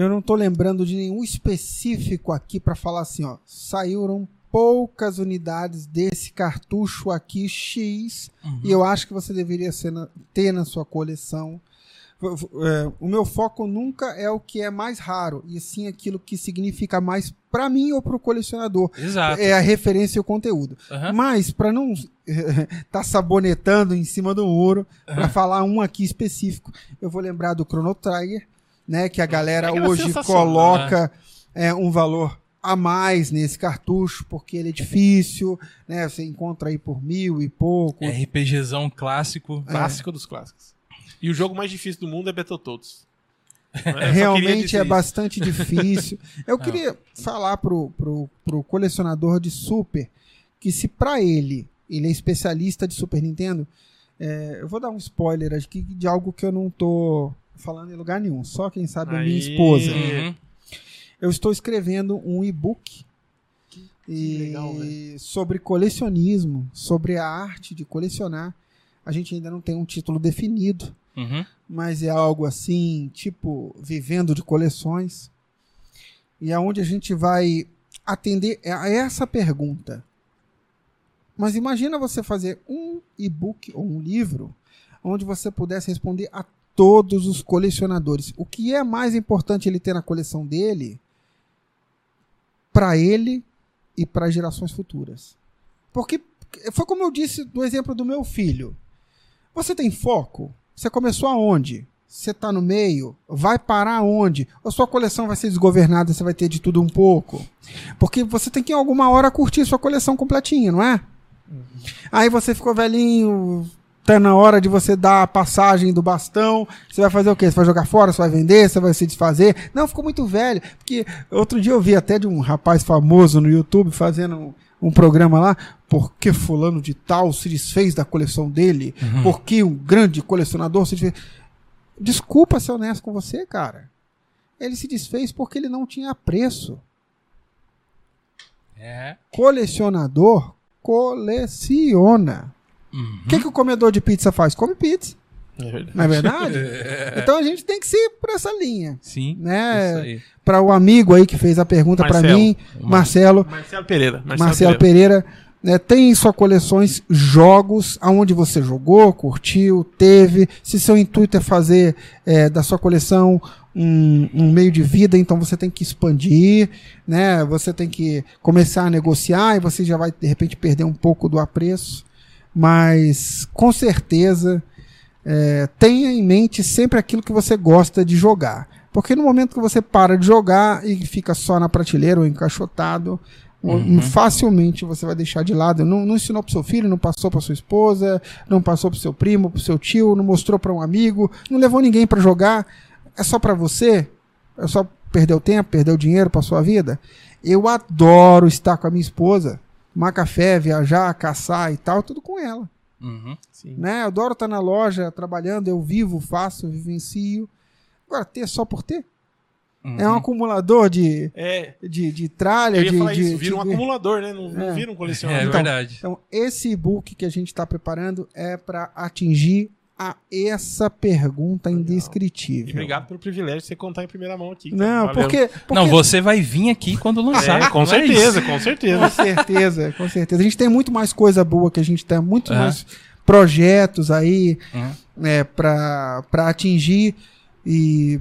eu não tô lembrando de nenhum específico aqui para falar assim, ó, saíram poucas unidades desse cartucho aqui X Uhum. e eu acho que você deveria ser na- ter na sua coleção. É, o meu foco nunca é o que é mais raro, e sim aquilo que significa mais para mim ou para o colecionador. Exato. É a referência e o conteúdo. Aham. Mas, para não estar sabonetando em cima do muro, para falar um aqui específico, eu vou lembrar do Chrono Trigger, né? Que a galera Trigger é hoje coloca é, um valor a mais nesse cartucho, porque ele é difícil, né? Você encontra aí por mil e pouco. É RPGzão clássico. Clássico dos clássicos. E o jogo mais difícil do mundo é Battletoads. Eu Realmente é isso. bastante difícil. Eu queria falar pro, pro, pro colecionador de Super que se pra ele, ele é especialista de Super Nintendo, é, eu vou dar um spoiler aqui de algo que eu não tô falando em lugar nenhum, só quem sabe é minha esposa. Uhum. Eu estou escrevendo um e-book e- legal, sobre colecionismo, sobre a arte de colecionar. A gente ainda não tem um título definido, Uhum. mas é algo assim, tipo, vivendo de coleções. E é onde a gente vai atender a essa pergunta. Mas imagina você fazer um e-book ou um livro onde você pudesse responder a todos os colecionadores. O que é mais importante ele ter na coleção dele para ele e para gerações futuras. Porque foi como eu disse do exemplo do meu filho. Você tem foco? Você começou aonde? Você está no meio? Vai parar onde? A sua coleção vai ser desgovernada, você vai ter de tudo um pouco. Porque você tem que em alguma hora curtir sua coleção completinha, não é? Aí você ficou velhinho, tá na hora de você dar a passagem do bastão. Você vai fazer o quê? Você vai jogar fora? Você vai vender? Você vai se desfazer? Não, ficou muito velho. Porque outro dia eu vi até de um rapaz famoso no YouTube fazendo um, um programa lá. Por que fulano de tal se desfez da coleção dele? Por que um grande colecionador se desfez? Desculpa ser honesto com você, cara. Ele se desfez porque ele não tinha preço. É. Colecionador coleciona. Uhum. O que, que o comedor de pizza faz? Come pizza, É verdade. não é verdade? então a gente tem que ser por essa linha. Sim. Né? Isso aí. Para o amigo aí que fez a pergunta para mim, Marcelo, Marcelo Pereira. Marcelo, Marcelo Pereira. Pereira, né, tem em sua coleções jogos aonde você jogou, curtiu, teve. Se seu intuito é fazer é, da sua coleção um, um meio de vida, então você tem que expandir, né? Você tem que começar a negociar e você já vai de repente perder um pouco do apreço, mas com certeza é, tenha em mente sempre aquilo que você gosta de jogar. Porque no momento que você para de jogar e fica só na prateleira ou encaixotado, Uhum. facilmente você vai deixar de lado. Não, não ensinou pro seu filho, não passou pra sua esposa, não passou pro seu primo, pro seu tio, não mostrou pra um amigo, não levou ninguém pra jogar. É só pra você? É só perdeu tempo, perdeu dinheiro pra sua vida? Eu adoro estar com a minha esposa, tomar café, viajar, caçar e tal, tudo com ela Uhum. Sim. né? Eu adoro estar na loja trabalhando, eu vivo, faço, vivencio. Agora, ter só por ter? Uhum. É um acumulador de, É, de, de tralha, eu ia de. falar de, isso. Vira de- um acumulador, né? Não, não É. vira um É, colecionador. Então, verdade. Então, esse e-book que a gente está preparando é para atingir a essa pergunta E indescritível. obrigado pelo privilégio de você contar em primeira mão aqui. Não, porque, porque Não, você vai vir aqui quando lançar. É, com não é certeza, isso? com Com certeza. certeza, com certeza. A gente tem muito mais coisa boa que a gente tem, muito É. mais projetos aí Uhum. né, para atingir e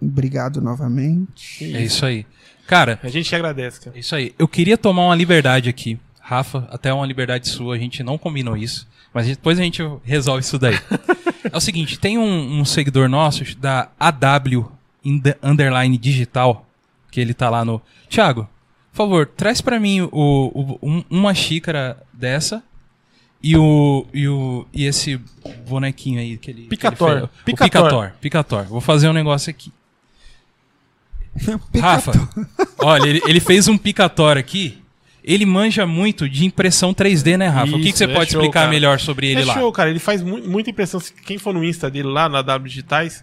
obrigado novamente. É isso aí. Cara, A gente te agradece, cara. é isso aí. Eu queria tomar uma liberdade aqui. Rafa, até uma liberdade sua, a gente não combinou isso. Mas depois a gente resolve isso daí. é o seguinte, tem um, um seguidor nosso da AW Underline Digital, que ele tá lá no... Thiago, Por favor, traz pra mim o, o- um- uma xícara dessa e o, e o e esse bonequinho aí que ele Picator. que ele Picator. Picator. Picator. Vou fazer um negócio aqui. Rafa, olha, ele, ele fez um Picator aqui. Ele manja muito de impressão 3D, né, Rafa? o que, que Isso, você é pode show, explicar cara. melhor sobre ele é lá? show, cara. Ele faz mu- muita impressão. Quem for no Insta dele lá na W Digitais,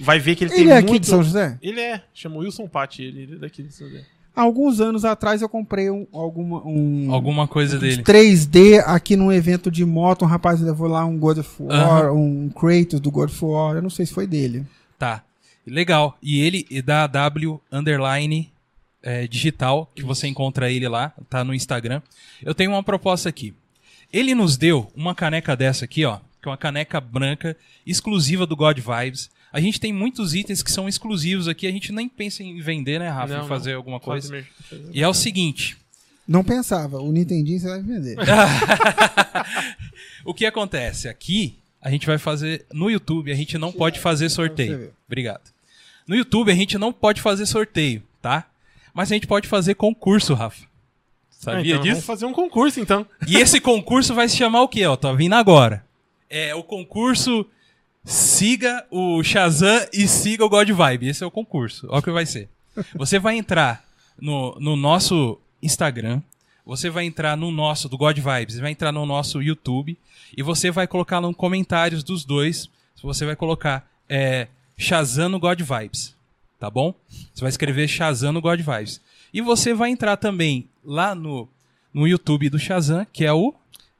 vai ver que ele, Ele tem é aqui muito... de São José? Ele é. Chama Wilson Patti. Ele ele é daqui de São José. Há alguns anos atrás eu comprei um, alguma, um, Alguma coisa dele. 3D aqui num evento de moto. Um rapaz levou lá um God of War, um Kratos do God of War. Eu não sei se foi dele. Tá. Legal. E ele é da W underline é, digital, que você encontra ele lá, tá no Instagram. Eu tenho uma proposta aqui. Ele nos deu uma caneca dessa aqui, ó, que é uma caneca branca exclusiva do God Vibes. A gente tem muitos itens que são exclusivos aqui, a gente nem pensa em vender, né, Rafa, Não, em fazer não. alguma coisa. E é o seguinte, Não pensava. O Nintendinho você vai vender. o que acontece? Aqui a gente vai fazer no YouTube, a gente não pode fazer sorteio. Obrigado. No YouTube a gente não pode fazer sorteio, tá? Mas a gente pode fazer concurso, Rafa. Ah, Sabia então, disso? Vamos fazer um concurso, então. E esse concurso vai se chamar o quê? Ó, tá vindo agora. É o concurso Siga o Shazam e siga o God Vibe. Esse é o concurso. Olha o que vai ser. Você vai entrar no, no nosso Instagram, você vai entrar no nosso, do God Vibes, vai entrar no nosso YouTube e você vai colocar nos comentários dos dois, você vai colocar é, Shazam no God Vibes, tá bom? Você vai escrever Shazam no God Vibes. E você vai entrar também lá no, no YouTube do Shazam, que é o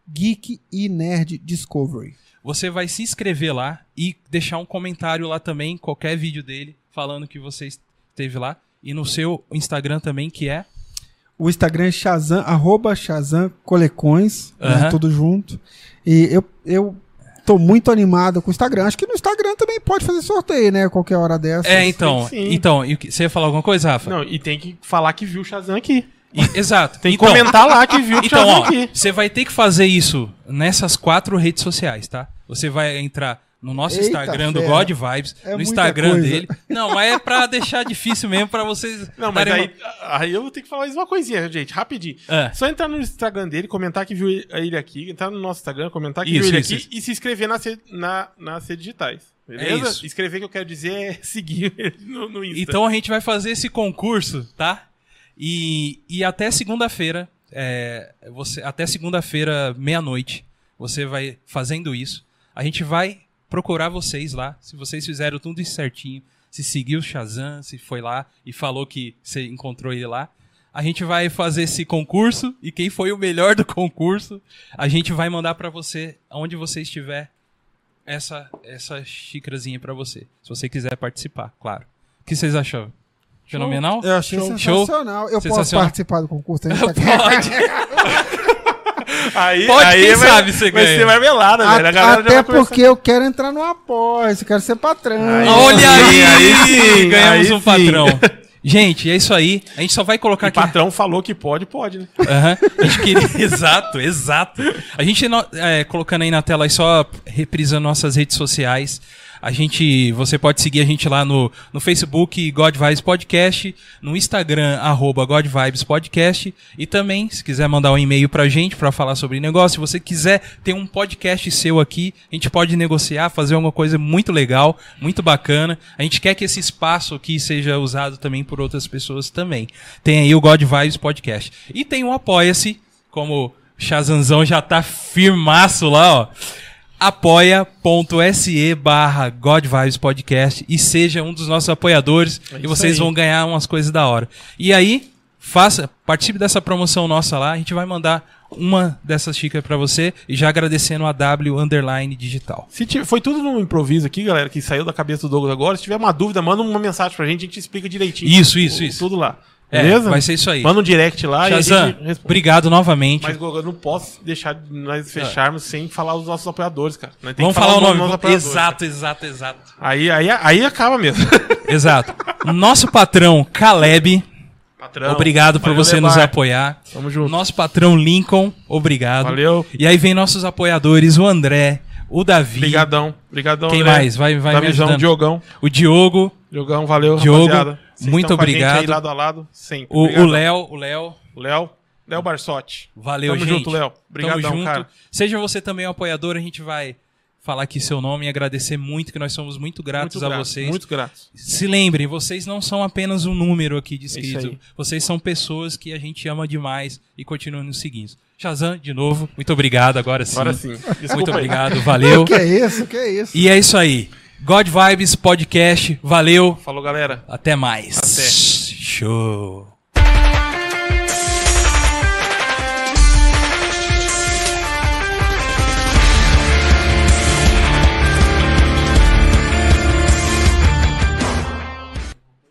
Geek e Nerd Discovery. você vai se inscrever lá e deixar um comentário lá também, qualquer vídeo dele, falando que você esteve lá. E no seu Instagram também, que é. O Instagram é Shazam, arroba Shazam Colecões, né, tudo junto. E eu, eu tô muito animado com o Instagram. Acho que no Instagram também pode fazer sorteio, né? Qualquer hora dessa. É, então. sim. Então, e você ia falar alguma coisa, Rafa? Não, e tem que falar que viu o Shazam aqui. E- exato. Tem que Então, comentar lá que viu o Então, Shazam ó, aqui. você vai ter que fazer isso nessas quatro redes sociais, tá? Você vai entrar no nosso Eita Instagram do. God Vibes, É no Instagram coisa. dele. Não, mas é pra deixar difícil mesmo pra vocês. Não, mas aí, aí eu vou ter que falar mais uma coisinha, gente, rapidinho. É. Só entrar no Instagram dele, comentar que viu ele aqui, entrar no nosso Instagram, comentar que Isso, viu ele isso, aqui isso. e se inscrever nas redes na, nas redes digitais. Beleza? É isso. Escrever que eu quero dizer é seguir ele no, no Insta. Então a gente vai fazer esse concurso, tá? E, e até segunda-feira, é, você até segunda-feira, meia-noite, você vai fazendo isso. A gente vai procurar vocês lá, se vocês fizeram tudo isso certinho, se seguiu o Shazam, se foi lá e falou que você encontrou ele lá. A gente vai fazer esse concurso e quem foi o melhor do concurso, a gente vai mandar pra você, onde você estiver, essa essa xícarazinha pra você, se você quiser participar, claro. O que vocês acham? Fenomenal? Eu achei Show. sensacional. Eu posso Sensacional. participar do concurso? A gente tá- Pode. Aí, Pode, aí quem vai, sabe você vai ganha. ser marmelada, velho. A galera já Até porque eu quero entrar no apoio, eu quero ser patrão. Aí, Olha aí, aí sim, ganhamos aí um sim. patrão. Gente, é isso aí. A gente só vai colocar O aqui. patrão falou que pode, pode, né? Aham. A gente queria. exato, exato. A gente é, colocando aí na tela aí só reprisando nossas redes sociais. A gente, você pode seguir a gente lá no, no Facebook God Vibes Podcast, no Instagram arroba God Vibes Podcast e também se quiser mandar um e-mail pra gente pra falar sobre negócio, se você quiser ter um podcast seu aqui, a gente pode negociar, fazer alguma coisa muito legal, muito bacana. A gente quer que esse espaço aqui seja usado também por outras pessoas também. Tem aí o God Vibes Podcast. E tem o Apoia-se, como o Shazanzão já tá firmaço lá, ó apoia.se barra God Vibes Podcast e seja um dos nossos apoiadores É e vocês aí. vão ganhar umas coisas da hora. E aí, faça, participe dessa promoção nossa lá, a gente vai mandar uma dessas xícaras pra você e já agradecendo a W Underline Digital. Se tiver- foi tudo no improviso aqui, galera, que saiu da cabeça do Douglas agora. Se tiver uma dúvida, manda uma mensagem pra gente, a gente explica direitinho. Isso, isso, O- isso. Tudo lá. É, Beleza? vai ser isso aí. Manda um direct lá e a Shazam, gente responde. obrigado novamente. Mas, Gogo, eu não posso deixar de nós fecharmos sem falar os nossos apoiadores, cara. Nós Vamos que falar o dos nome. nossos vamos- apoiadores, Exato, exato, exato. Aí, aí, aí acaba mesmo. Exato. Nosso patrão Caleb, Patrão, obrigado por você nos Lebar. apoiar. Tamo junto. Nosso patrão Lincoln, obrigado. Valeu. E aí vem nossos apoiadores, o André, o Davi. Obrigadão. Obrigadão, Quem mais? Vai, vai me Davizão, ajudando. Diogão. O Diogo, Diogão, valeu, Diogo, rapaziada. Vocês muito a obrigado. Aí, lado a lado, sempre. o Léo, o Léo. O Léo. Léo Barsotti. Valeu, Tamo gente. junto, Léo. Obrigadão, Tamo junto. cara. Seja você também um apoiador, a gente vai falar aqui seu nome e agradecer muito, que nós somos muito gratos Muito a grato, vocês. Muito grato. Se lembrem, vocês não são apenas um número aqui de É inscritos. Vocês são pessoas que a gente ama demais e continuam nos seguindo. Shazam, de novo, muito obrigado. Agora sim. Agora sim. Desculpa Muito aí. obrigado, valeu. O que é isso? O que é isso? E é isso aí. God Vibes Podcast, valeu. Falou, galera. Até mais. Até. Show.